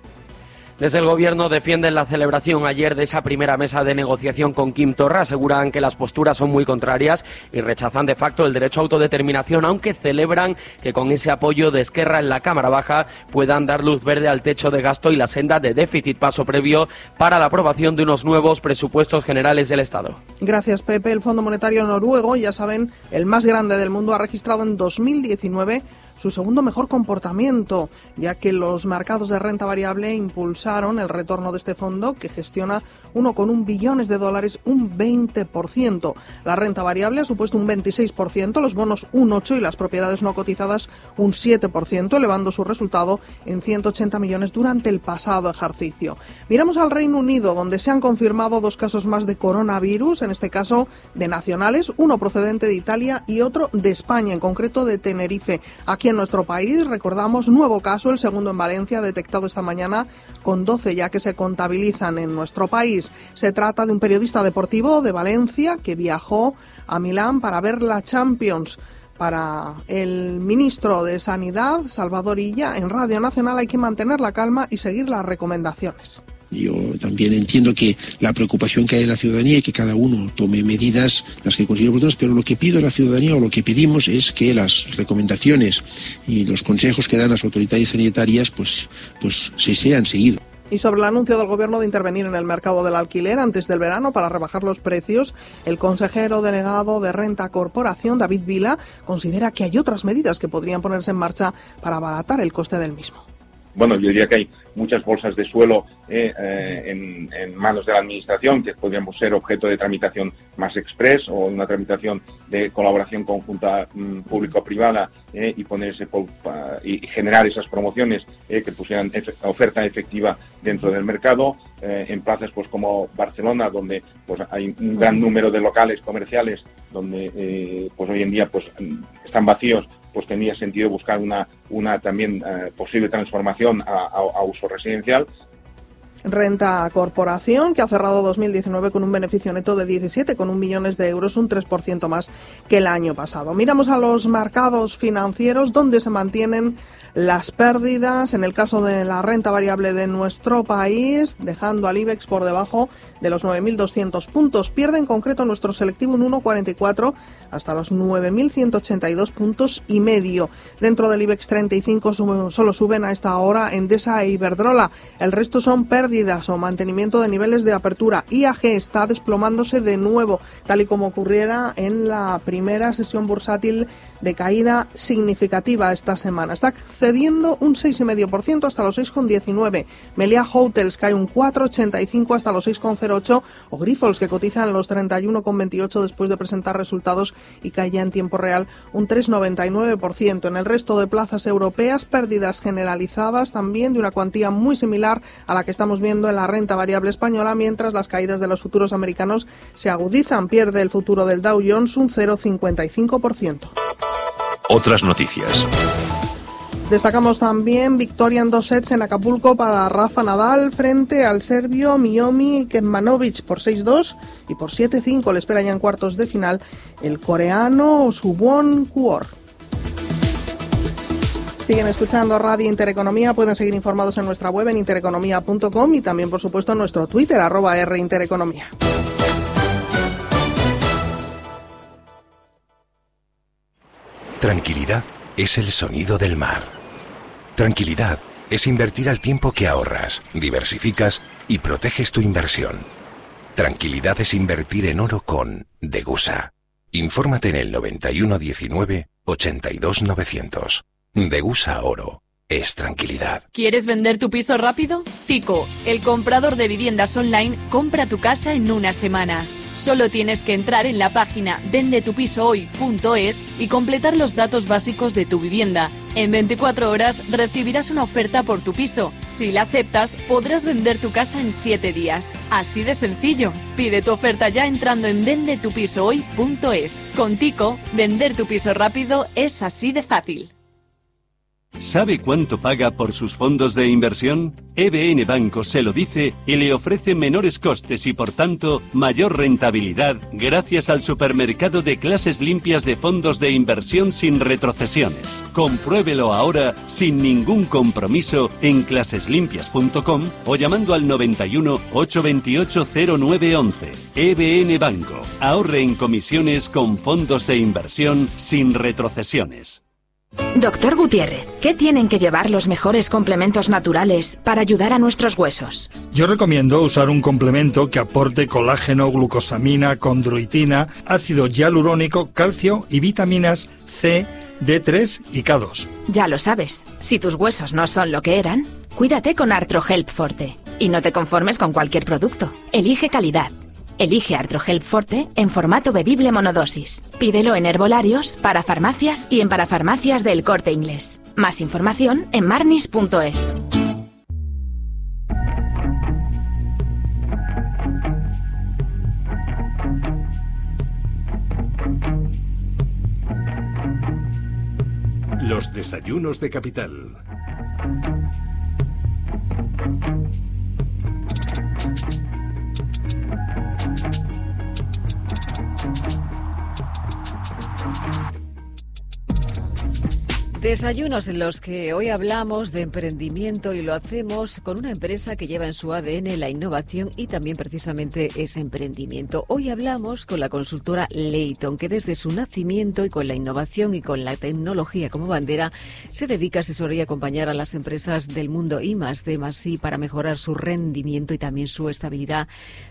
Desde el Gobierno defienden la celebración ayer de esa primera mesa de negociación con Kim Torra. Aseguran que las posturas son muy contrarias y rechazan de facto el derecho a autodeterminación, aunque celebran que con ese apoyo de Esquerra en la Cámara Baja puedan dar luz verde al techo de gasto y la senda de déficit, paso previo para la aprobación de unos nuevos presupuestos generales del Estado. Gracias, Pepe. El Fondo Monetario Noruego, ya saben, el más grande del mundo, ha registrado en 2019 su segundo mejor comportamiento, ya que los mercados de renta variable impulsaron el retorno de este fondo, que gestiona 1,1 billones de dólares, un 20%. La renta variable ha supuesto un 26%, los bonos un 8% y las propiedades no cotizadas un 7%, elevando su resultado en 180 millones durante el pasado ejercicio. Miramos al Reino Unido, donde se han confirmado dos casos más de coronavirus, en este caso de nacionales, uno procedente de Italia y otro de España, en concreto de Tenerife. Aquí en nuestro país, recordamos, nuevo caso, el segundo en Valencia, detectado esta mañana, con 12 ya que se contabilizan en nuestro país. Se trata de un periodista deportivo de Valencia que viajó a Milán para ver la Champions. Para el ministro de Sanidad, Salvador Illa, en Radio Nacional hay que mantener la calma y seguir las recomendaciones. Yo también entiendo que la preocupación que hay en la ciudadanía y que cada uno tome medidas las que considere oportunas, pero lo que pido a la ciudadanía o lo que pedimos es que las recomendaciones y los consejos que dan las autoridades sanitarias pues, pues se sean seguidos. Y sobre el anuncio del Gobierno de intervenir en el mercado del alquiler antes del verano para rebajar los precios, el consejero delegado de Renta Corporación, David Vila, considera que hay otras medidas que podrían ponerse en marcha para abaratar el coste del mismo bueno, yo diría que hay muchas bolsas de suelo eh, eh, en, manos de la Administración que podrían ser objeto de tramitación más express o una tramitación de colaboración conjunta mm, público-privada eh, y ponerse y generar esas promociones que pusieran oferta efectiva dentro del mercado en plazas pues como Barcelona donde pues hay un gran número de locales comerciales donde pues hoy en día pues están vacíos pues tenía sentido buscar una, una también posible transformación a, uso residencial Renta Corporación, que ha cerrado 2019 con un beneficio neto de 17,1 millones de euros, un 3% más que el año pasado. Miramos a los mercados financieros, donde se mantienen las pérdidas en el caso de la renta variable de nuestro país, dejando al IBEX por debajo de los 9.200 puntos. Pierde en concreto nuestro selectivo un 1,44 hasta los 9.182 puntos y medio. Dentro del IBEX 35 solo suben a esta hora Endesa e Iberdrola. El resto son pérdidas o mantenimiento de niveles de apertura. IAG está desplomándose de nuevo, tal y como ocurriera en la primera sesión bursátil de caída significativa esta semana. Está cediendo un 6,5% hasta los 6,19. Melia Hotels cae un 4,85 hasta los 6,08 o Grifols que cotizan los 31,28 después de presentar resultados y cae ya en tiempo real un 3,99%. En el resto de plazas europeas, pérdidas generalizadas también de una cuantía muy similar a la que estamos viendo en la renta variable española, mientras las caídas de los futuros americanos se agudizan. Pierde el futuro del Dow Jones un 0,55%. Otras noticias. Destacamos también victoria en dos sets en Acapulco para Rafa Nadal frente al serbio Miomi Kekmanovic por 6-2 y por 7-5 le espera ya en cuartos de final el coreano Subwon Kuor. Siguen escuchando Radio Intereconomía, pueden seguir informados en nuestra web en intereconomía.com y también por supuesto en nuestro Twitter arroba R Intereconomía. Tranquilidad es el sonido del mar. Tranquilidad es invertir al tiempo que ahorras, diversificas y proteges tu inversión. Tranquilidad es invertir en oro con Degusa. Infórmate en el 9119 82900. Degusa Oro. Es tranquilidad. ¿Quieres vender tu piso rápido? Tico, el comprador de viviendas online, compra tu casa en una semana. Solo tienes que entrar en la página vendetupisohoy.es y completar los datos básicos de tu vivienda. En 24 horas recibirás una oferta por tu piso. Si la aceptas, podrás vender tu casa en 7 días. Así de sencillo. Pide tu oferta ya entrando en vendetupisohoy.es. Con Tico, vender tu piso rápido es así de fácil. ¿Sabe cuánto paga por sus fondos de inversión? EBN Banco se lo dice y le ofrece menores costes y por tanto mayor rentabilidad gracias al supermercado de clases limpias de fondos de inversión sin retrocesiones. Compruébelo ahora sin ningún compromiso en claseslimpias.com o llamando al 91 828 0911. EBN Banco. Ahorre en comisiones con fondos de inversión sin retrocesiones. Doctor Gutiérrez, ¿qué tienen que llevar los mejores complementos naturales para ayudar a nuestros huesos? Yo recomiendo usar un complemento que aporte colágeno, glucosamina, condroitina, ácido hialurónico, calcio y vitaminas C, D3 y K2. Ya lo sabes, si tus huesos no son lo que eran, cuídate con Artrohelp Forte y no te conformes con cualquier producto. Elige calidad Elige Artrohelp Forte en formato bebible monodosis. Pídelo en herbolarios, para farmacias y en parafarmacias del Corte Inglés. Más información en marnis.es. Los desayunos de capital. Desayunos en los que hoy hablamos de emprendimiento y lo hacemos con una empresa que lleva en su ADN la innovación y también precisamente ese emprendimiento. Hoy hablamos con la consultora Leighton, que desde su nacimiento y con la innovación y con la tecnología como bandera se dedica a asesorar y acompañar a las empresas del mundo y más de más y para mejorar su rendimiento y también su estabilidad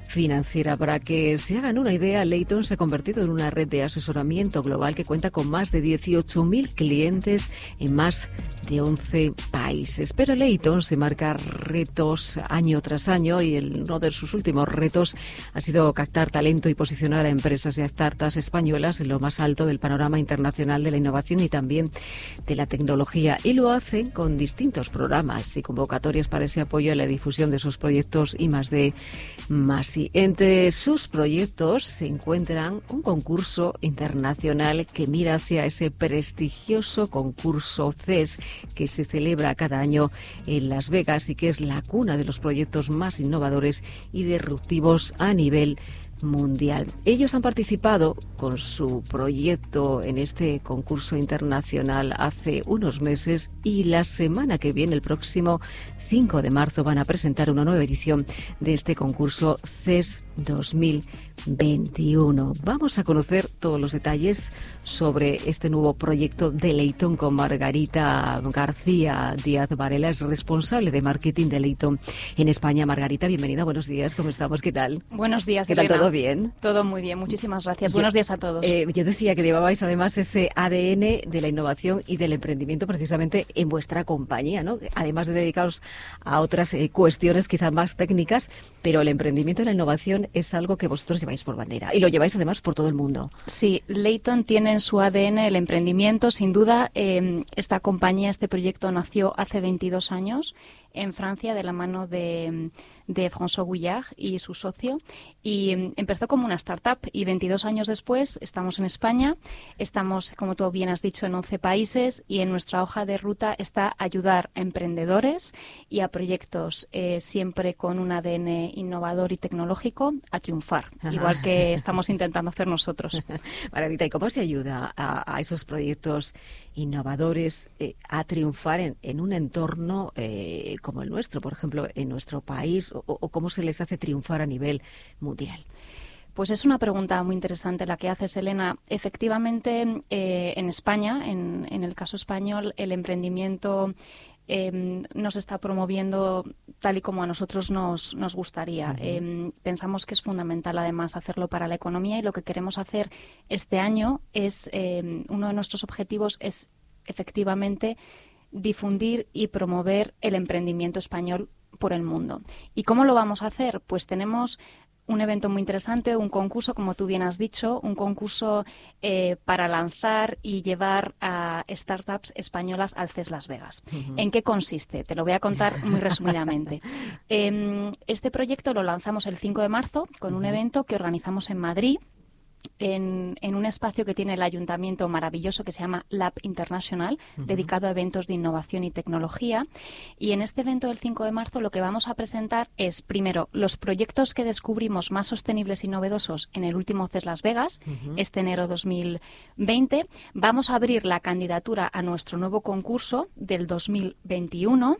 financiera. Para que se hagan una idea, Leighton se ha convertido en una red de asesoramiento global que cuenta con más de 18.000 clientes en más de 11 países. Pero Leighton se marca retos año tras año y uno de sus últimos retos ha sido captar talento y posicionar a empresas y startups españolas en lo más alto del panorama internacional de la innovación y también de la tecnología. Y lo hacen con distintos programas y convocatorias para ese apoyo a la difusión de sus proyectos y más de más. Y entre sus proyectos se encuentran un concurso internacional que mira hacia ese prestigioso concurso CES que se celebra cada año en Las Vegas y que es la cuna de los proyectos más innovadores y disruptivos a nivel mundial. Ellos han participado con su proyecto en este concurso internacional hace unos meses y la semana que viene, el próximo 5 de marzo, van a presentar una nueva edición de este concurso CES 2021. Vamos a conocer todos los detalles sobre este nuevo proyecto de Leighton con Margarita García Díaz Varela, es responsable de marketing de Leighton en España. Margarita, bienvenida, buenos días, ¿cómo estamos? ¿Qué tal? Buenos días, ¿Qué tal? ¿Todo bien? Todo muy bien, muchísimas gracias. buenos días a todos. Eh, yo decía que llevabais además ese ADN de la innovación y del emprendimiento precisamente en vuestra compañía, ¿no? Además de dedicaros a otras eh, cuestiones quizás más técnicas, pero el emprendimiento y la innovación es algo que vosotros lleváis por bandera y lo lleváis además por todo el mundo. Sí, Leighton tiene en su ADN el emprendimiento, sin duda. Eh, esta compañía, este proyecto nació hace 22 años en Francia de la mano de, de François Gouillard y su socio. Y em, empezó como una startup y 22 años después estamos en España. Estamos, como tú bien has dicho, en 11 países y en nuestra hoja de ruta está ayudar a emprendedores y a proyectos eh, siempre con un ADN innovador y tecnológico a triunfar, igual que estamos intentando hacer nosotros. Maravita, ¿y cómo se ayuda a, esos proyectos innovadores eh, a triunfar en, un entorno eh, como el nuestro, por ejemplo, en nuestro país, o, cómo se les hace triunfar a nivel mundial? Pues es una pregunta muy interesante la que haces, Elena. Efectivamente, eh, en España, en, el caso español, el emprendimiento em, no se está promoviendo tal y como a nosotros nos, gustaría. Em, pensamos que es fundamental, además, hacerlo para la economía y lo que queremos hacer este año es, em, uno de nuestros objetivos es efectivamente difundir y promover el emprendimiento español por el mundo. ¿Y cómo lo vamos a hacer? Pues tenemos un evento muy interesante, un concurso, como tú bien has dicho, un concurso eh, para lanzar y llevar a startups españolas al CES Las Vegas. ¿En qué consiste? Te lo voy a contar muy resumidamente. Em, este proyecto lo lanzamos el 5 de marzo con un evento que organizamos en Madrid en, un espacio que tiene el ayuntamiento maravilloso que se llama Lab International, dedicado a eventos de innovación y tecnología. Y en este evento del 5 de marzo lo que vamos a presentar es, primero, los proyectos que descubrimos más sostenibles y novedosos en el último CES Las Vegas, este enero 2020. Vamos a abrir la candidatura a nuestro nuevo concurso del 2021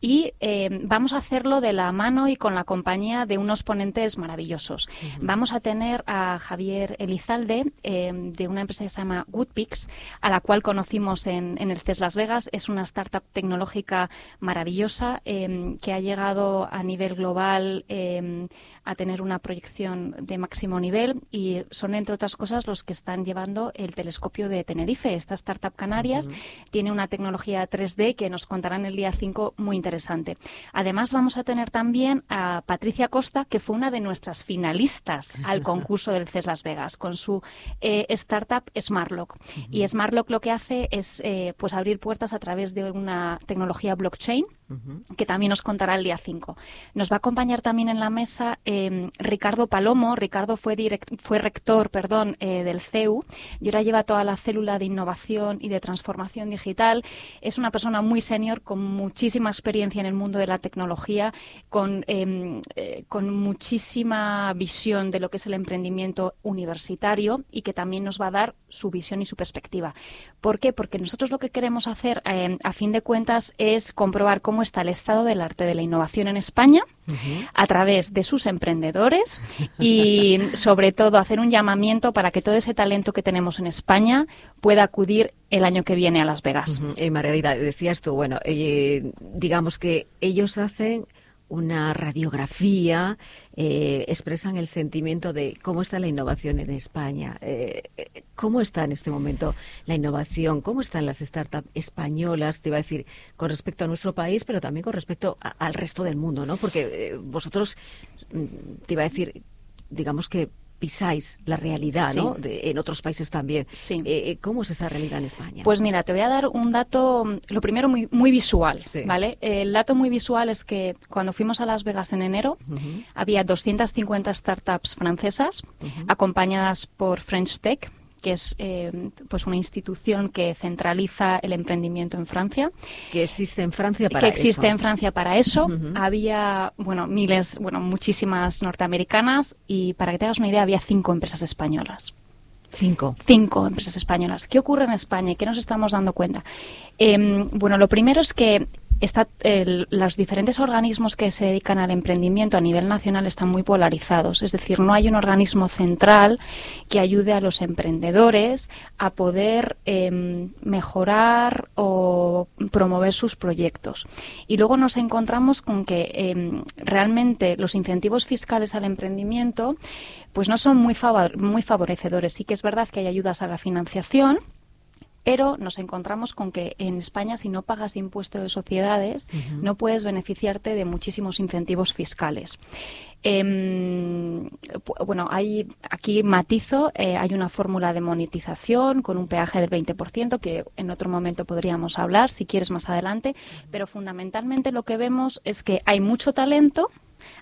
y eh, vamos a hacerlo de la mano y con la compañía de unos ponentes maravillosos. Vamos a tener a Javier Elizalde, eh, de una empresa que se llama Woodpix, a la cual conocimos en, el CES Las Vegas. Es una startup tecnológica maravillosa eh, que ha llegado a nivel global eh, a tener una proyección de máximo nivel y son, entre otras cosas, los que están llevando el telescopio de Tenerife. Esta startup Canarias tiene una tecnología 3D que nos contarán el día 5 muy interesante. Además, vamos a tener también a Patricia Costa, que fue una de nuestras finalistas al concurso del CES Las Vegas con su eh, startup Smartlock. Y Smartlock lo que hace es eh, pues abrir puertas a través de una tecnología blockchain que también nos contará el día 5. Nos va a acompañar también en la mesa eh, Ricardo Palomo. Ricardo fue, fue rector perdón, eh, del CEU y ahora lleva toda la célula de innovación y de transformación digital. Es una persona muy senior con muchísima experiencia en el mundo de la tecnología, con, em, con muchísima visión de lo que es el emprendimiento universitario y que también nos va a dar su visión y su perspectiva. ¿Por qué? Porque nosotros lo que queremos hacer, a fin de cuentas, es comprobar cómo está el estado del arte de la innovación en España a través de sus emprendedores y, sobre todo, hacer un llamamiento para que todo ese talento que tenemos en España pueda acudir el año que viene a Las Vegas. Uh Margarita, decías tú, bueno, eh, digamos que ellos hacen una radiografía, eh, expresan el sentimiento de cómo está la innovación en España, eh, cómo está en este momento la innovación, cómo están las startups españolas, te iba a decir, con respecto a nuestro país, pero también con respecto al resto del mundo, ¿no? Porque vosotros, mm, te iba a decir, digamos que pisáis la realidad, ¿no? en otros países también. Sí. Eh, eh, ¿Cómo es esa realidad en España? Pues mira, te voy a dar un dato, lo primero muy, muy visual, ¿vale? El dato muy visual es que cuando fuimos a Las Vegas en enero, había 250 startups francesas acompañadas por French Tech, que es eh, pues una institución que centraliza el emprendimiento en Francia. Que existe en Francia para que existe en Francia para eso. Había, bueno, miles, bueno, muchísimas norteamericanas y para que te hagas una idea, había cinco empresas españolas. Cinco. Cinco empresas españolas. ¿Qué ocurre en España y qué nos estamos dando cuenta? Em, bueno, lo primero es que está, los diferentes organismos que se dedican al emprendimiento a nivel nacional están muy polarizados. Es decir, no hay un organismo central que ayude a los emprendedores a poder em, mejorar o promover sus proyectos. Y luego nos encontramos con que em, realmente los incentivos fiscales al emprendimiento pues no son muy, muy favorecedores. Sí que es verdad que hay ayudas a la financiación pero nos encontramos con que en España si no pagas impuesto de sociedades no puedes beneficiarte de muchísimos incentivos fiscales. Em, bueno, hay aquí matizo, eh, hay una fórmula de monetización con un peaje del 20% que en otro momento podríamos hablar, si quieres más adelante, pero fundamentalmente lo que vemos es que hay mucho talento,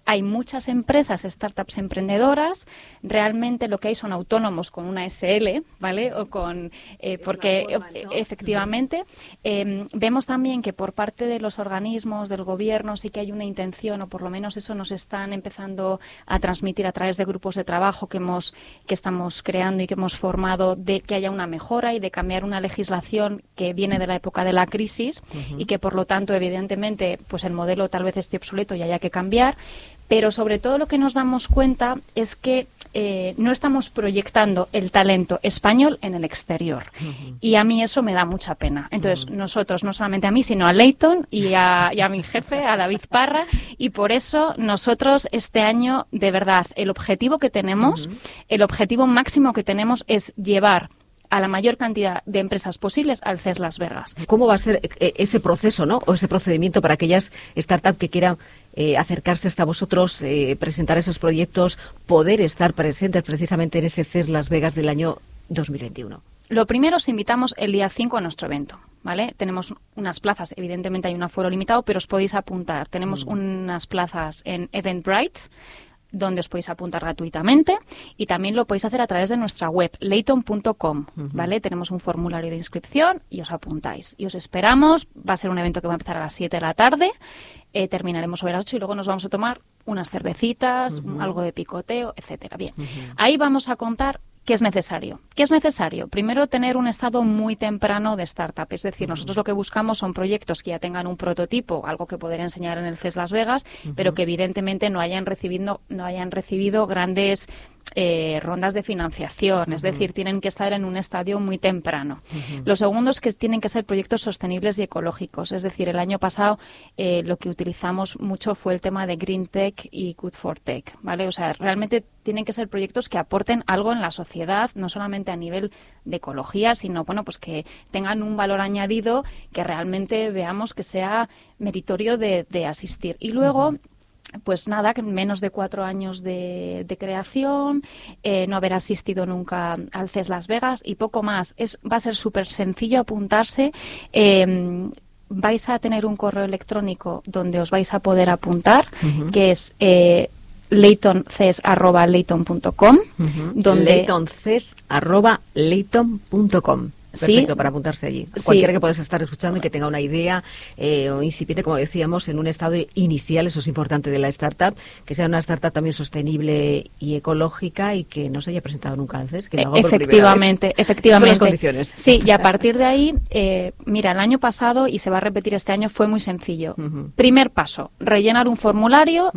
hay muchas empresas, startups emprendedoras, realmente lo que hay son autónomos con una SL, ¿vale? O con, eh, porque efectivamente em, vemos también que por parte de los organismos, del gobierno, sí que hay una intención, o por lo menos eso nos están empezando a transmitir a través de grupos de trabajo que hemos, que estamos creando y que hemos formado, de que haya una mejora y de cambiar una legislación que viene de la época de la crisis y que por lo tanto, evidentemente, pues el modelo tal vez esté obsoleto y haya que cambiar pero sobre todo lo que nos damos cuenta es que eh, no estamos proyectando el talento español en el exterior. Y a mí eso me da mucha pena. Entonces, nosotros, no solamente a mí, sino a Leighton y a, mi jefe, a David Parra, y por eso nosotros este año, de verdad, el objetivo que tenemos, el objetivo máximo que tenemos es llevar a la mayor cantidad de empresas posibles al CES Las Vegas. ¿Cómo va a ser eh, ese proceso, ¿no? O ese procedimiento para aquellas startups que quieran eh, acercarse hasta vosotros, eh, presentar esos proyectos, poder estar presentes precisamente en ese CES Las Vegas del año 2021? Lo primero os invitamos el día 5 a nuestro evento. ¿Vale? Tenemos unas plazas, evidentemente hay un aforo limitado, pero os podéis apuntar. Tenemos mm. unas plazas en Eventbrite, donde os podéis apuntar gratuitamente y también lo podéis hacer a través de nuestra web, layton.com, ¿vale? Tenemos un formulario de inscripción y os apuntáis. Y os esperamos, va a ser un evento que va a empezar a las 7 de la tarde, eh, terminaremos sobre las 8 y luego nos vamos a tomar unas cervecitas, algo de picoteo, etcétera. Bien, ahí vamos a contar ¿Qué es necesario? ¿Qué es necesario? Primero, tener un estado muy temprano de startup. Es decir, nosotros lo que buscamos son proyectos que ya tengan un prototipo, algo que poder enseñar en el CES Las Vegas, pero que evidentemente no hayan recibido, no hayan recibido grandes eh, rondas de financiación, es decir, tienen que estar en un estadio muy temprano. Lo segundo es que tienen que ser proyectos sostenibles y ecológicos, es decir, el año pasado eh, lo que utilizamos mucho fue el tema de Green Tech y Good for Tech, ¿vale? O sea, realmente tienen que ser proyectos que aporten algo en la sociedad, no solamente a nivel de ecología, sino bueno, pues que tengan un valor añadido que realmente veamos que sea meritorio de, asistir. Y luego, pues nada, que menos de cuatro años de, creación, eh, no haber asistido nunca al CES Las Vegas y poco más. Es, va a ser súper sencillo apuntarse. Em, vais a tener un correo electrónico donde os vais a poder apuntar, que es eh, donde Perfecto, para apuntarse allí. Cualquiera que puedas estar escuchando y que tenga una idea eh, o incipiente, como decíamos, en un estado inicial, eso es importante de la startup, que sea una startup también sostenible y ecológica y que no se haya presentado nunca antes. Que efectivamente, efectivamente. Son las condiciones. Sí, y a partir de ahí, eh, mira, el año pasado, y se va a repetir este año, fue muy sencillo. Primer paso, rellenar un formulario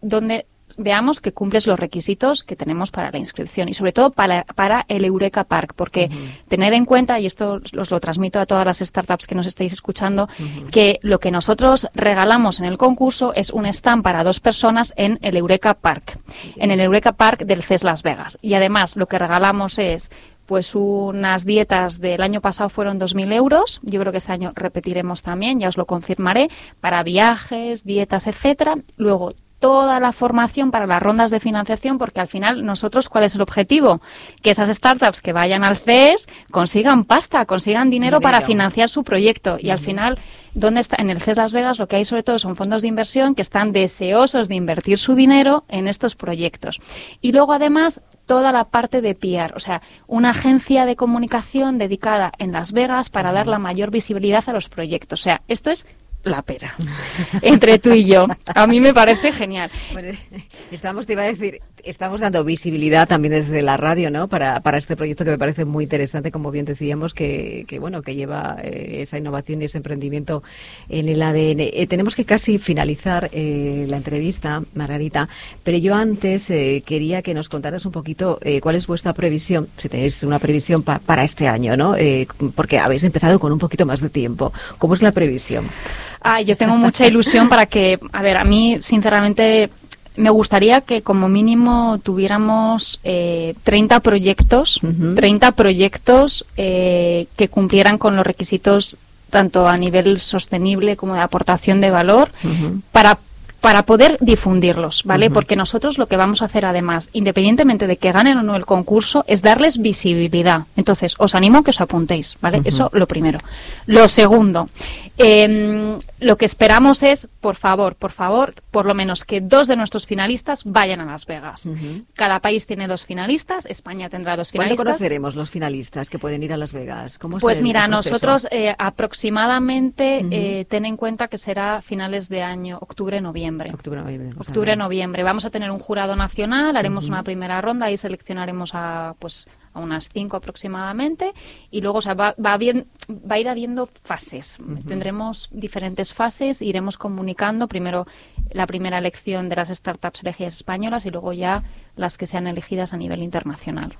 donde veamos que cumples los requisitos que tenemos para la inscripción y sobre todo para, para el Eureka Park, porque tened en cuenta, y esto os lo transmito a todas las startups que nos estáis escuchando, que lo que nosotros regalamos en el concurso es un stand para dos personas en el Eureka Park, en el Eureka Park del CES Las Vegas. Y además lo que regalamos es pues unas dietas del año pasado fueron 2.000 euros. Yo creo que este año repetiremos también, ya os lo confirmaré, para viajes, dietas, etcétera. Luego toda la formación para las rondas de financiación, porque al final nosotros, ¿cuál es el objetivo? Que esas startups que vayan al CES consigan pasta, consigan dinero para financiar su proyecto. Y al final, ¿dónde está? En el CES Las Vegas lo que hay sobre todo son fondos de inversión que están deseosos de invertir su dinero en estos proyectos. Y luego, además, toda la parte de PR, o sea, una agencia de comunicación dedicada en Las Vegas para dar la mayor visibilidad a los proyectos. O sea, esto es la pera entre tú y yo. A mí me parece genial. estamos, te iba a decir, estamos dando visibilidad también desde la radio, ¿no? Para, para este proyecto que me parece muy interesante, como bien decíamos, que, que bueno, que lleva eh, esa innovación y ese emprendimiento en el ADN. Eh, tenemos que casi finalizar eh, la entrevista, Margarita, pero yo antes quería que nos contaras un poquito cuál es vuestra previsión, si tenéis una previsión para este año, ¿no? porque habéis empezado con un poquito más de tiempo. ¿Cómo es la previsión? Ah, yo tengo mucha ilusión para que, a ver, a mí sinceramente me gustaría que como mínimo tuviéramos eh, 30 proyectos, 30 proyectos eh, que cumplieran con los requisitos tanto a nivel sostenible como de aportación de valor para para poder difundirlos, ¿vale? Porque nosotros lo que vamos a hacer además, independientemente de que ganen o no el concurso, es darles visibilidad. Entonces, os animo a que os apuntéis, ¿vale? Eso lo primero. Lo segundo, eh, lo que esperamos es, por favor, por favor, por lo menos que dos de nuestros finalistas vayan a Las Vegas. Cada país tiene dos finalistas, España tendrá dos finalistas. ¿Cuándo conoceremos los finalistas que pueden ir a Las Vegas? ¿Cómo pues mira, nosotros eh, aproximadamente eh, ten en cuenta que será finales de año, octubre-noviembre. Octubre-noviembre. Octubre-noviembre. Vamos a tener un jurado nacional, haremos una primera ronda y seleccionaremos a, pues, a unas cinco aproximadamente, y luego o sea, va, va, bien, va a ir habiendo fases. Tendremos diferentes fases, iremos comunicando primero la primera elección de las startups elegidas españolas y luego ya las que sean elegidas a nivel internacional.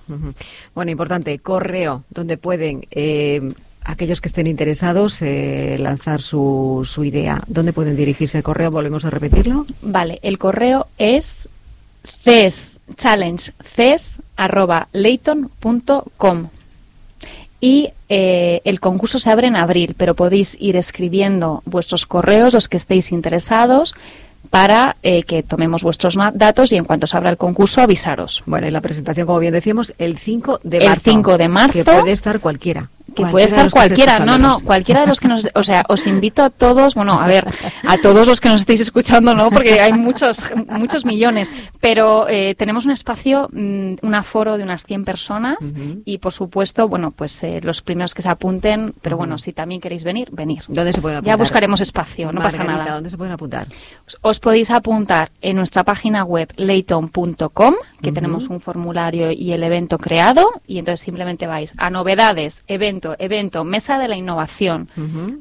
Bueno, importante, correo, donde pueden. Eh, aquellos que estén interesados eh, lanzar su, su idea. ¿Dónde pueden dirigirse el correo? ¿Volvemos a repetirlo? Vale, el correo es CES y eh, el concurso se abre en abril, pero podéis ir escribiendo vuestros correos, los que estéis interesados, para eh, que tomemos vuestros datos y en cuanto se abra el concurso avisaros. Bueno, y la presentación, como bien decíamos, el 5 de marzo. El 5 de marzo. Que puede estar cualquiera que puede estar cualquiera, no, no, cualquiera de los que nos, o sea, os invito a todos, bueno, a ver, a todos los que nos estéis escuchando, ¿no? Porque hay muchos, muchos millones, pero eh, tenemos un espacio, mm, un aforo de unas 100 personas y, por supuesto, bueno, pues eh, los primeros que se apunten, pero bueno, si también queréis venir, venir. ¿Dónde se pueden apuntar? Ya buscaremos espacio, no pasa nada. ¿Dónde se pueden apuntar? Os, podéis apuntar en nuestra página web layton.com, que tenemos un formulario y el evento creado, y entonces simplemente vais a novedades, eventos, evento, Mesa de la Innovación.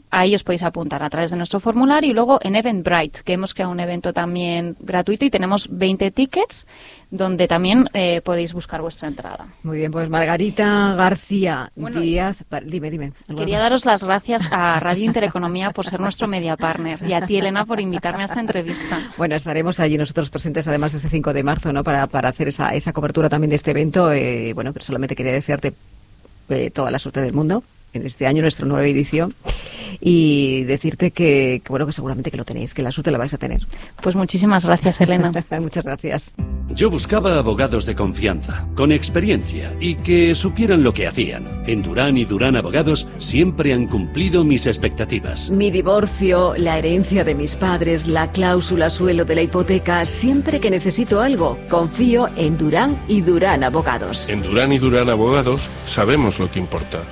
Ahí os podéis apuntar a través de nuestro formulario y luego en Eventbrite, que hemos creado un evento también gratuito y tenemos 20 tickets donde también eh, podéis buscar vuestra entrada. Muy bien, pues Margarita García Díaz, dime, dime. Quería daros las gracias a Radio Intereconomía por ser nuestro media partner y a ti, Elena, por invitarme a esta entrevista. Bueno, estaremos allí nosotros presentes además este 5 de marzo, ¿no? Para, para hacer esa, esa cobertura también de este evento. Eh, bueno, pero solamente quería desearte toda la suerte del mundo en este año, nuestra nueva edición, y decirte que, bueno, que seguramente que lo tenéis, que la suerte la vais a tener. Pues muchísimas gracias, Elena. Muchas gracias. Yo buscaba abogados de confianza, con experiencia y que supieran lo que hacían. En Durán y Durán Abogados siempre han cumplido mis expectativas. Mi divorcio, la herencia de mis padres, la cláusula suelo de la hipoteca, siempre que necesito algo, confío en Durán y Durán Abogados. En Durán y Durán Abogados sabemos lo que importa.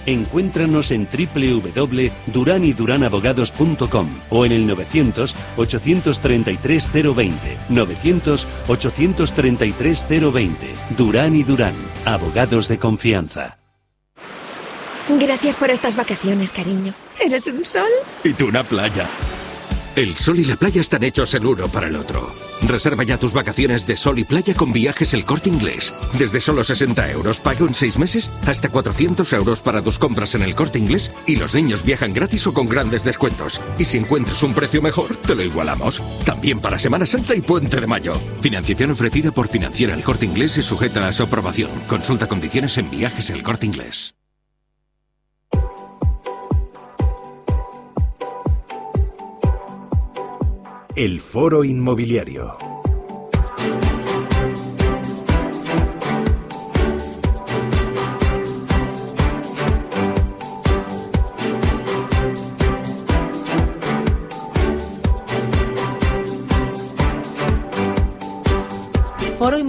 En www.duranyduranabogados.com o en el 900 833 020 900 833 33020. Durán y Durán, abogados de confianza. Gracias por estas vacaciones, cariño. ¿Eres un sol? Y tú una playa. El sol y la playa están hechos el uno para el otro. Reserva ya tus vacaciones de sol y playa con viajes El Corte Inglés. Desde solo 60 euros, pago en 6 meses, hasta 400 euros para tus compras en El Corte Inglés y los niños viajan gratis o con grandes descuentos. Y si encuentras un precio mejor, te lo igualamos. También para Semana Santa y Puente de Mayo. Financiación ofrecida por Financiera El Corte Inglés y sujeta a su aprobación. Consulta condiciones en viajes El Corte Inglés. El Foro Inmobiliario.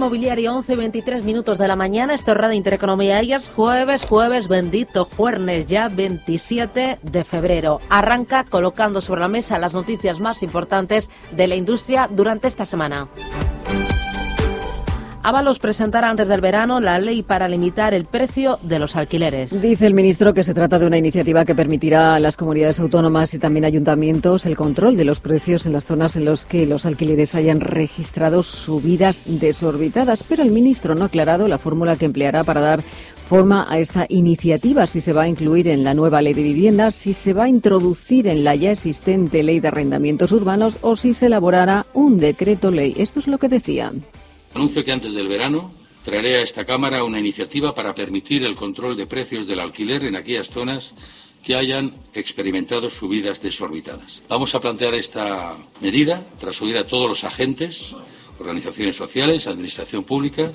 Inmobiliario, 11.23 minutos de la mañana. Esto es Radio Intereconomía. Ellas jueves, jueves, bendito, jueves, ya 27 de febrero. Arranca colocando sobre la mesa las noticias más importantes de la industria durante esta semana. Ábalos presentará antes del verano la ley para limitar el precio de los alquileres. Dice el ministro que se trata de una iniciativa que permitirá a las comunidades autónomas y también ayuntamientos el control de los precios en las zonas en las que los alquileres hayan registrado subidas desorbitadas. Pero el ministro no ha aclarado la fórmula que empleará para dar forma a esta iniciativa, si se va a incluir en la nueva ley de vivienda, si se va a introducir en la ya existente ley de arrendamientos urbanos o si se elaborará un decreto ley. Esto es lo que decía. Anuncio que antes del verano traeré a esta Cámara una iniciativa para permitir el control de precios del alquiler en aquellas zonas que hayan experimentado subidas desorbitadas. Vamos a plantear esta medida tras oír a todos los agentes, organizaciones sociales, administración pública,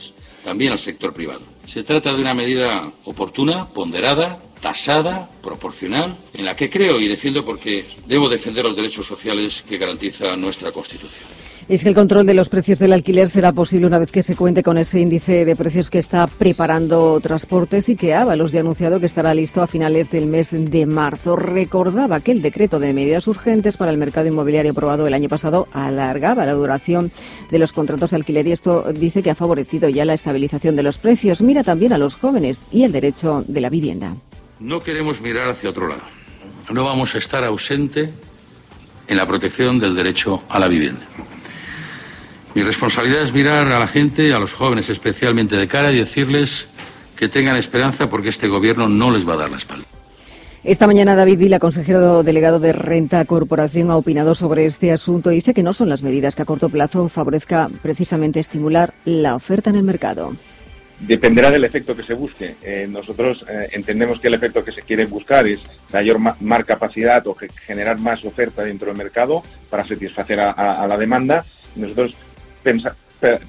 también al sector privado. Se trata de una medida oportuna, ponderada, tasada, proporcional, en la que creo y defiendo porque debo defender los derechos sociales que garantiza nuestra Constitución. Es que el control de los precios del alquiler será posible una vez que se cuente con ese índice de precios que está preparando Transportes y que Ábalos ya ha anunciado que estará listo a finales del mes de marzo. Recordaba que el decreto de medidas urgentes para el mercado inmobiliario aprobado el año pasado alargaba la duración de los contratos de alquiler y esto dice que ha favorecido ya la estabilización de los precios. Mira también a los jóvenes y el derecho de la vivienda. No queremos mirar hacia otro lado. No vamos a estar ausente en la protección del derecho a la vivienda. Mi responsabilidad es mirar a la gente, a los jóvenes especialmente de cara y decirles que tengan esperanza porque este gobierno no les va a dar la espalda. Esta mañana David Vila, consejero delegado de Renta Corporación, ha opinado sobre este asunto. Dice que no son las medidas que a corto plazo favorezca precisamente estimular la oferta en el mercado. Dependerá del efecto que se busque. Eh, nosotros eh, entendemos que el efecto que se quiere buscar es mayor mar capacidad o generar más oferta dentro del mercado para satisfacer a la demanda. Nosotros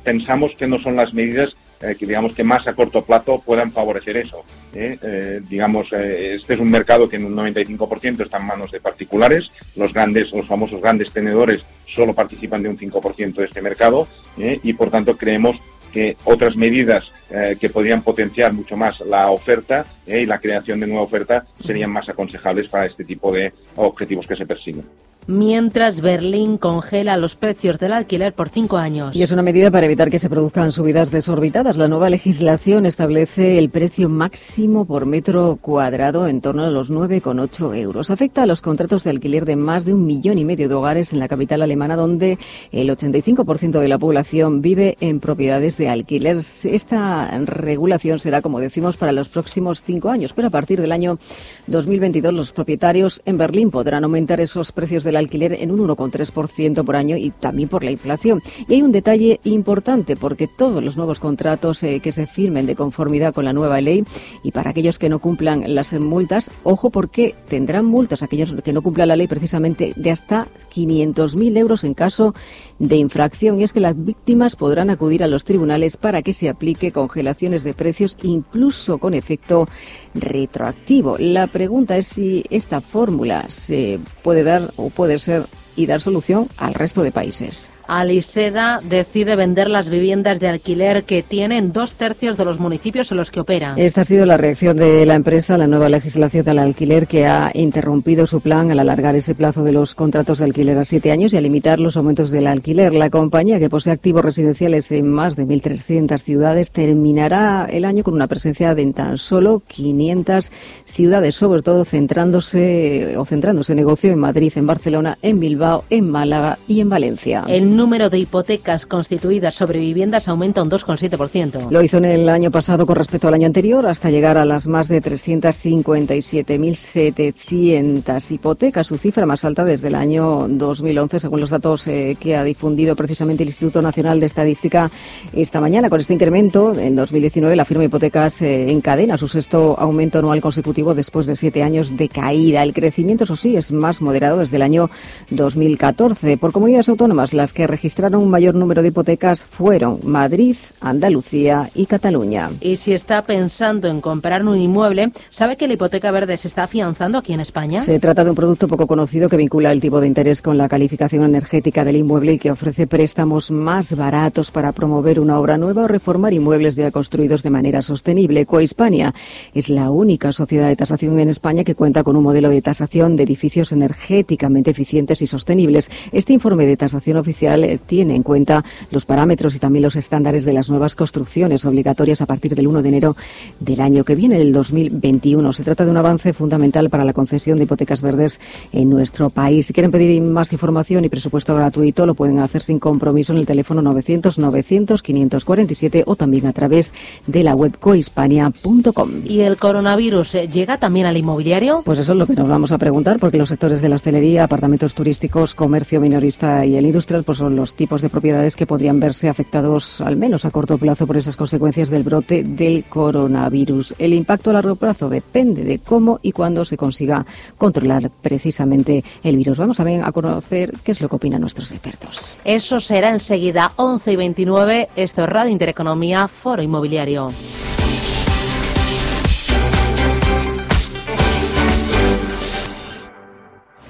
pensamos que no son las medidas eh, que digamos que más a corto plazo puedan favorecer eso. ¿eh? Eh, digamos, este es un mercado que en un 95% está en manos de particulares. Los grandes, los famosos grandes tenedores solo participan de un 5% de este mercado y por tanto creemos que otras medidas que podrían potenciar mucho más la oferta y la creación de nueva oferta serían más aconsejables para este tipo de objetivos que se persiguen mientras Berlín congela los precios del alquiler por cinco años. Y es una medida para evitar que se produzcan subidas desorbitadas. La nueva legislación establece el precio máximo por metro cuadrado en torno a los 9,8 euros. Afecta a los contratos de alquiler de más de un millón y medio de hogares en la capital alemana, donde el 85% de la población vive en propiedades de alquiler. Esta regulación será, como decimos, para los próximos cinco años, pero a partir del año 2022 los propietarios en Berlín podrán aumentar esos precios alquiler en un 1,3% por año y también por la inflación. Y hay un detalle importante porque todos los nuevos contratos eh, que se firmen de conformidad con la nueva ley y para aquellos que no cumplan las multas, ojo porque tendrán multas aquellos que no cumplan la ley precisamente de hasta 500.000 euros en caso de infracción y es que las víctimas podrán acudir a los tribunales para que se aplique congelaciones de precios incluso con efecto retroactivo. La pregunta es si esta fórmula se puede dar o puede ser y dar solución al resto de países. Aliseda decide vender las viviendas de alquiler que tienen dos tercios de los municipios en los que opera. Esta ha sido la reacción de la empresa a la nueva legislación del alquiler que ha interrumpido su plan al alargar ese plazo de los contratos de alquiler a siete años y a limitar los aumentos del alquiler. La compañía, que posee activos residenciales en más de 1.300 ciudades, terminará el año con una presencia de en tan solo 500 ciudades, sobre todo centrándose o centrándose en negocio en Madrid, en Barcelona, en Bilbao Bilbao, en Málaga y en Valencia. El número de hipotecas constituidas sobre viviendas aumenta un 2,7%. Lo hizo en el año pasado con respecto al año anterior, hasta llegar a las más de 357.700 hipotecas, su cifra más alta desde el año 2011, según los datos eh, que ha difundido precisamente el Instituto Nacional de Estadística esta mañana. Con este incremento, en 2019 la firma Hipotecas eh, encadena su sexto aumento anual consecutivo después de siete años de caída. El crecimiento, eso sí, es más moderado desde el año 2014. Por comunidades autónomas, las que registraron un mayor número de hipotecas fueron Madrid, Andalucía y Cataluña. Y si está pensando en comprar un inmueble, ¿sabe que la hipoteca verde se está afianzando aquí en España? Se trata de un producto poco conocido que vincula el tipo de interés con la calificación energética del inmueble y que ofrece préstamos más baratos para promover una obra nueva o reformar inmuebles ya construidos de manera sostenible. Cohispania es la única sociedad de tasación en España que cuenta con un modelo de tasación de edificios energéticamente eficientes y sostenibles. Este informe de tasación oficial eh, tiene en cuenta los parámetros y también los estándares de las nuevas construcciones obligatorias a partir del 1 de enero del año que viene, el 2021. Se trata de un avance fundamental para la concesión de hipotecas verdes en nuestro país. Si quieren pedir más información y presupuesto gratuito, lo pueden hacer sin compromiso en el teléfono 900 900 547 o también a través de la web cohispania.com. ¿Y el coronavirus eh, llega también al inmobiliario? Pues eso es lo que nos vamos a preguntar, porque los sectores de la hostelería, apartamentos turísticos, comercio minorista y el industrial, pues los tipos de propiedades que podrían verse afectados, al menos a corto plazo, por esas consecuencias del brote del coronavirus. El impacto a largo plazo depende de cómo y cuándo se consiga controlar precisamente el virus. Vamos ver a conocer qué es lo que opinan nuestros expertos. Eso será enseguida 11 y 29. Esto es Radio Intereconomía, Foro Inmobiliario.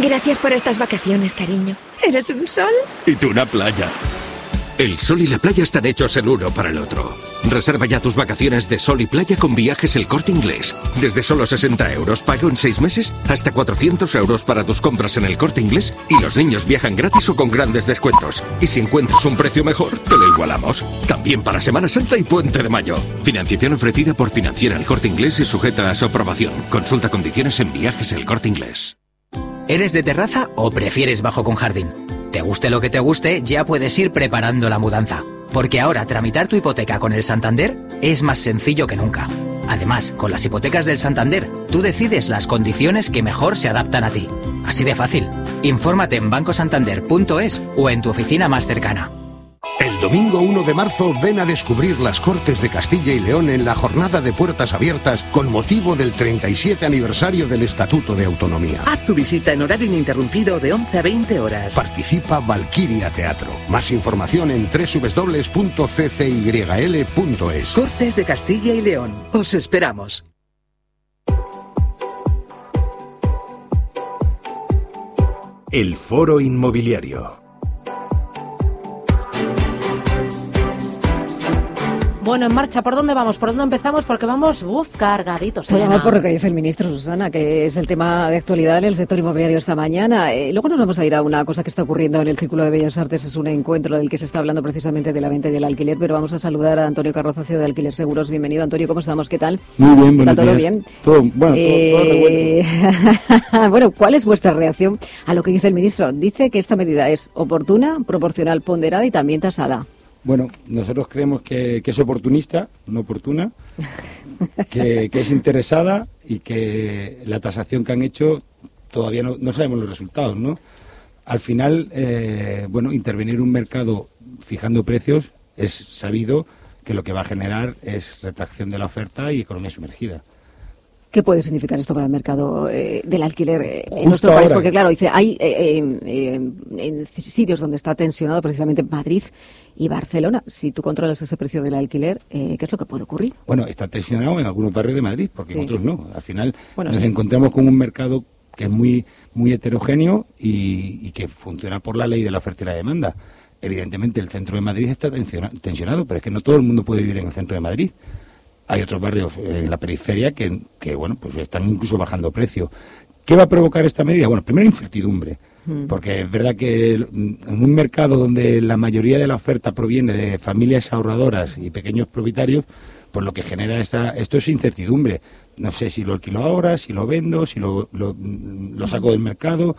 Gracias por estas vacaciones, cariño. ¿Eres un sol? Y tú una playa. El sol y la playa están hechos el uno para el otro. Reserva ya tus vacaciones de sol y playa con viajes el corte inglés. Desde solo 60 euros, pago en 6 meses, hasta 400 euros para tus compras en el corte inglés y los niños viajan gratis o con grandes descuentos. Y si encuentras un precio mejor, te lo igualamos. También para Semana Santa y Puente de Mayo. Financiación ofrecida por Financiera el corte inglés y sujeta a su aprobación. Consulta condiciones en viajes el corte inglés. ¿Eres de terraza o prefieres bajo con jardín? Te guste lo que te guste, ya puedes ir preparando la mudanza. Porque ahora tramitar tu hipoteca con el Santander es más sencillo que nunca. Además, con las hipotecas del Santander, tú decides las condiciones que mejor se adaptan a ti. Así de fácil. Infórmate en bancosantander.es o en tu oficina más cercana. El domingo 1 de marzo ven a descubrir las Cortes de Castilla y León en la jornada de puertas abiertas con motivo del 37 aniversario del Estatuto de Autonomía. Haz tu visita en horario ininterrumpido de 11 a 20 horas. Participa Valquiria Teatro. Más información en www.ccyl.es. Cortes de Castilla y León. Os esperamos. El Foro Inmobiliario. Bueno, en marcha, ¿por dónde vamos? ¿Por dónde empezamos? Porque vamos, uff, cargaditos. Elena. vamos por lo que dice el ministro Susana, que es el tema de actualidad en el sector inmobiliario esta mañana. Eh, luego nos vamos a ir a una cosa que está ocurriendo en el Círculo de Bellas Artes. Es un encuentro del que se está hablando precisamente de la venta y del alquiler, pero vamos a saludar a Antonio Carroza, CEO de Alquiler Seguros. Bienvenido, Antonio. ¿Cómo estamos? ¿Qué tal? Muy bien, ¿Está buenos todo días. bien? Todo, bueno, todo- todo Eh, bueno, ¿cuál es vuestra reacción a lo que dice el ministro? Dice que esta medida es oportuna, proporcional, ponderada y también tasada. Bueno, nosotros creemos que, es oportunista, no oportuna, que, que es interesada y que la tasación que han hecho todavía no, no sabemos los resultados, ¿no? Al final, eh, bueno, intervenir un mercado fijando precios es sabido que lo que va a generar es retracción de la oferta y economía sumergida. ¿Qué puede significar esto para el mercado eh, del alquiler eh, en nuestro país? Porque claro, dice, hay eh, eh, en sitios donde está tensionado precisamente Madrid y Barcelona. Si tú controlas ese precio del alquiler, eh, ¿qué es lo que puede ocurrir? Bueno, está tensionado en algunos barrios de Madrid, porque en Sí. otros no. Al final Bueno, nos sí. encontramos con un mercado que es muy muy heterogéneo y, y que funciona por la ley de la oferta y la demanda. evidentemente el centro de Madrid está tensionado, pero es que no todo el mundo puede vivir en el centro de Madrid. Hay otros barrios en la periferia que, que bueno, pues están incluso bajando precio. ¿Qué va a provocar esta medida? Bueno, primero incertidumbre, mm. porque es verdad que en un mercado donde la mayoría de la oferta proviene de familias ahorradoras y pequeños propietarios, pues lo que genera esta, esto es incertidumbre. No sé si lo alquilo ahora, si lo vendo, si lo, lo, lo saco del mercado.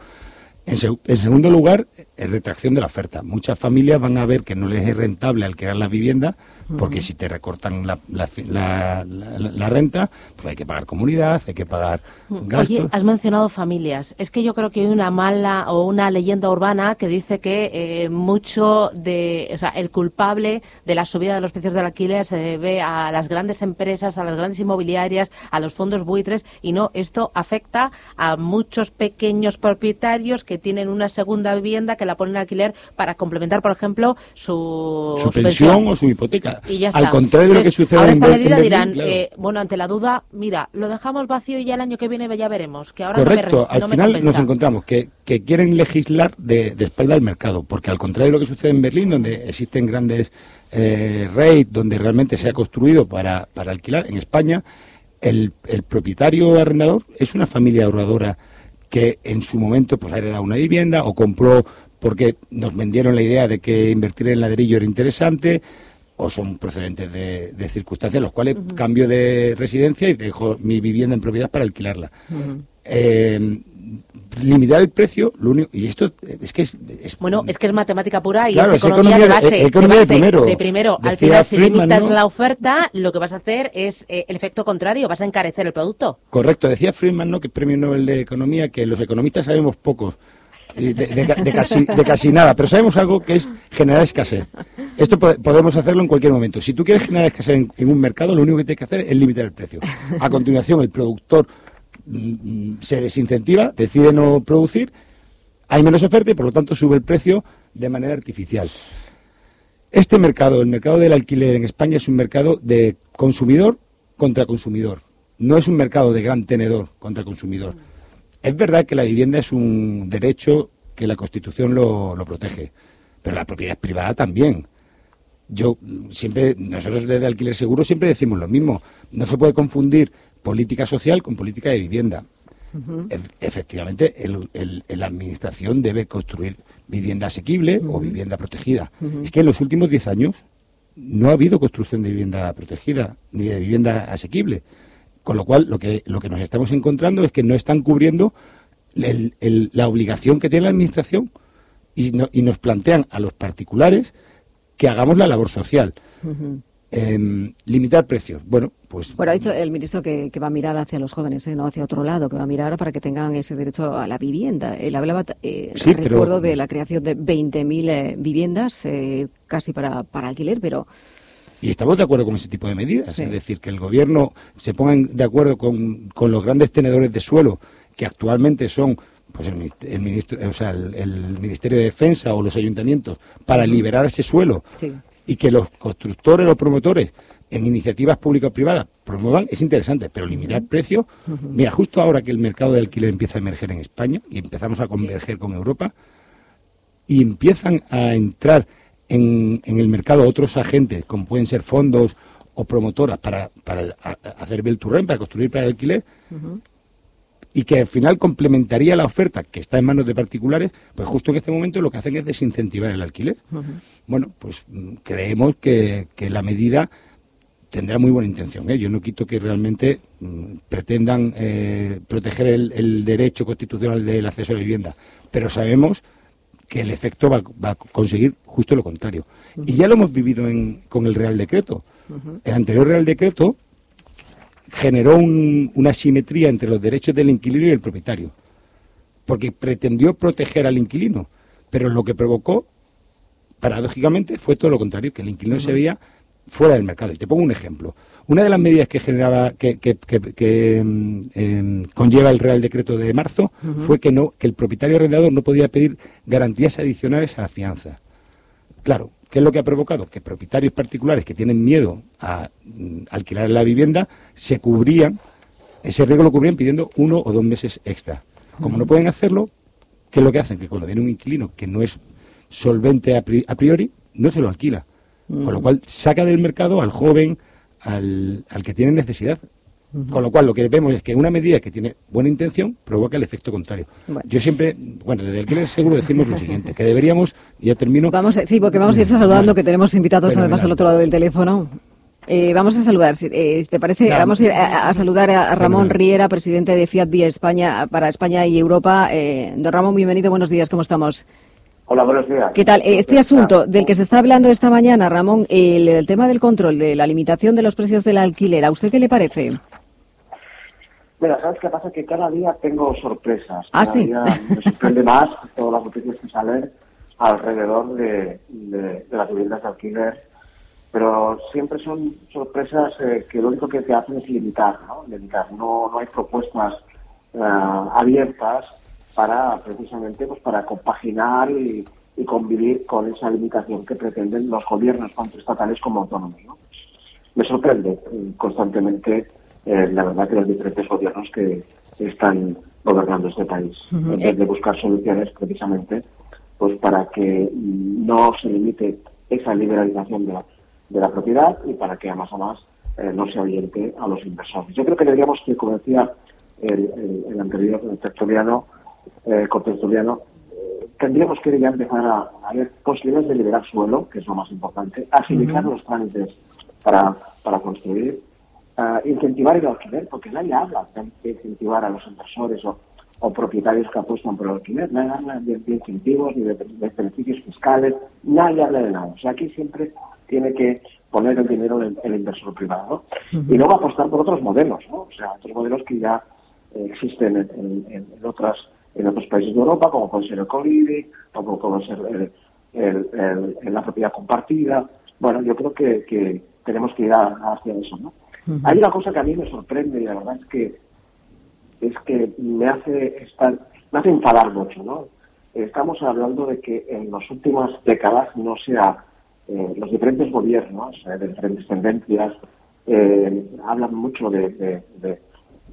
En, segundo lugar, es retracción de la oferta. Muchas familias van a ver que no les es rentable alquilar la vivienda porque si te recortan la, la, renta, pues hay que pagar comunidad, hay que pagar gastos. Oye, has mencionado familias. Es que yo creo que hay una mala o una leyenda urbana que dice que eh, mucho de, o sea, el culpable de la subida de los precios del alquiler se debe a las grandes empresas, a las grandes inmobiliarias, a los fondos buitres y no, esto afecta a muchos pequeños propietarios que tienen una segunda vivienda que la ponen en alquiler para complementar, por ejemplo, su, su pensión o su hipoteca. Al contrario de lo que sucede ahora esta medida dirán, eh, bueno, ante la duda, mira, lo dejamos vacío y ya el año que viene ya veremos. Que ahora Correcto, no al final nos encontramos que, quieren legislar de, de, espalda al mercado, porque al contrario de lo que sucede en Berlín, donde existen grandes eh, rates, donde realmente se ha construido para, para alquilar, en España el, el propietario arrendador es una familia ahorradora que en su momento pues ha heredado una vivienda o compró porque nos vendieron la idea de que invertir en ladrillo era interesante, o son procedentes de, circunstancias los cuales cambio de residencia y dejo mi vivienda en propiedad para alquilarla. Eh, limitar el precio, lo único, y esto es que es, bueno, es que es matemática pura y es, economía, de base, de, primero. al final si limitas la oferta, lo que vas a hacer es eh, el efecto contrario, vas a encarecer el producto. Correcto, decía Friedman, ¿no? que premio Nobel de economía, que los economistas sabemos pocos de, casi, de casi nada, pero sabemos algo que es generar escasez. Esto podemos hacerlo en cualquier momento. Si tú quieres generar escasez en, un mercado, lo único que tienes que hacer es limitar el precio. A continuación, el productor mm, se desincentiva, decide no producir, hay menos oferta y por lo tanto sube el precio de manera artificial. Este mercado, el mercado del alquiler en España, es un mercado de consumidor contra consumidor. No es un mercado de gran tenedor contra consumidor. Es verdad que la vivienda es un derecho que la Constitución lo, protege, pero la propiedad privada también. Yo siempre, nosotros desde Alquiler Seguro siempre decimos lo mismo. No se puede confundir política social con política de vivienda. efectivamente, la Administración debe construir vivienda asequible o vivienda protegida. Es que en los últimos diez años no ha habido construcción de vivienda protegida ni de vivienda asequible. Con lo cual, lo que, lo que nos estamos encontrando es que no están cubriendo la obligación que tiene la Administración y, nos plantean a los particulares que hagamos la labor social. Em, limitar precios. Bueno, pues. Bueno, ha dicho el ministro que, va a mirar hacia los jóvenes, ¿eh? no hacia otro lado, que va a mirar para que tengan ese derecho a la vivienda. Él hablaba, eh, recuerdo, de la creación de 20.000 eh, viviendas eh, casi para, para alquiler, pero y estamos de acuerdo con ese tipo de medidas. Es decir, que el gobierno se ponga de acuerdo con, los grandes tenedores de suelo, que actualmente son pues el, ministro, o sea, el, Ministerio de Defensa o los ayuntamientos, para liberar ese suelo. Y que los constructores o promotores en iniciativas públicas o privadas promuevan, es interesante, pero limitar precios. Mira, justo ahora que el mercado de alquiler empieza a emerger en España y empezamos a converger con Europa, y empiezan a entrar en, el mercado otros agentes, como pueden ser fondos o promotoras para, para hacer Bel para construir para el alquiler, y que al final complementaría la oferta que está en manos de particulares, pues justo en este momento lo que hacen es desincentivar el alquiler. Bueno, pues mm, creemos que, la medida tendrá muy buena intención. ¿eh? Yo no quito que realmente mm, pretendan eh, proteger el, el, derecho constitucional del acceso a la vivienda, pero sabemos que el efecto va, a conseguir justo lo contrario. Y ya lo hemos vivido con el Real Decreto. El anterior Real Decreto generó una simetría entre los derechos del inquilino y el propietario, porque pretendió proteger al inquilino, pero lo que provocó, paradójicamente, fue todo lo contrario, que el inquilino se veía fuera del mercado. Y te pongo un ejemplo. Una de las medidas que generaba, que, mm, em, conlleva el Real Decreto de marzo fue que no, que el propietario arrendador no podía pedir garantías adicionales a la fianza. Claro, ¿qué es lo que ha provocado? Que propietarios particulares que tienen miedo a mm, alquilar la vivienda se cubrían, ese riesgo lo cubrían pidiendo uno o dos meses extra. Como no pueden hacerlo, ¿qué es lo que hacen? Que cuando viene un inquilino que no es solvente a priori, no se lo alquila. Con lo cual saca del mercado al joven, al, al que tiene necesidad. Con lo cual, lo que vemos es que una medida que tiene buena intención provoca el efecto contrario. Yo siempre, bueno, desde el que seguro decimos lo siguiente, que deberíamos, ya termino. Vamos, sí, porque vamos a ir saludando, que tenemos invitados además al otro lado del teléfono. Eh, vamos a saludar, eh, ¿te parece? vamos a ir a, saludar a Ramón Riera, presidente de Fiat Vía España, para España y Europa. Eh, don Ramón, bienvenido, buenos días, ¿cómo estamos? Hola, buenos días. ¿Qué tal? Este asunto del que se está hablando esta mañana, Ramón, el, tema del control, de la limitación de los precios del alquiler, ¿a usted qué le parece? Mira, ¿sabes qué pasa? Que cada día tengo sorpresas. ¿Ah, cada día me sorprende más todas las noticias que salen alrededor de, las viviendas de alquiler. Pero siempre son sorpresas eh, que lo único que te hacen es limitar, ¿no? Limitar. No, no hay propuestas eh, abiertas para precisamente pues para compaginar y, convivir con esa limitación que pretenden los gobiernos tanto estatales como autónomos. Me sorprende mm, constantemente eh, la verdad que los diferentes gobiernos que están gobernando este país, en vez de buscar soluciones precisamente pues para que no se limite esa liberalización de la, de la propiedad y para que además a más eh, no se oriente a los inversores. Yo creo que deberíamos que, como decía el, el, anterior tertuliano, eh, eh, tendríamos que ya empezar a, ver posibilidades de liberar suelo, que es lo más importante, agilizar los trámites para, para construir, incentivar el alquiler, porque nadie habla de incentivar a los inversores o, propietarios que apuestan por el alquiler, nadie habla de, incentivos ni de, beneficios fiscales, nadie habla de nada. O sea, aquí siempre tiene que poner el dinero el, el inversor privado y luego apostar por otros modelos, ¿no? O sea, otros modelos que ya eh, existen en, en, otras en otros países de Europa, como puede ser el Colibri, o como puede ser el, la propiedad compartida. Bueno, yo creo que, que tenemos que ir hacia eso, ¿no? Hay una cosa que a mí me sorprende y la verdad es que es que me hace estar, me hace enfadar mucho, ¿no? Estamos hablando de que en las últimas décadas no sea eh, los diferentes gobiernos eh, de diferentes tendencias eh, hablan mucho de, de,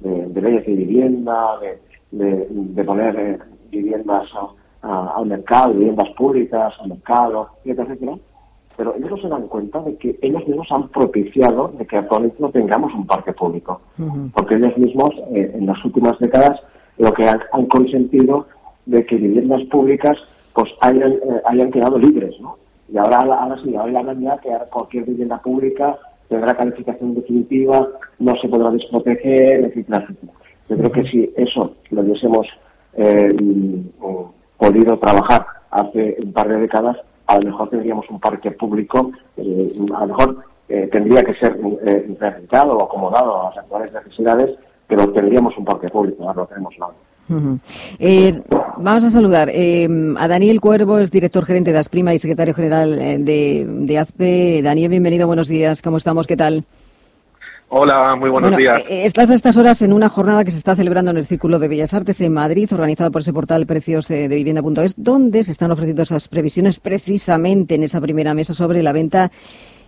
de, leyes de vivienda, de, de poner eh, viviendas al mercado, viviendas públicas al mercado, etcétera, Pero ellos no se dan cuenta de que ellos mismos han propiciado de que actualmente no tengamos un parque público. Porque ellos mismos, eh, en las últimas décadas, lo que han, consentido de que viviendas públicas pues hayan, eh, hayan quedado libres, ¿no? Y ahora, ahora sí, ahora hablan ya que cualquier vivienda pública tendrá calificación definitiva, no se podrá desproteger, etcétera, etcétera. Yo creo que si eso lo hubiésemos eh, podido trabajar hace un par de décadas, a lo mejor tendríamos un parque público, eh, a lo mejor eh, tendría que ser eh, o acomodado a las actuales necesidades, pero tendríamos un parque público, ahora no tenemos nada. Eh, vamos a saludar a Daniel Cuervo, es director gerente de Asprima y secretario general de, de AZPE. Daniel, bienvenido, buenos días, ¿cómo estamos? ¿Qué tal? Hola, muy buenos días. Eh, estás a estas horas en una jornada que se está celebrando en el Círculo de Bellas Artes en Madrid, organizado por ese portal precios eh, de vivienda.es, donde se están ofreciendo esas previsiones precisamente en esa primera mesa sobre la venta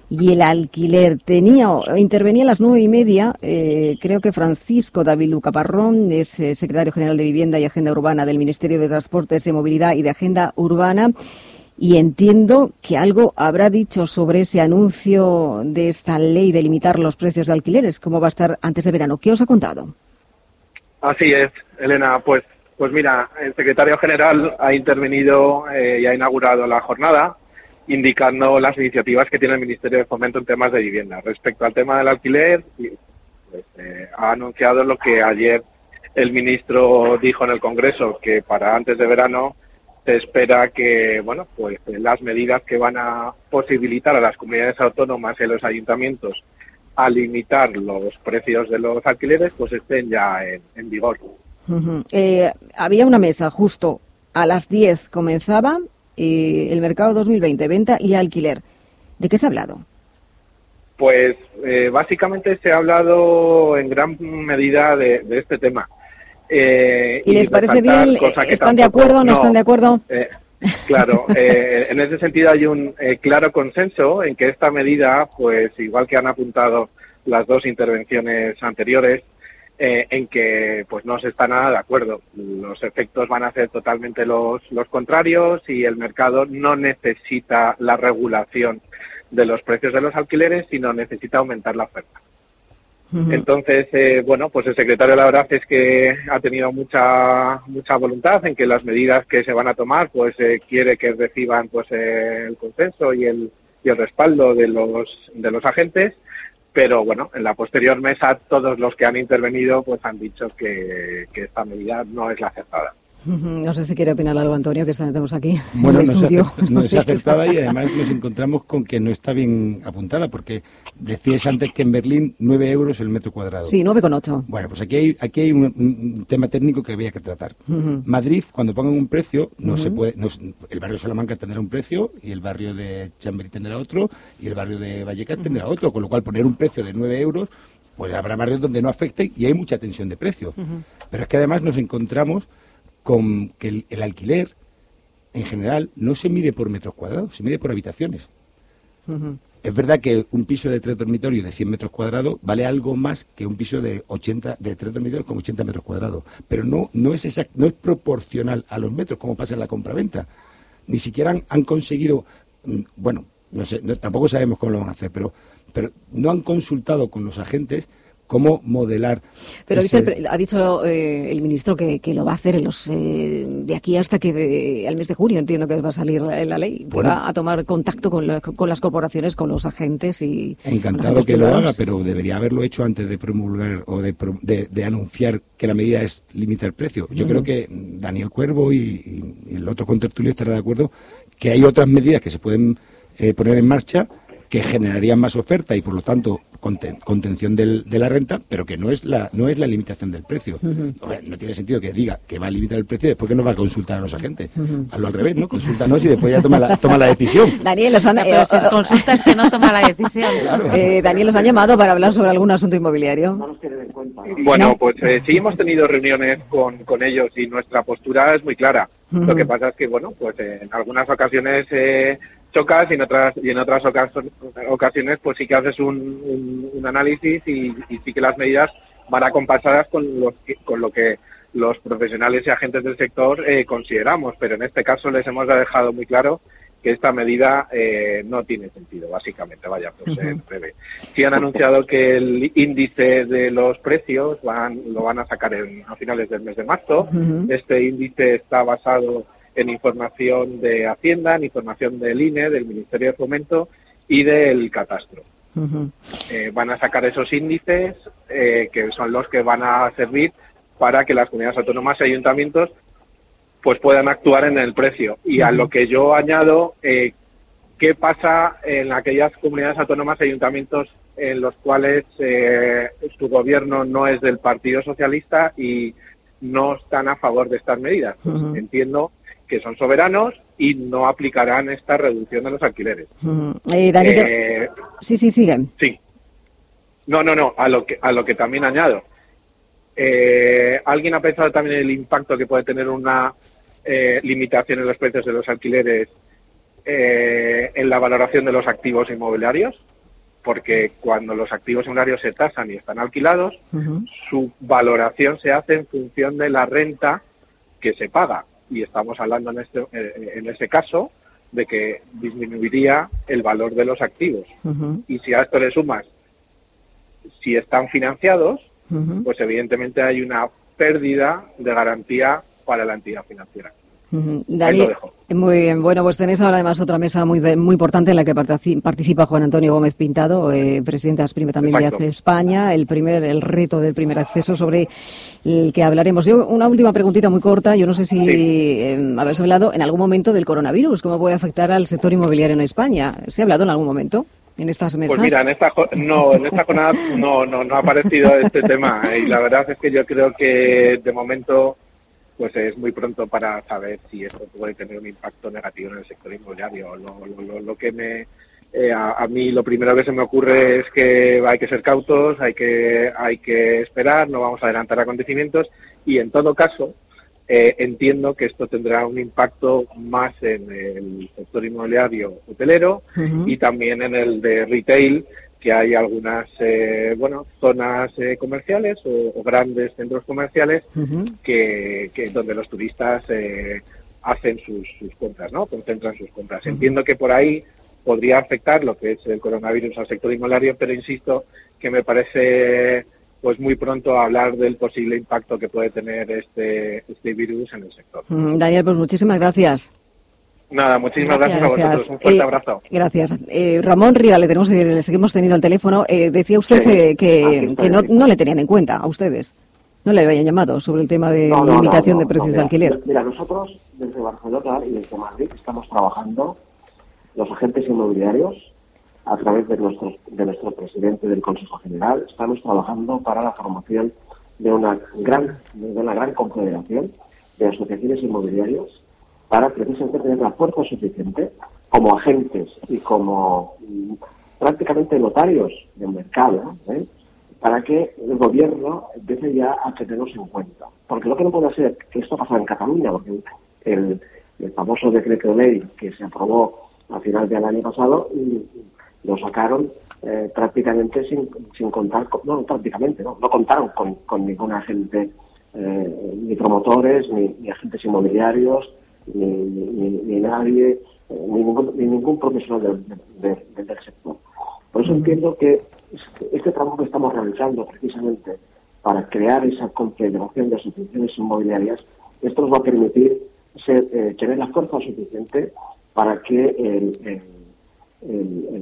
y el alquiler. Tenía, intervenía a las nueve y media, eh, creo que Francisco David Luca Parrón, es secretario general de Vivienda y Agenda Urbana del Ministerio de Transportes, de Movilidad y de Agenda Urbana y entiendo que algo habrá dicho sobre ese anuncio de esta ley de limitar los precios de alquileres, cómo va a estar antes de verano. ¿Qué os ha contado? Así es, Elena. Pues, pues mira, el secretario general ha intervenido eh, y ha inaugurado la jornada indicando las iniciativas que tiene el Ministerio de Fomento en temas de vivienda. Respecto al tema del alquiler, pues, eh, ha anunciado lo que ayer el ministro dijo en el Congreso, que para antes de verano se espera que bueno pues las medidas que van a posibilitar a las comunidades autónomas y a los ayuntamientos a limitar los precios de los alquileres pues estén ya en, vigor. Eh, había una mesa justo a las 10 comenzaba eh, el mercado 2020, venta y alquiler. ¿De qué se ha hablado? Pues eh, básicamente se ha hablado en gran medida de este tema. Eh, ¿Y les parece bien? ¿Están de acuerdo o no, están de acuerdo? Eh, claro, eh, en ese sentido hay un claro consenso en que esta medida, pues igual que han apuntado las dos intervenciones anteriores, eh, en que pues no se está nada de acuerdo. Los efectos van a ser totalmente los, los contrarios y el mercado no necesita la regulación de los precios de los alquileres, sino necesita aumentar la oferta. Entonces, eh, bueno, pues el secretario la verdad es que ha tenido mucha mucha voluntad en que las medidas que se van a tomar, pues eh, quiere que reciban pues eh, el consenso y el, y el respaldo de los de los agentes, pero bueno, en la posterior mesa todos los que han intervenido pues han dicho que, que esta medida no es la aceptada. No sé si quiere opinar algo, Antonio, que tenemos aquí. Bueno, no, es aceptada y además nos encontramos con que no está bien apuntada, porque decías antes que en Berlín 9 euros el metro cuadrado. Sí, 9,8. Bueno, pues aquí hay, aquí hay un, tema técnico que había que tratar. Madrid, cuando pongan un precio, no se puede, el barrio de Salamanca tendrá un precio y el barrio de Chamberí tendrá otro y el barrio de Vallecas tendrá otro, con lo cual poner un precio de 9 euros pues habrá barrios donde no afecte y hay mucha tensión de precio. Pero es que además nos encontramos con que el, alquiler, en general, no se mide por metros cuadrados, se mide por habitaciones. Es verdad que un piso de tres dormitorios de 100 metros cuadrados vale algo más que un piso de 80 de tres dormitorios con 80 metros cuadrados, pero no no es exact, no es proporcional a los metros como pasa en la compraventa. Ni siquiera han, conseguido, mm, bueno, no sé, tampoco sabemos cómo lo van a hacer, pero pero no han consultado con los agentes cómo modelar. Pero ha dicho eh, el ministro que, lo va a hacer en los, eh, de aquí hasta que eh, al mes de junio entiendo que va a salir la, ley. va a tomar contacto con, las corporaciones, con los agentes y. Encantado que lo haga, pero debería haberlo hecho antes de promulgar o de, anunciar que la medida es limitar el precio. Yo creo que Daniel Cuervo y, el otro contertulio estará de acuerdo que hay otras medidas que se pueden poner en marcha que generarían más oferta y por lo tanto contención del, de la renta, pero que no es la no es la limitación del precio. no, tiene sentido que diga que va a limitar el precio y después que no va a consultar a los agentes. Hazlo al revés, ¿no? Consúltanos y después ya toma la, toma la decisión. Daniel, los han, eh, consultas que no toma la decisión. Eh, Daniel, ¿los han llamado para hablar sobre algún asunto inmobiliario? Bueno, pues eh, sí hemos tenido reuniones con, con ellos y nuestra postura es muy clara. Lo que pasa es que, bueno, pues en algunas ocasiones eh, chocas y en otras y en otras ocasiones pues sí que haces un, un, análisis y, sí que las medidas van acompasadas con lo que, con lo que los profesionales y agentes del sector eh, consideramos pero en este caso les hemos dejado muy claro que esta medida eh, no tiene sentido, básicamente, vaya, pues en breve. Sí han anunciado que el índice de los precios van, lo van a sacar en, a finales del mes de marzo. Este índice está basado en información de Hacienda, en información del INE, del Ministerio de Fomento y del Catastro. Eh, van a sacar esos índices eh, que son los que van a servir para que las comunidades autónomas y ayuntamientos pues puedan actuar en el precio. Y a lo que yo añado, eh, ¿qué pasa en aquellas comunidades autónomas y ayuntamientos en los cuales su gobierno no es del Partido Socialista y no están a favor de estas medidas? Pues entiendo que son soberanos y no aplicarán esta reducción de los alquileres. Eh, eh, sí, sí, siguen. Sí. No, no, no, a lo que, a lo que también añado. Eh, ¿Alguien ha pensado también el impacto que puede tener una limitación en los precios de los alquileres en la valoración de los activos inmobiliarios? Porque cuando los activos inmobiliarios se tasan y están alquilados, su valoración se hace en función de la renta que se paga y estamos hablando en, este, eh, en ese caso de que disminuiría el valor de los activos. Y si a esto le sumas, si están financiados, pues evidentemente hay una pérdida de garantía para la entidad financiera. Daniel, muy bien. Bueno, pues tenéis ahora además otra mesa muy muy importante en la que participa Juan Antonio Gómez Pintado, eh, presidente de también de ACE España, el primer el reto del primer acceso sobre el que hablaremos. Yo una última preguntita muy corta. Yo no sé si eh, habéis hablado en algún momento del coronavirus, cómo puede afectar al sector inmobiliario en España. ¿Se ha hablado en algún momento? en estas mesas? Pues mira, en esta, no, en esta jornada no, no, no ha aparecido este tema y la verdad es que yo creo que de momento pues es muy pronto para saber si esto puede tener un impacto negativo en el sector inmobiliario. Lo, lo, que me eh, a, mí lo primero que se me ocurre es que hay que ser cautos, hay que hay que esperar, no vamos a adelantar acontecimientos y en todo caso eh, entiendo que esto tendrá un impacto más en el sector inmobiliario hotelero y también en el de retail que hay algunas eh, bueno zonas eh, comerciales o, grandes centros comerciales que, donde los turistas eh, hacen sus, compras no concentran sus compras. Entiendo que por ahí podría afectar lo que es el coronavirus al sector inmobiliario pero insisto que me parece pues muy pronto hablar del posible impacto que puede tener este este virus en el sector. Daniel pues muchísimas gracias Nada, muchísimas gracias, a vosotros. Un fuerte eh, abrazo. Gracias. Eh, Ramón Rial, le, tenemos, le seguimos teniendo el teléfono. Eh, decía usted que, no, le tenían en cuenta a ustedes. No le habían llamado sobre el tema de limitación de precios de alquiler. Mira, nosotros desde Barcelona y desde Madrid estamos trabajando, los agentes inmobiliarios, a través de nuestro, de nuestro presidente del Consejo General, estamos trabajando para la formación de una gran, de una gran confederación de asociaciones inmobiliarias para precisamente tener la fuerza suficiente como agentes y como mm, prácticamente notarios del mercado, ¿eh? para que el gobierno empiece ya a tenernos en cuenta. Porque lo que no puede ser, que esto pasa en Cataluña, porque el, famoso decreto de ley que se aprobó a final del año pasado mm, lo sacaron eh, prácticamente sin, sin contar, no prácticamente, no, no contaron con, con ningún agente, eh, ni promotores, ni agentes inmobiliarios, ni, nadie, eh, ni ningún, ni ningún profesional del sector. Por eso entiendo que este, este, trabajo que estamos realizando precisamente para crear esa confederación de asociaciones inmobiliarias, esto nos va a permitir eh, tener la fuerza suficiente para que el,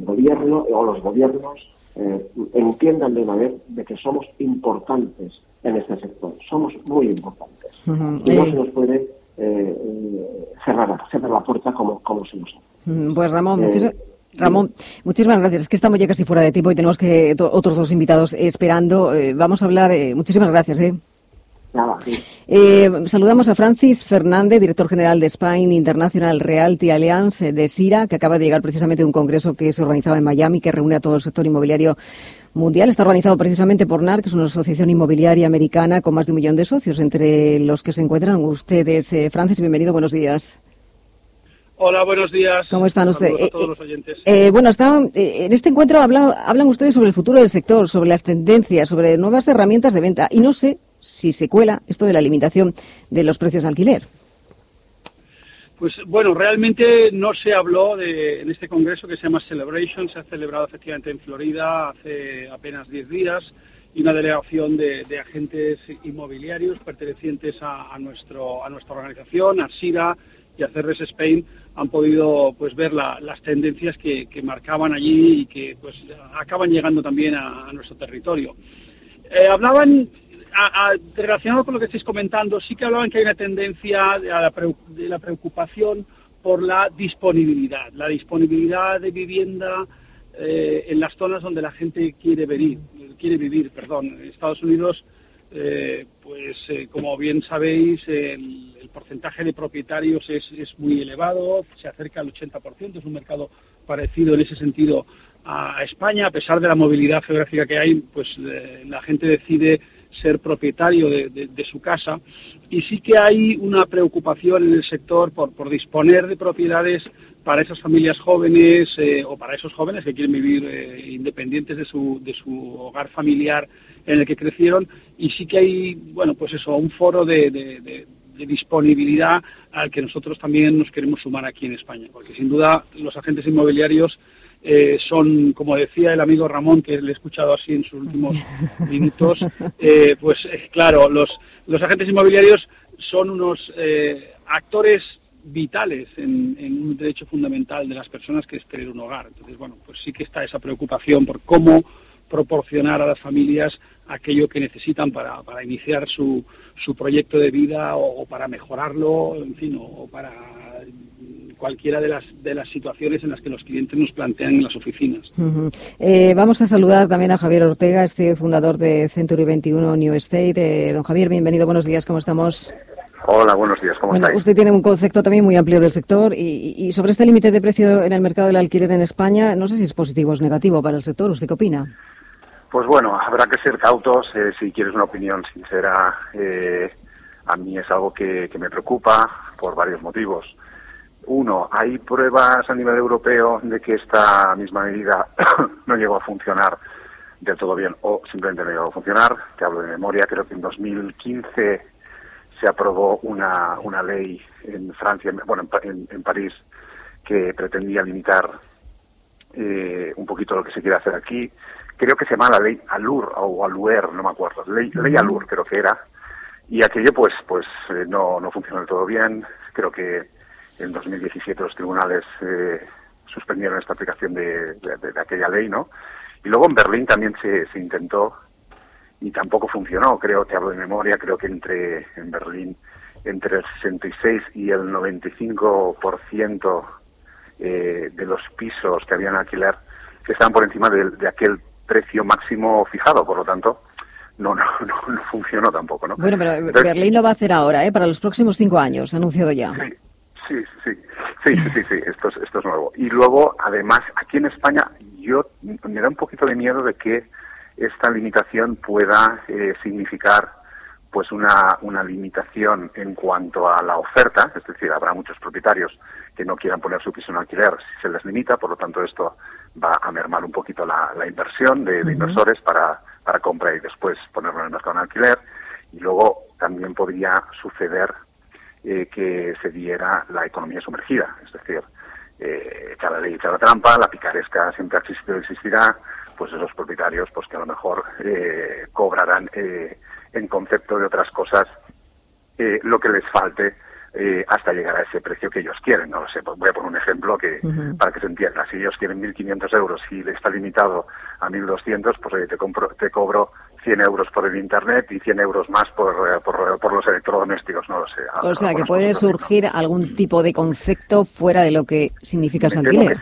gobierno o los gobiernos eh, entiendan de una vez de que somos importantes en este sector. Somos muy importantes. Y no se nos puede eh, cerrar, cerrar, la puerta como, como se hace. Mm, pues Ramón, eh, Ramón, muchísimas gracias. Es que estamos ya casi fuera de tiempo y tenemos que otros dos invitados esperando. Eh, vamos a hablar. Eh, muchísimas gracias. ¿eh? Nada, saludamos a Francis Fernández, director general de Spain International Realty Alliance de SIRA, que acaba de llegar precisamente de un congreso que se organizaba en Miami, que reúne a todo el sector inmobiliario mundial. Está organizado precisamente por NAR, que es una asociación inmobiliaria americana con más de un millón de socios, entre los que se encuentran ustedes. Eh, Francis, bienvenido, buenos días. Hola, buenos días. ¿Cómo están ustedes? A todos los oyentes. Eh, bueno, eh, en este encuentro hablan, hablan ustedes sobre el futuro del sector, sobre las tendencias, sobre nuevas herramientas de venta. Y no sé si se cuela esto de la limitación de los precios de alquiler. Pues bueno, realmente no se habló de, en este congreso que se llama Celebration, se ha celebrado efectivamente en Florida hace apenas 10 días y una delegación de, agentes inmobiliarios pertenecientes a, nuestro, a nuestra organización, a SIRA y a CRS Spain, han podido pues ver las tendencias que, marcaban allí y que pues acaban llegando también a, nuestro territorio. Eh, hablaban relacionado con lo que estáis comentando, sí que hablaban que hay una tendencia de la, preocupación por la disponibilidad, la disponibilidad de vivienda eh, en las zonas donde la gente quiere vivir, quiere vivir, perdón. Estados Unidos, eh, pues eh, como bien sabéis, el, porcentaje de propietarios es, es, muy elevado, se acerca al 80%, es un mercado parecido en ese sentido a España, a pesar de la movilidad geográfica que hay, pues la gente decide ser propietario de, su casa. Y sí que hay una preocupación en el sector por, por disponer de propiedades para esas familias jóvenes eh, o para esos jóvenes que quieren vivir eh, independientes de su, de su hogar familiar en el que crecieron. Y sí que hay bueno pues eso un foro de, disponibilidad al que nosotros también nos queremos sumar aquí en España porque sin duda los agentes inmobiliarios eh, son, como decía el amigo Ramón, que le he escuchado así en sus últimos minutos, eh, pues eh, claro, los, los agentes inmobiliarios son unos actores vitales en, un derecho fundamental de las personas que es tener un hogar. Entonces, bueno, pues sí que está esa preocupación por cómo proporcionar a las familias aquello que necesitan para, para iniciar su, su proyecto de vida o, para mejorarlo, en fin, o para cualquiera de las, de las situaciones en las que los clientes nos plantean en las oficinas. Eh, vamos a saludar también a Javier Ortega, este fundador de Century 21 New Estate. Eh, don Javier, bienvenido, buenos días, ¿cómo estamos? Hola, buenos días, ¿cómo bueno, Usted tiene un concepto también muy amplio del sector y, sobre este límite de precio en el mercado del alquiler en España, no sé si es positivo o es negativo para el sector. ¿Usted qué opina? Pues bueno, habrá que ser cautos. Eh, si quieres una opinión sincera, a mí es algo que me preocupa por varios motivos. Uno, hay pruebas a nivel europeo de que esta misma medida no llegó a funcionar del todo bien o simplemente no llegó a funcionar. Te hablo de memoria, creo que en 2015 se aprobó una, una ley en Francia, bueno, en, en París, que pretendía limitar eh, un poquito lo que se quiere hacer aquí. Creo que se llama la ley Alur o Aluer, no me acuerdo. Ley, ley Alur creo que era. Y aquello pues pues eh, no, no funcionó del todo bien. Creo que en 2017 los tribunales eh, suspendieron esta aplicación de, de, aquella ley, ¿no? Y luego en Berlín también se, se intentó y tampoco funcionó. Creo, te hablo de memoria, creo que entre en Berlín entre el 66 y el 95% eh, de los pisos que habían alquiler estaban por encima de, de, aquel precio máximo fijado, por lo tanto, no, no, no, funcionó tampoco, ¿no? Bueno, pero Berlín lo va a hacer ahora, ¿eh? Para los próximos cinco años, anunciado ya. Sí, sí, sí, sí, sí, sí, esto, es, esto es nuevo. Y luego, además, aquí en España, yo me da un poquito de miedo de que esta limitación pueda eh, significar pues una, una limitación en cuanto a la oferta, es decir, habrá muchos propietarios que no quieran poner su piso en alquiler si se les limita, por lo tanto esto va a mermar un poquito la, la inversión de, inversores para, para comprar y después ponerlo en el mercado en alquiler. Y luego también podría suceder eh, que se diera la economía sumergida, es decir, eh, echar la ley, echar la trampa, la picaresca siempre ha existido y existirá, pues esos propietarios pues que a lo mejor eh, cobrarán eh, en concepto de otras cosas eh, lo que les falte eh, hasta llegar a ese precio que ellos quieren. No lo sé, pues voy a poner un ejemplo que para que se entienda. Si ellos quieren 1.500 euros y está limitado a 1.200, pues oye, te, compro, te cobro 100 euros por el Internet y 100 euros más por, eh, por, por los electrodomésticos, no lo sé. O sea, que puede surgir algún tipo de concepto fuera de lo que significa ese alquiler.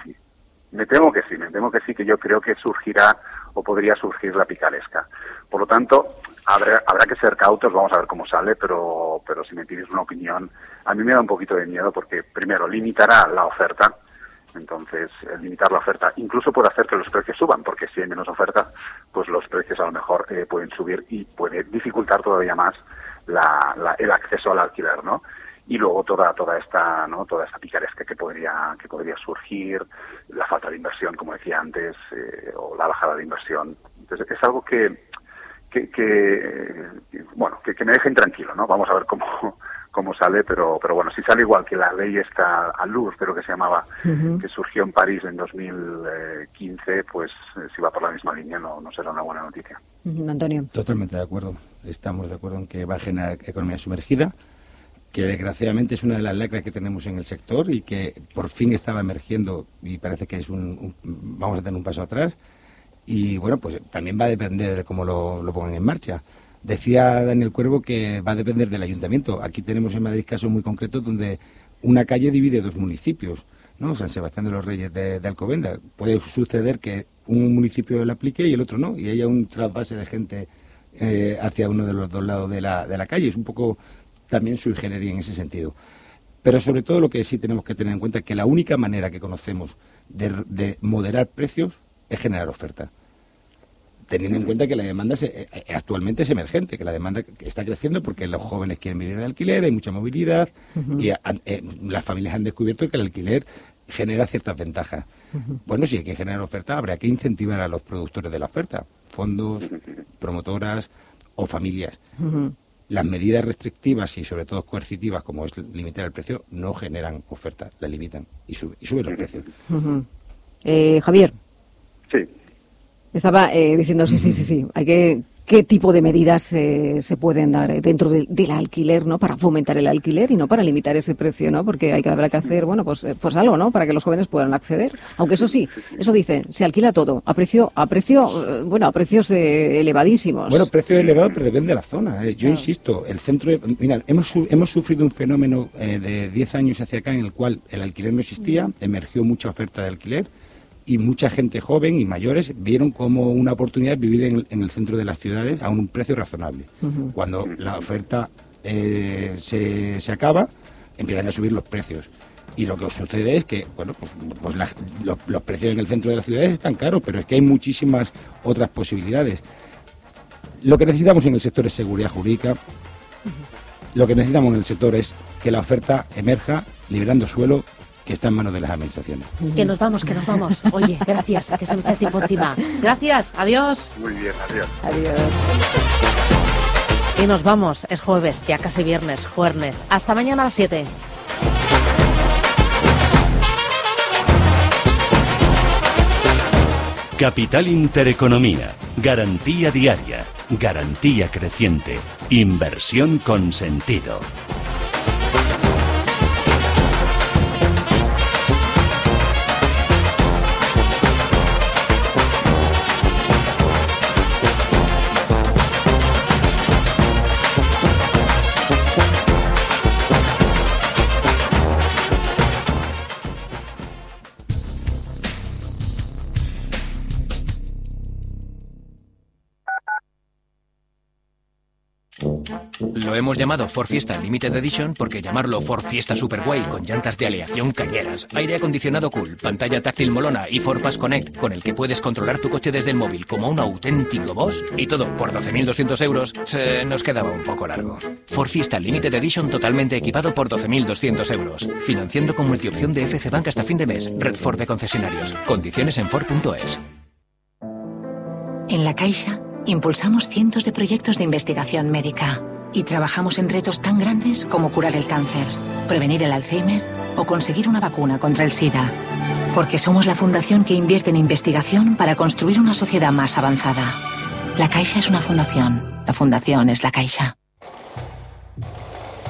Me temo que sí, me temo que sí, que yo creo que surgirá o podría surgir la picaresca. Por lo tanto, habrá, habrá que ser cautos, vamos a ver cómo sale, pero, pero si me pides una opinión, a mí me da un poquito de miedo porque, primero, limitará la oferta, entonces, limitar la oferta incluso puede hacer que los precios suban, porque si hay menos oferta, pues los precios a lo mejor eh, pueden subir y puede dificultar todavía más la, el acceso al alquiler, ¿no? y luego toda toda esta no toda esta picaresca que podría que podría surgir la falta de inversión como decía antes eh, o la bajada de inversión. Entonces es algo que que, bueno que, me dejen tranquilo no vamos a ver cómo cómo sale pero pero bueno si sale igual que la ley esta a luz creo que se llamaba que surgió en París en 2015 pues eh, si va por la misma línea no no será una buena noticia. Antonio. Totalmente de acuerdo. Estamos de acuerdo en que va a generar economía sumergida que desgraciadamente es una de las lacras que tenemos en el sector y que por fin estaba emergiendo y parece que es un, vamos a tener un paso atrás. Y bueno pues también va a depender de cómo lo, lo, pongan en marcha decía Daniel Cuervo que va a depender del ayuntamiento aquí tenemos en Madrid casos muy concretos donde una calle divide dos municipios ¿no? San Sebastián de los Reyes de, Alcobenda puede suceder que un municipio lo aplique y el otro no y haya un trasvase de gente eh, hacia uno de los dos lados de la, de la calle es un poco también su ingeniería en ese sentido. Pero sobre todo lo que sí tenemos que tener en cuenta es que la única manera que conocemos de, moderar precios es generar oferta. Teniendo en cuenta que la demanda eh, eh, actualmente es emergente, que la demanda está creciendo porque los jóvenes quieren vivir de alquiler, hay mucha movilidad y eh, las familias han descubierto que el alquiler genera ciertas ventajas. Bueno, si hay que generar oferta, habrá que incentivar a los productores de la oferta, fondos, promotoras o familias las medidas restrictivas y sobre todo coercitivas, como es limitar el precio, no generan oferta, la limitan y, sube, y suben los precios. eh, Javier. Sí. Estaba eh, diciendo, sí, sí, sí, sí, hay que qué tipo de medidas eh, se pueden dar eh, dentro del alquiler, ¿no? Para fomentar el alquiler y no para limitar ese precio, ¿no? Porque hay que habrá que hacer, bueno, pues, eh, pues algo, ¿no? Para que los jóvenes puedan acceder. Aunque eso sí, eso dice, se alquila todo a precio, a precio, bueno, a precios elevadísimos. Bueno, precio elevado, pero depende de la zona. Yo insisto, el centro, de, mira, hemos hemos sufrido un fenómeno de 10 años hacia acá en el cual el alquiler no existía, emergió mucha oferta de alquiler y mucha gente joven y mayores vieron como una oportunidad vivir en, el centro de las ciudades a un precio razonable. Cuando la oferta eh, se, se, acaba, empiezan a subir los precios. Y lo que sucede es que, bueno, pues, pues los, precios en el centro de las ciudades están caros, pero es que hay muchísimas otras posibilidades. Lo que necesitamos en el sector es seguridad jurídica. Lo que necesitamos en el sector es que la oferta emerja liberando suelo que está en manos de las administraciones. Que nos vamos, que nos vamos. Oye, gracias, que se me echa el tiempo encima. Gracias, adiós. Muy bien, adiós. Adiós. Y nos vamos, es jueves, ya casi viernes, jueves. Hasta mañana a las 7. Capital Intereconomía. Garantía diaria. Garantía creciente. Inversión con sentido. Hemos llamado Ford Fiesta Limited Edition porque llamarlo Ford Fiesta Superguay con llantas de aleación cañeras, aire acondicionado cool, pantalla táctil molona y Ford Pass Connect con el que puedes controlar tu coche desde el móvil como un auténtico boss y todo por 12.200 euros se nos quedaba un poco largo. Ford Fiesta Limited Edition totalmente equipado por 12.200 euros, financiando con multiopción de FC Bank hasta fin de mes, Red Ford de concesionarios, condiciones en Ford.es. En la Caixa impulsamos cientos de proyectos de investigación médica y trabajamos en retos tan grandes como curar el cáncer, prevenir el Alzheimer o conseguir una vacuna contra el SIDA. Porque somos la fundación que invierte en investigación para construir una sociedad más avanzada. La Caixa es una fundación. La fundación es la Caixa.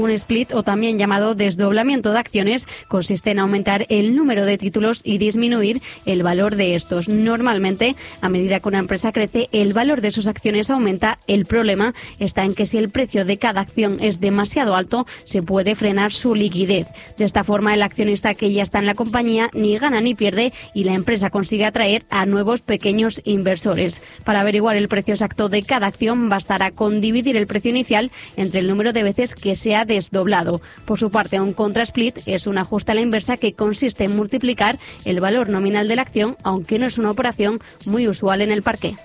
Un split, o también llamado desdoblamiento de acciones, consiste en aumentar el número de títulos y disminuir el valor de estos. Normalmente, a medida que una empresa crece, el valor de sus acciones aumenta. El problema está en que si el precio de cada acción es demasiado alto, se puede frenar su liquidez. De esta forma, el accionista que ya está en la compañía ni gana ni pierde y la empresa consigue atraer a nuevos pequeños inversores. Para averiguar el precio exacto de cada acción, bastará con dividir el precio inicial entre el número de veces que se ha desdoblado. Por su parte, un contra-split es un ajuste a la inversa que consiste en multiplicar el valor nominal de la acción, aunque no es una operación muy usual en el parque.